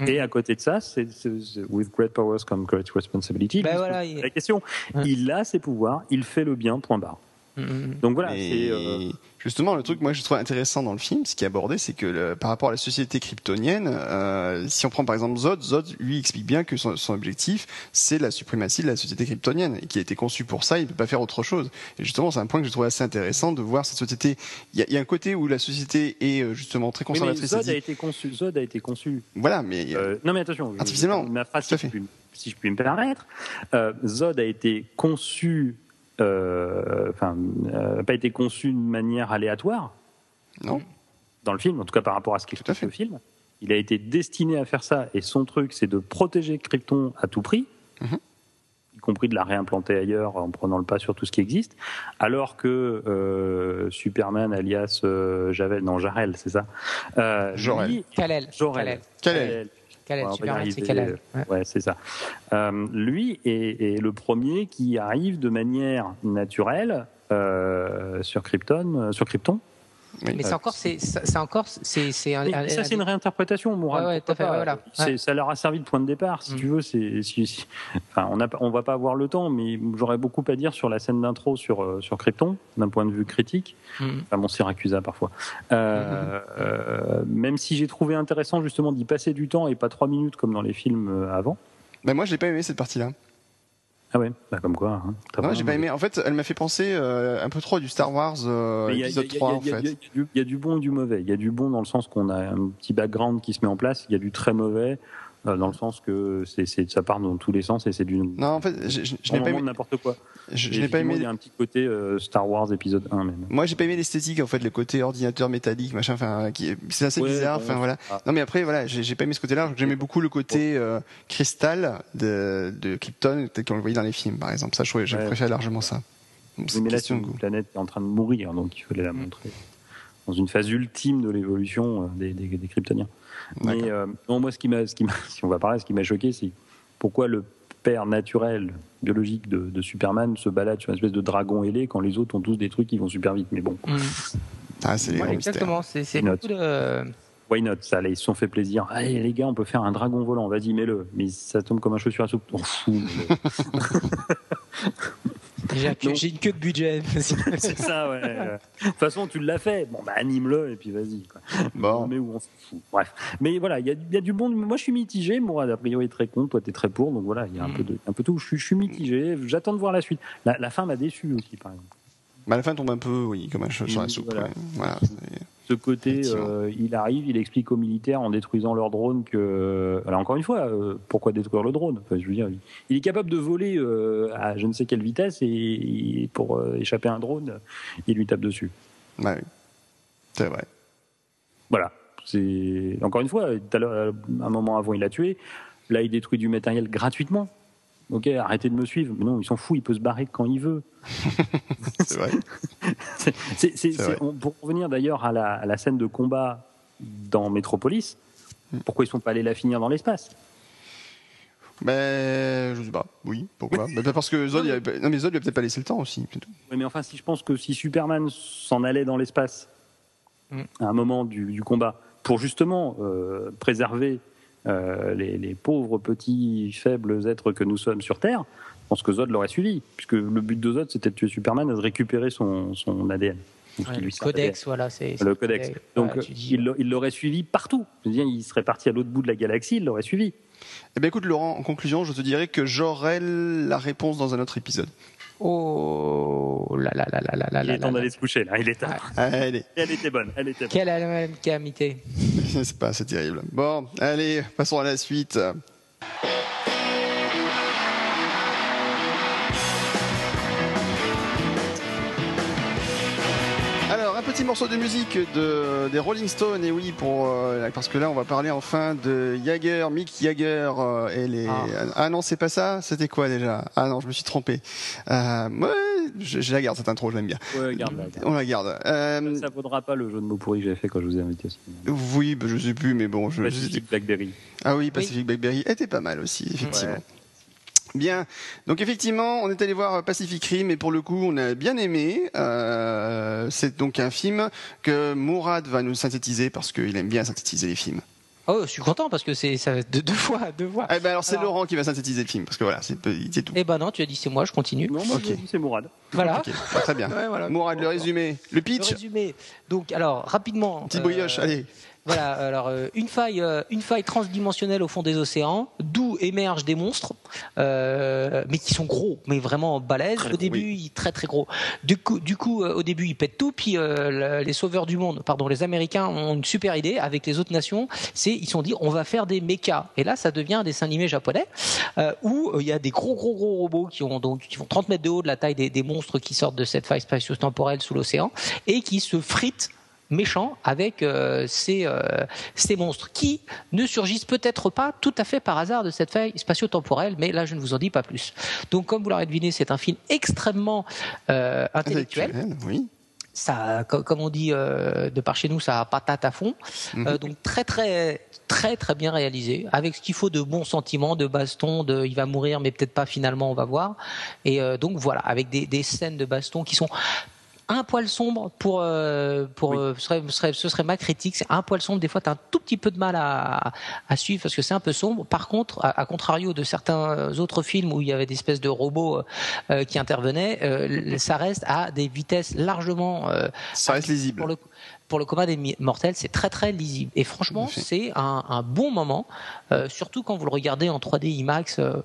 Mm. Et à côté de ça, c'est c'est- c'est- with great powers come great responsibility. Ben voilà, il- La question, Ouais. il a ses pouvoirs, il fait le bien, point barre. Donc voilà, Et euh, justement, le truc, moi, je trouve intéressant dans le film, ce qui est abordé, c'est que le- par rapport à la société kryptonienne, euh, si on prend par exemple Zod, Zod lui explique bien que son, son objectif, c'est la suprématie de la société kryptonienne et qui a été conçu pour ça. Il ne peut pas faire autre chose. Et justement, c'est un point que je trouve assez intéressant de voir cette société. Il y a, il y a un côté où la société est euh, justement très mais conservatrice. Zod dit- a été conçu. Zod a été conçu Voilà, mais Euh, non mais attention, je- Artificiellement, ma phrase, si je, puis, si je puis me permettre, euh, Zod a été conçu, enfin, euh, pas été conçu de manière aléatoire non. dans le film, en tout cas par rapport à ce qu'explique fait. le film. Il a été destiné à faire ça, et son truc, c'est de protéger Krypton à tout prix, Mhm. y compris de la réimplanter ailleurs en prenant le pas sur tout ce qui existe, alors que euh, Superman, alias euh, Javel, non Jarel, c'est ça, euh, Jor-El. lui- Kal-El. Jor-El. Kal-El. Kal-El, Ouais, va y Superman, c'est. Kal-El. Ouais. Ouais, c'est ça. Euh, lui est, est le premier qui arrive de manière naturelle euh, sur Krypton, euh, sur Krypton, Mais c'est encore, c'est, c'est encore, c'est, ça, c'est une réinterprétation, Mourad. Ouais, ouais, pourquoi tout à fait, voilà. Ouais. Ça leur a servi de point de départ, si Mm. tu veux. C'est, si- si- enfin, on ne on va pas avoir le temps, mais j'aurais beaucoup à dire sur la scène d'intro sur, euh, sur Krypton, d'un point de vue critique. Mm. Enfin, mon Syracusa parfois. Euh, euh, même si j'ai trouvé intéressant justement d'y passer du temps et pas trois minutes comme dans les films euh, avant. Bah, moi, j'ai pas aimé cette partie-là. Ah ouais, bah, comme quoi. Hein, Non, j'ai pas aimé. En fait, elle m'a fait penser euh, un peu trop à du Star Wars euh, y a- épisode il y a- 3, en il y a- fait. il y a du- bon et du mauvais. Il y a du bon dans le sens qu'on a un petit background qui se met en place. Il y a du très mauvais dans le sens que c'est, ça part dans tous les sens et c'est du Non, en fait, je, je- je grand n'ai pas aimé. n'importe quoi. Je, n'ai pas aimé. Il y a un petit côté euh, Star Wars épisode 1 même. Moi, j'ai pas aimé l'esthétique, en fait, le côté ordinateur métallique, machin. Enfin, qui est- c'est assez Ouais, bizarre. voilà. ah. Non, mais après, voilà, j'ai pas aimé ce côté-là. J'aimais beaucoup le côté euh, cristal de, de Krypton, tel qu'on le voyait dans les films, par exemple. Ça, je Ouais. largement ça. Bon, mais là, c'est une goût. planète qui est en train de mourir, donc il fallait la montrer. Dans une phase ultime de l'évolution euh, des, des, des Kryptoniens. Mais euh, non, moi, ce qui m'a, ce qui m'a, si on va parler, ce qui m'a choqué, c'est pourquoi le père naturel, biologique de, de Superman se balade sur une espèce de dragon ailé quand les autres ont tous des trucs qui vont super vite. Mais bon, Mm. Ah, c'est Ouais, exactement. C'est, beaucoup de. why not? Ça, là, ils se sont fait plaisir. Allez, les gars, on peut faire un dragon volant. Vas-y, mets-le. Mais ça tombe comme un chaussure à soupe. On fout. J'ai, une queue de budget. c'est ça, ouais. De toute façon, tu l'as fait. Bon, bah, anime-le et puis vas-y. Bon. Mais où on se fout. Bref. Mais voilà, il y a, il y a du bon. Moi, je suis mitigé. Mourad, a priori, est très con. Toi, t'es très pour. Donc voilà, il y a un Mm. peu de, un peu tout. Je suis, je suis mitigé. J'attends de voir la suite. La, la fin m'a déçu aussi, par exemple. Bah, la fin, tombe un peu, oui, comme un cheveu sur la soupe. voilà. ouais. Voilà. Ce côté, euh, il arrive, il explique aux militaires en détruisant leur drone que. Alors encore une fois, euh, pourquoi détruire le drone? Enfin, Je veux dire, il- est capable de voler euh, à je ne sais quelle vitesse et, et pour euh, échapper à un drone, il lui tape dessus. Ouais, oui. C'est vrai. Voilà. Encore une fois, à un moment avant, il l'a tué. Là, il détruit du matériel gratuitement. Ok, arrêtez de me suivre. Mais non, il s'en fout, il peut se barrer quand il veut. C'est vrai. C'est- c'est- c'est- C'est vrai. c'est- on- pour revenir d'ailleurs à la, à la scène de combat dans Metropolis, Hmm. pourquoi ils sont pas allés la finir dans l'espace? Ben, je sais pas. Oui, pourquoi? Ben, Parce que Zod, il avait... non, mais Zod lui a peut-être pas laissé le temps aussi. Oui, mais enfin, si je pense que si Superman s'en allait dans l'espace Hmm. à un moment du, du combat pour justement euh, préserver euh, les, les pauvres petits faibles êtres que nous sommes sur Terre, je pense que Zod l'aurait suivi, puisque le but de Zod c'était de tuer Superman et de récupérer son, son ADN. Ouais, le codex, voilà. C'est, Le codex. Donc voilà, tu dis- il l'a- il l'aurait suivi partout. Je veux dire, il serait parti à l'autre bout de la galaxie, il l'aurait suivi. Eh ben, écoute, Laurent, en conclusion, je te dirais que j'aurai la réponse dans un autre épisode. Oh là là là là là là il là est temps d'aller se coucher là. Il est temps. Allez, Elle était bonne. Elle était bonne. Quelle calamité. c'est pas assez terrible. Bon, allez, passons à la suite. Petit morceau de musique de, des Rolling Stones, et oui, pour, euh, parce que là, on va parler enfin de Jagger, Mick Jagger, euh, et les... Ah. Ah. non, c'est pas ça C'était quoi déjà? Ah non, je me suis trompé. Euh, ouais, je, je la garde, cette intro, je l'aime bien. Ouais, garde là. On la garde. Euh, Ça vaudra pas le jeu de mots pourri que j'avais fait quand je vous ai invité. oui, bah, je sais plus, mais bon, je... Pacific Blackberry. Ah oui, Pacific Blackberry était pas mal aussi, effectivement. Ouais. Bien. Donc effectivement, on est allé voir Pacific Rim et pour le coup, on a bien aimé. Euh, c'est donc un film que Mourad va nous synthétiser parce qu'il aime bien synthétiser les films. Oh, je suis content parce que c'est ça deux, deux fois, deux fois. Eh ben alors c'est Alors- Laurent qui va synthétiser le film parce que voilà, c'est c'est tout. Eh ben non, tu as dit c'est moi, je continue. Non, moi, Ok. je dis c'est Mourad. Voilà. Ok, bah, très bien. Ouais, voilà. Mourad, le résumé, le Le pitch, résumé. Donc, alors, rapidement. petite euh, brioche, allez. Voilà, alors euh, une faille, euh, une faille transdimensionnelle au fond des océans, d'où émergent des monstres, euh, mais qui sont gros, mais vraiment balèzes. Très au gros, début, oui. ils très très gros. Du coup, du coup, au début, ils pètent tout, puis le- les sauveurs du monde, pardon, les Américains ont une super idée avec les autres nations. C'est, ils se sont dit, on va faire des mechas. Et là, ça devient un dessin animé japonais où il y a des gros gros gros robots qui ont donc qui font 30 mètres de haut, de la taille des, des monstres qui sortent de cette faille spatio-temporelle sous l'océan et qui se fritent méchants avec euh, ces, euh, ces monstres qui ne surgissent peut-être pas tout à fait par hasard de cette faille spatio-temporelle, mais là je ne vous en dis pas plus. Donc comme vous l'aurez deviné, c'est un film extrêmement euh, intellectuel. Intellectuel, oui. Ça, co- comme on dit euh, de par chez nous, ça a patate à fond. Mhm. Donc très très très très bien réalisé, avec ce qu'il faut de bons sentiments, de baston, de il va mourir mais peut-être pas finalement, on va voir. Et euh, donc voilà, avec des, des scènes de baston qui sont un poil sombre pour euh, pour euh, ce, serait, ce, serait, ce serait ma critique. C'est un poil sombre. Des fois, tu as un tout petit peu de mal à, à suivre parce que c'est un peu sombre. Par contre, à, à, contrario de certains autres films où il y avait des espèces de robots euh, qui intervenaient, euh, ça reste à des vitesses largement. euh, Ça reste lisible. pour le pour le commun des mortels, c'est très très lisible. Et franchement, c'est un, un bon moment, euh, surtout quand vous le regardez en 3D IMAX. euh,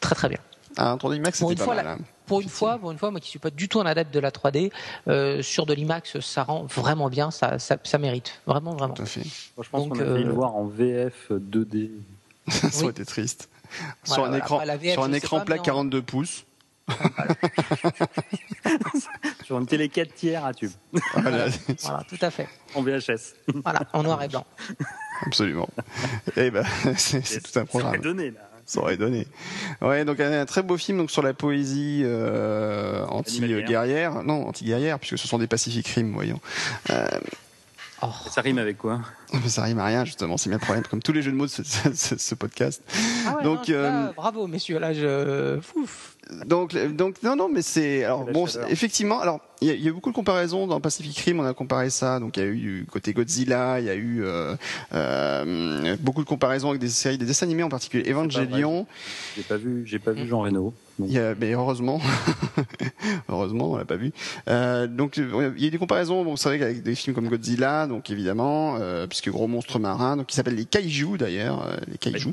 très très bien. Ah, un 3D Max, Pour c'était pas fois, mal. hein. Pour une fois, pour une fois, moi qui suis pas du tout un adepte de la 3D, euh, sur de l'IMAX, ça rend vraiment bien, ça, ça, ça mérite, vraiment, vraiment. Tout à fait. Moi, je pense qu'on a failli euh, le voir en VF 2D. Ça Oui. aurait été triste. sur un voilà. écran, Après, la VF, sur un écran plat mais en- 42 pouces. Sur une télé 4 tiers à tube, Voilà, Voilà, tout à fait. en VHS. Voilà, en noir et blanc. absolument. Et ben, c'est tout un programme. donné, là. Ça aurait donné. Ouais, donc un, très beau film donc sur la poésie euh, anti-guerrière, non anti-guerrière puisque ce sont des Pacific Rim, voyons. Euh, Oh. Ça rime avec quoi? Mais ça rime à rien justement, c'est bien le problème, comme tous les jeux de mots de ce, ce- ce podcast. Ah ouais, Donc, non, là, euh, bravo, messieurs, là, je. Fouf. Donc, donc non, non, mais c'est alors bon, effectivement. Alors, il y, a- il y a eu beaucoup de comparaisons dans Pacific Rim. On a comparé ça. Donc, il y a eu du côté Godzilla. Il y a eu euh, euh, beaucoup de comparaisons avec des séries, des dessins animés en particulier Evangelion. J'ai pas vu, j'ai pas vu Jean Reno. Il y a, mais heureusement, heureusement, on l'a pas vu. Euh, donc, il y a des comparaisons. Bon, c'est vrai qu'avec des films comme Godzilla, donc évidemment, euh, puisque gros monstre marin, donc qui s'appellent les kaiju d'ailleurs, euh, les kaiju.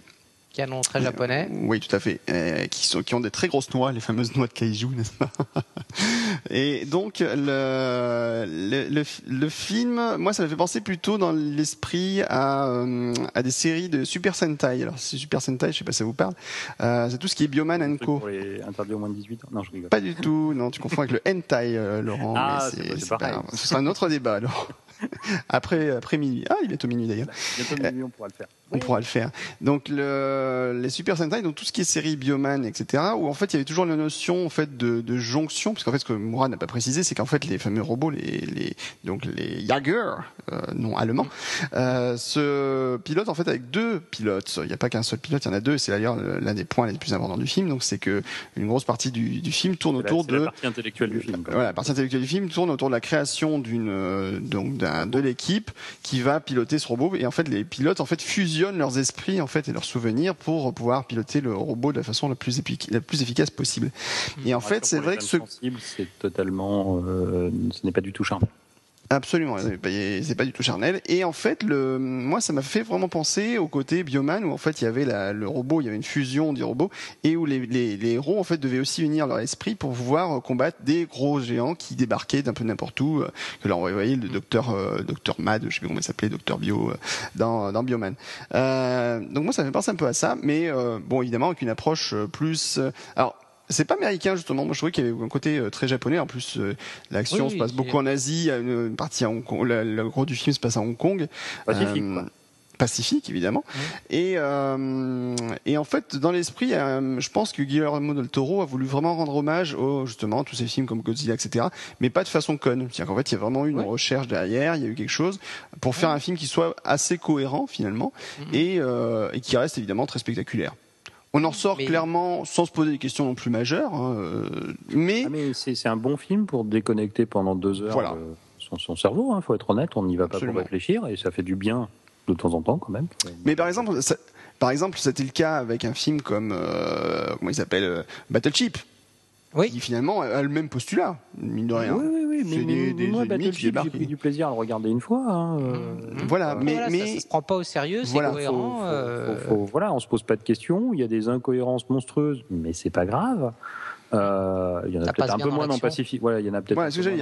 Canon très japonais. Oui, tout à fait. Euh, qui, sont, qui ont des très grosses noix, les fameuses noix de kaiju, n'est-ce pas Et donc, le, le, le, le film, moi, ça me fait penser plutôt dans l'esprit à, euh, à des séries de Super Sentai. Alors, c'est Super Sentai, je sais pas si ça vous parle. Euh, c'est tout ce qui est Bioman Co. interdits au moins de 18 ans. Non, je rigole. Pas du tout, non, tu confonds avec le hentai, euh, Laurent. Ah, c'est pas- pas pareil. grave. Ce sera un autre débat, alors. Après, après minuit. Ah, il est bientôt minuit d'ailleurs. Bientôt minuit, on pourra le faire. On pourra le faire. Donc le, les Super Sentai, donc tout ce qui est série Bioman, etc. Où en fait il y avait toujours la notion en fait de, de jonction, parce qu'en fait ce que Moura n'a pas précisé, c'est qu'en fait les fameux robots, les, les donc les Jager, euh, non allemands, euh, se pilotent en fait avec deux pilotes. Il n'y a pas qu'un seul pilote, il y en a deux. et C'est d'ailleurs l'un des points les plus importants du film. Donc c'est que une grosse partie du, du film tourne la- autour la de partie intellectuelle du film. quoi. voilà, la partie intellectuelle du film tourne autour de la création d'une euh, donc d'un de l'équipe qui va piloter ce robot et en fait les pilotes en fait fusionnent leurs esprits en fait et leurs souvenirs pour pouvoir piloter le robot de la façon la plus la plus efficace possible. Et en fait, c'est vrai que ce c'est totalement, euh, ce n'est pas du tout charmant. Absolument, c'est pas- c'est pas du tout charnel. Et en fait, le, moi, ça m'a fait vraiment penser au côté Bioman où en fait il y avait la, le robot, il y avait une fusion du robot et où les, les, les héros en fait devaient aussi unir leur esprit pour pouvoir combattre des gros géants qui débarquaient d'un peu n'importe où. euh, Que là, on voyait le docteur euh, docteur Mad, je sais plus comment il s'appelait, docteur Bio euh, dans, dans Bioman. Euh, donc moi, ça me fait penser un peu à ça, mais euh, bon, évidemment avec une approche euh, plus. euh, alors. C'est pas américain justement. Moi, je trouvais qu'il y avait un côté euh, très japonais. En plus, euh, l'action Oui, se passe beaucoup en Asie. Une, partie à Hong Kong. Le, gros du film se passe à Hong Kong. Pacifique, Euh, quoi. Pacifique, évidemment. Et, euh, et en fait, dans l'esprit, euh, je pense que Guillermo del Toro a voulu vraiment rendre hommage aux justement tous ces films comme Godzilla, etc. Mais pas de façon conne. C'est-à-dire qu'en fait, il y a vraiment eu une recherche derrière. Il y a eu quelque chose pour faire un film qui soit assez cohérent finalement Mhm. et, euh, et qui reste évidemment très spectaculaire. On en sort Mais- clairement sans se poser des questions non plus majeures, hein, euh, mais Ah, mais c'est c'est un bon film pour déconnecter pendant deux heures Voilà. euh, son, son cerveau. Il faut être honnête, on n'y va pas pour réfléchir et ça fait du bien de temps en temps quand même. Mais par exemple, ça, par exemple, c'était le cas avec un film comme euh, comment il s'appelle euh, Battleship, Oui. qui finalement a le même postulat, mine de rien. Oui, oui, oui, C'est mais, des- des moi, ennemis qui Battleship, j'ai pris du plaisir à le regarder une fois. hein, euh, Mhm. Voilà, mais Voilà, mais ça, ça se prend pas au sérieux, c'est Voilà, cohérent. faut- euh, faut- faut- voilà, on se pose pas de questions. Il y a des incohérences monstrueuses, mais c'est pas grave. Euh, il y en a Ça peut-être un peu moins dans. Pacifique. Voilà, il y en a peut-être. voilà, Pacific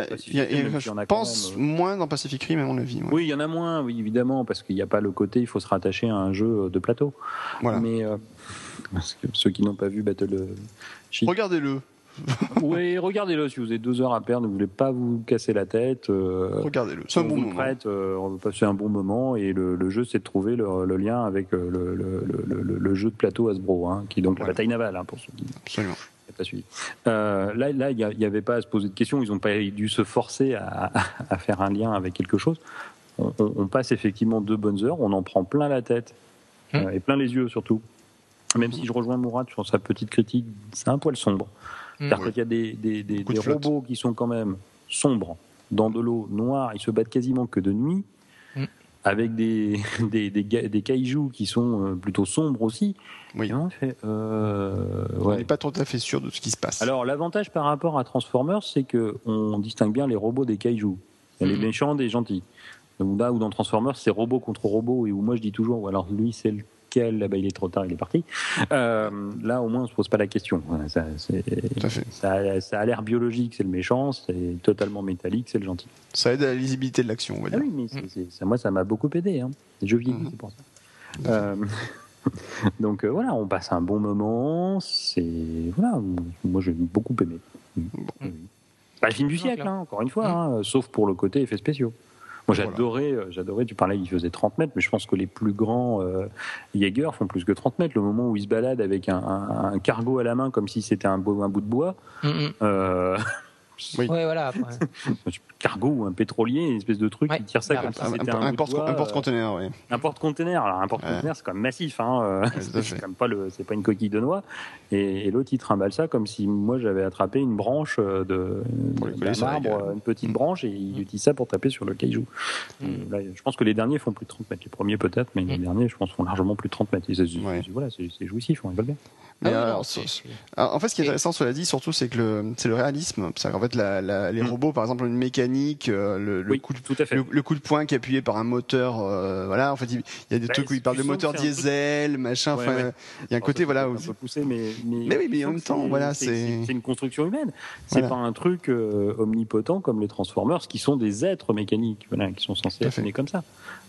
je pense même, euh. moins dans Pacific Rim à mon avis. ouais. Oui, il y en a moins, oui, évidemment, parce qu'il n'y a pas le côté, il faut se rattacher à un jeu de plateau. Voilà. Mais euh, parce que ceux qui n'ont pas vu Battle euh, Sheet, Regardez-le, oui, regardez-le si vous avez deux heures à perdre, ne voulez pas vous casser la tête. euh, regardez-le. C'est un on bon moment. prête, euh, on veut passer un bon moment et le, le jeu c'est de trouver le, le lien avec euh, le, le- le- le- le jeu de plateau Hasbro, hein, qui est donc Voilà. la bataille navale hein, pour ceux qui Absolument. n'ont pas suivi. Euh, là, là, il n'y avait pas à se poser de questions, ils n'ont pas dû se forcer à, à faire un lien avec quelque chose. On, on- on passe effectivement deux bonnes heures, on en prend plein la tête Hum. euh, et plein les yeux surtout. Même si je rejoins Mourad sur sa petite critique, c'est un poil sombre. Hum. C'est-à-dire qu'il y a des, des, des- de robots qui sont quand même sombres, dans de l'eau noire, ils se battent quasiment que de nuit, Mm. avec des, des, des, kaijus qui sont euh, plutôt sombres aussi. Oui. Et on fait, euh, On ouais. n'est pas tout à fait sûr de ce qui se passe. Alors l'avantage par rapport à Transformers, c'est que on distingue bien les robots des kaijus. Il y a les Mhm. méchants des gentils. Donc là où dans Transformers, c'est robot contre robot et où moi je dis toujours, ou alors lui c'est lequel, là-bas il est trop tard, il est parti. Euh, là au moins on se pose pas la question. Ça, c'est- Tout à fait. ça a, ça a l'air biologique, c'est le méchant, c'est totalement métallique, c'est le gentil. Ça aide à la lisibilité de l'action, on va Ah dire. oui, mais moi ça m'a beaucoup aidé. Hein. Jeux vieillis, Mhm. c'est pour ça. Euh, donc euh, voilà, on passe un bon moment. C'est voilà, moi j'ai beaucoup aimé. Oui. Pas le film du siècle, là. hein, encore une fois, hein, sauf pour le côté effets spéciaux. Moi j'adorais, euh, j'adorais. Tu parlais, il faisait 30 mètres, mais je pense que les plus grands euh, Jaeger font plus que 30 mètres. Le moment où il se balade avec un, un- un cargo à la main comme si c'était un, beau- un bout de bois. Mm, mm. Euh, Oui. Ouais, voilà. ouais. cargo ou un pétrolier, une espèce de truc Ouais, qui tire ça comme si Un, c'était un- un, un bout de porte- bois, un euh, porte-container, oui. un porte-container. Alors un porte-container, c'est quand même massif. Hein, euh, c'est fait. quand même pas le, c'est pas une coquille de noix. Et, et l'autre il trimballe ça comme si moi j'avais attrapé une branche euh, de Pour lui coller d'un sur la arbre, gueule. une petite branche, et il utilise ça pour taper sur le caillou. Mm. Là, je pense que les derniers font plus de 30 mètres. Les premiers peut-être, mais les Mm. derniers, je pense, font largement plus de 30 mètres. Voilà, c'est, jouissif, on rigole bien. Mais Ah alors, en fait, ce qui est intéressant, cela dit, surtout, c'est que le, c'est le réalisme. Fait, la, la- les Mm. robots, par exemple, une mécanique, le, le oui, coup de, tout à fait. le, le coup de poing qui est appuyé par un moteur, euh, voilà. En fait, il y a des Bah, trucs où il tu parle de moteur un diesel, machin. Ouais, Enfin, ouais. il y a un côté, voilà. Un où- peu poussé, mais, mais, Mais oui, mais en même temps, c'est- voilà, c'est, une construction humaine. C'est Voilà. pas un truc euh, omnipotent comme les Transformers, qui sont des êtres mécaniques, voilà, qui sont censés être comme ça.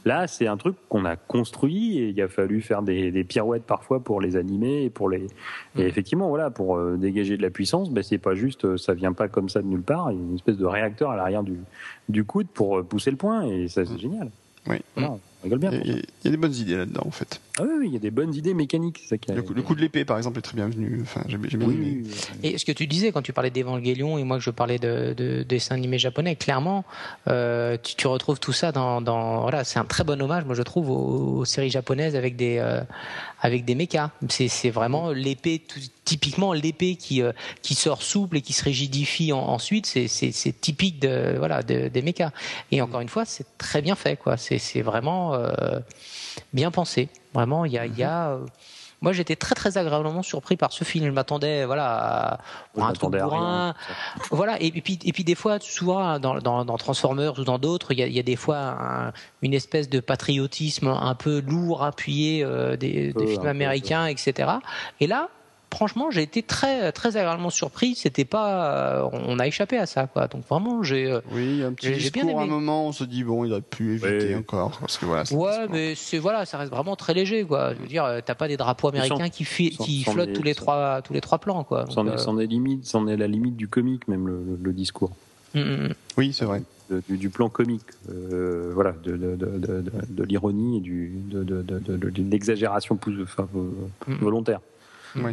Là, c'est un truc qu'on a construit et il a fallu faire des, des pirouettes parfois pour les animer et pour les. Et Mm. effectivement, voilà, pour euh, dégager de la puissance, ben, c'est pas juste, euh, ça vient pas comme ça de nulle part. Il y a une espèce de réacteur à l'arrière du, du coude pour euh, pousser le point et ça, c'est génial. Mm. Oui. Voilà, on rigole bien. Y, il y a des bonnes idées là-dedans, en fait. Ah oui, il y a des bonnes idées mécaniques. c'est Ça qui a- Le, coup- le coup de l'épée, par exemple, est très bienvenu. Enfin, j'ai j'ai bien Oui, aimé. oui, oui. Et ce que tu disais quand tu parlais d'Evangelion et moi que je parlais de, de dessins animés japonais, clairement, euh, tu, tu retrouves tout ça dans, dans voilà, c'est un très bon hommage, moi je trouve, aux, aux séries japonaises avec des euh, avec des mechas. C'est c'est vraiment l'épée, tout- typiquement l'épée qui euh, qui sort souple et qui se rigidifie en- ensuite. C'est c'est c'est typique de voilà de- des mechas. Et encore une fois, c'est très bien fait quoi. C'est c'est vraiment euh, bien pensé. Vraiment, il y a y a euh, moi, j'étais très très agréablement surpris par ce film. Je m'attendais, voilà, à un truc bourrin. Voilà. Et, puis et puis des fois, souvent dans, dans, dans Transformers ou dans d'autres, il y a, il y a des fois un- une espèce de patriotisme un peu lourd, appuyé euh, des, peu, des un films peu, américains, etc. Et là. Franchement, j'ai été très très agréablement surpris. C'était pas, on a échappé à ça, quoi. Donc vraiment, j'ai, euh, Oui, a un petit j'ai bien discours à un aimé. moment, on se dit, bon, il aurait pu éviter encore. Parce que voilà. Ouais, mais c'est voilà, ça reste vraiment très léger, quoi. Je veux dire, euh, t'as pas des drapeaux américains qui, fi- sans- qui sans flottent les- tous les trois tous les trois plans, quoi. C'en est, euh, limite, c'en est la limite du comique même le, le- le discours, hum, hum, hum. Oui, c'est vrai. du, du plan comique, euh, voilà, de, de, de, de, de- de l'ironie et du, de, de, de, de- de l'exagération enfin, volontaire. Oui.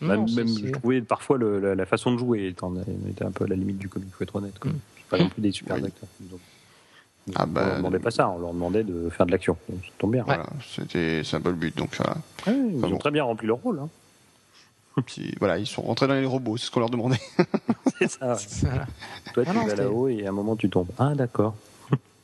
Non, même je trouvais parfois le- la, la façon de jouer était, était un peu à la limite du comique, faut être honnête. quoi. C'est pas non plus des super Oui. acteurs. Donc, Ah on bah, leur demandait pas ça, on leur demandait de faire de l'action. Ça tombe bien. Voilà, c'était, c'est un peu le but. Donc, voilà. Ouais, ils Enfin, ont bon. très bien rempli leur rôle. Hein. Puis, voilà, ils sont rentrés dans les robots, c'est ce qu'on leur demandait. C'est ça. ouais. Toi, Ah tu non, vas là-haut et à un moment tu tombes. Ah d'accord.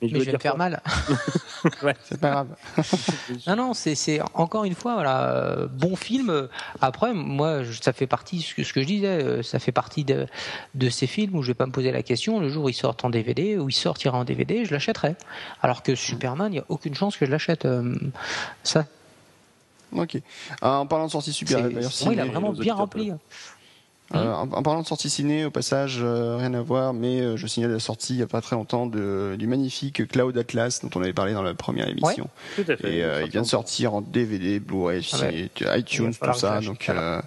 Mais Mais je vais me faire quoi mal. C'est pas grave. Non, non, c'est c'est encore une fois, voilà, euh, bon film. Après, moi, je- ça fait partie, ce que, ce que je disais, euh, ça fait partie de, de ces films où je vais pas me poser la question, le jour où ils sortent en DVD, où ils sortira en DVD, je l'achèterai. Alors que Superman, il n'y a aucune chance que je l'achète. euh, ça, Ok. Euh, en parlant de sortie super, c'est- d'ailleurs, il a vraiment bien auditeurs euh, en, en parlant de sortie ciné, au passage, euh, rien à voir, mais euh, je signale la sortie il y a pas très longtemps de, du magnifique Cloud Atlas dont on avait parlé dans la première émission. Tout à fait. Et euh, il vient de sortir en DVD, Blu-ray, Ah ouais. iTunes, tout ça. Donc euh,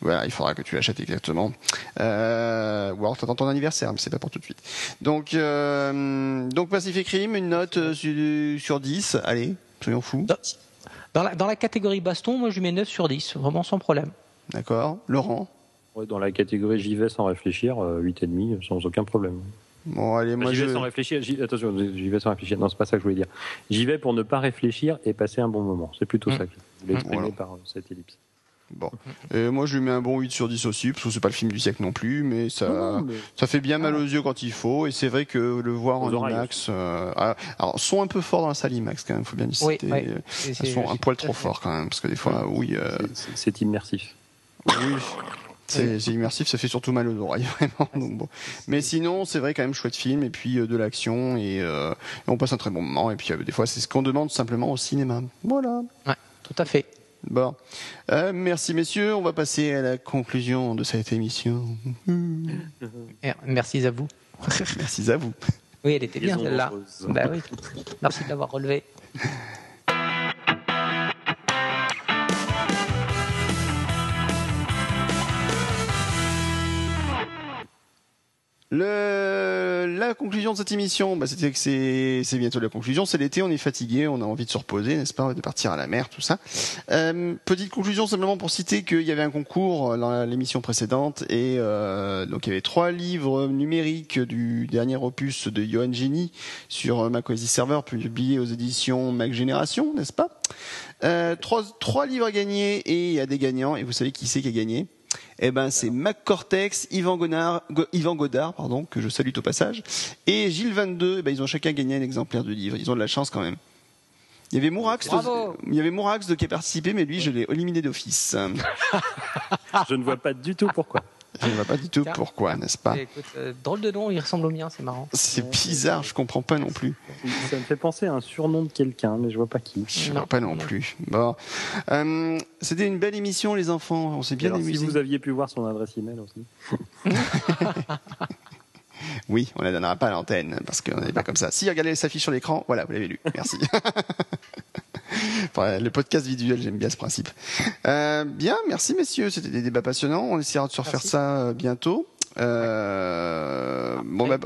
voilà, il faudra que tu l'achètes exactement. Euh, ou alors t'attends ton anniversaire, mais c'est pas pour tout de suite. Donc euh, donc Pacific Rim, une note euh, sur, sur 10. Allez, soyons fous. Dans, la, dans la catégorie baston, moi, je lui mets 9 sur 10, vraiment sans problème. D'accord. Laurent? Ouais, dans la catégorie j'y vais sans réfléchir, euh, 8,5 sans aucun problème. Bon, allez, moi j'y je. vais sans réfléchir. Attention, j'y vais sans réfléchir. Non, c'est pas ça que je voulais dire. J'y vais pour ne pas réfléchir et passer un bon moment. C'est plutôt Mm. ça que je voulais exprimer Voilà. par euh, cette ellipse. Bon. Et moi, je lui mets un bon 8 sur 10 aussi, parce que c'est pas le film du siècle non plus, mais ça, Non, mais- ça fait bien mal aux yeux quand il faut, et c'est vrai que le voir Aux en IMAX, euh, ah, alors, sont un peu forts dans la salle IMAX quand même, faut bien le Oui, citer. oui. Euh, C'est- Ils sont je un poil trop forts quand même, parce que des fois, oui, euh, C'est- C'est immersif. oui. C'est immersif, ça fait surtout mal aux oreilles, vraiment. Donc, bon. Mais sinon, c'est vrai quand même chouette film, et puis euh, de l'action, et, euh, et on passe un très bon moment, et puis euh, des fois, c'est ce qu'on demande simplement au cinéma. Voilà. Tout à fait. Bon. Euh, merci messieurs, on va passer à la conclusion de cette émission. Et Merci à vous. Merci à vous. Oui, elle était bien celle-là. Bah oui. Merci de l'avoir relevé. Le, la conclusion de cette émission, bah, c'était que c'est, bientôt la conclusion. C'est l'été, on est fatigué, on a envie de se reposer, n'est-ce pas, de partir à la mer, tout ça. Euh, petite conclusion simplement pour citer qu'il y avait un concours dans la- l'émission précédente et euh, donc il y avait trois livres numériques du dernier opus de Johan Genie sur macOS Server publié aux éditions Mac Génération, n'est-ce pas? Euh, trois, trois livres à gagner et il y a des gagnants et vous savez qui c'est qui a gagné? Eh ben, c'est Mac Cortex, Yvan Godard, Go- Yvan Godard, pardon, que je salue au passage, et Gilles 22. Eh ben, ils ont chacun gagné un exemplaire du livre. Ils ont de la chance quand même. Il y avait Mourax, Bravo. il y avait Mourax de qui a participé, mais lui, je l'ai éliminé d'office. Je ne vois pas du tout pourquoi. Je ne vois pas du tout pourquoi, n'est-ce pas Écoute, euh, drôle de nom, il ressemble au mien, c'est marrant. C'est bizarre, je comprends pas non plus. Ça me fait penser à un surnom de quelqu'un, mais je vois pas qui. Je Non. vois pas non plus. Bon, Euh, c'était une belle émission, les enfants. On s'est bien Alors, si vous aviez pu voir son adresse email aussi. Oui, on la donnera pas à l'antenne parce qu'on n'est pas comme ça. Si regardez s'affiche sur l'écran, voilà, vous l'avez lu. Merci. Enfin, le podcast visuel, j'aime bien ce principe. Euh, bien, merci messieurs, c'était des débats passionnants. On essaiera de se refaire Merci. ça euh, bientôt. Euh, bon, bah,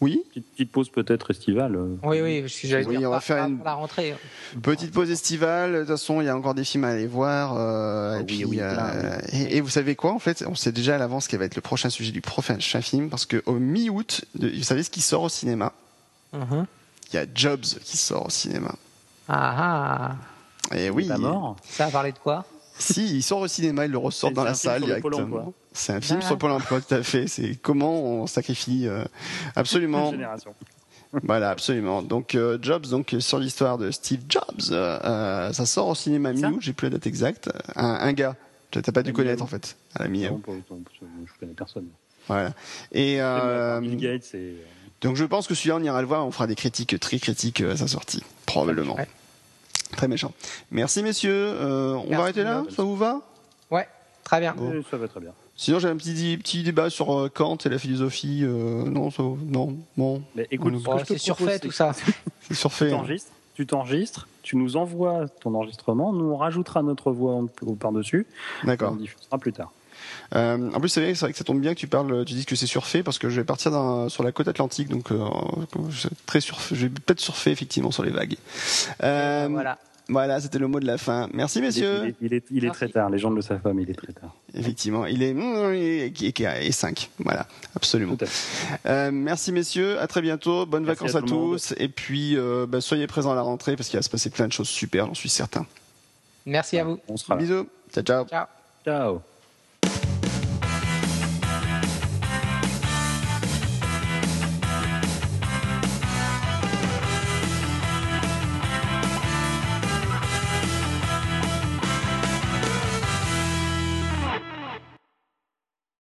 oui. Petite, petite pause peut-être estivale. Oui, oui, je suis j'allais Oui, dire, on va pas- faire pas une- pour la rentrée. Petite pause estivale. De toute façon, il y a encore des films à aller voir. euh, Ah et, oui, puis, oui, euh, et, et vous savez quoi En fait, on sait déjà à l'avance quel va être le prochain sujet du prochain film parce que au mi-août, vous savez ce qui sort au cinéma? Mhm. Il y a Jobs qui sort au cinéma. Ah, ah. Et oui. Pas mort. Ça a parlé de quoi? Si, il sort au cinéma, il le ressort dans la salle directement. C'est un film Ah. sur le Pôle emploi, tout à fait. C'est comment on sacrifie euh, absolument. Génération. voilà, absolument. Donc euh, Jobs, donc sur l'histoire de Steve Jobs, euh, ça sort au cinéma mi-août. J'ai plus la date exacte. Un, un gars. T'as pas dû connaître en fait. À la mi-août. Je connais personne. Voilà. Et euh, Bill Gates, c'est. donc je pense que celui-là, on ira le voir. On fera des critiques très critiques à sa sortie, probablement. Ouais. Très méchant. Merci messieurs. Euh, on Merci, va arrêter là. Ça vous va Ouais, très bien. Bon. Ça va très bien. Sinon, j'ai un petit, petit débat sur euh, Kant et la philosophie. euh, non, ça, non, bon, Mais écoute, te c'est surfait tout ça. c'est Tu surfait. hein. t'enregistres, tu t'enregistres, tu nous envoies ton enregistrement, nous on rajoutera notre voix par-dessus, D'accord. on diffusera plus tard. Euh, en plus, c'est vrai, que ça tombe bien que tu parles, tu dises que c'est surfait parce que je vais partir dans- sur la côte atlantique, donc euh, je, très surf, je vais peut-être surfer effectivement sur les vagues. Euh, voilà, voilà. c'était le mot de la fin. Merci Il est, messieurs. il est- il est- il est Merci. très tard, les gens ne le savent pas, mais il est très tard. Effectivement, il est et, et, et 5. Voilà, absolument. Tout à fait. Euh, merci messieurs, à très bientôt, bonnes Merci vacances à tous, et puis euh, bah, soyez présents à la rentrée parce qu'il va se passer plein de choses super, j'en suis certain. Merci à vous. On sera là. Bisous, ciao ciao. Ciao. Ciao.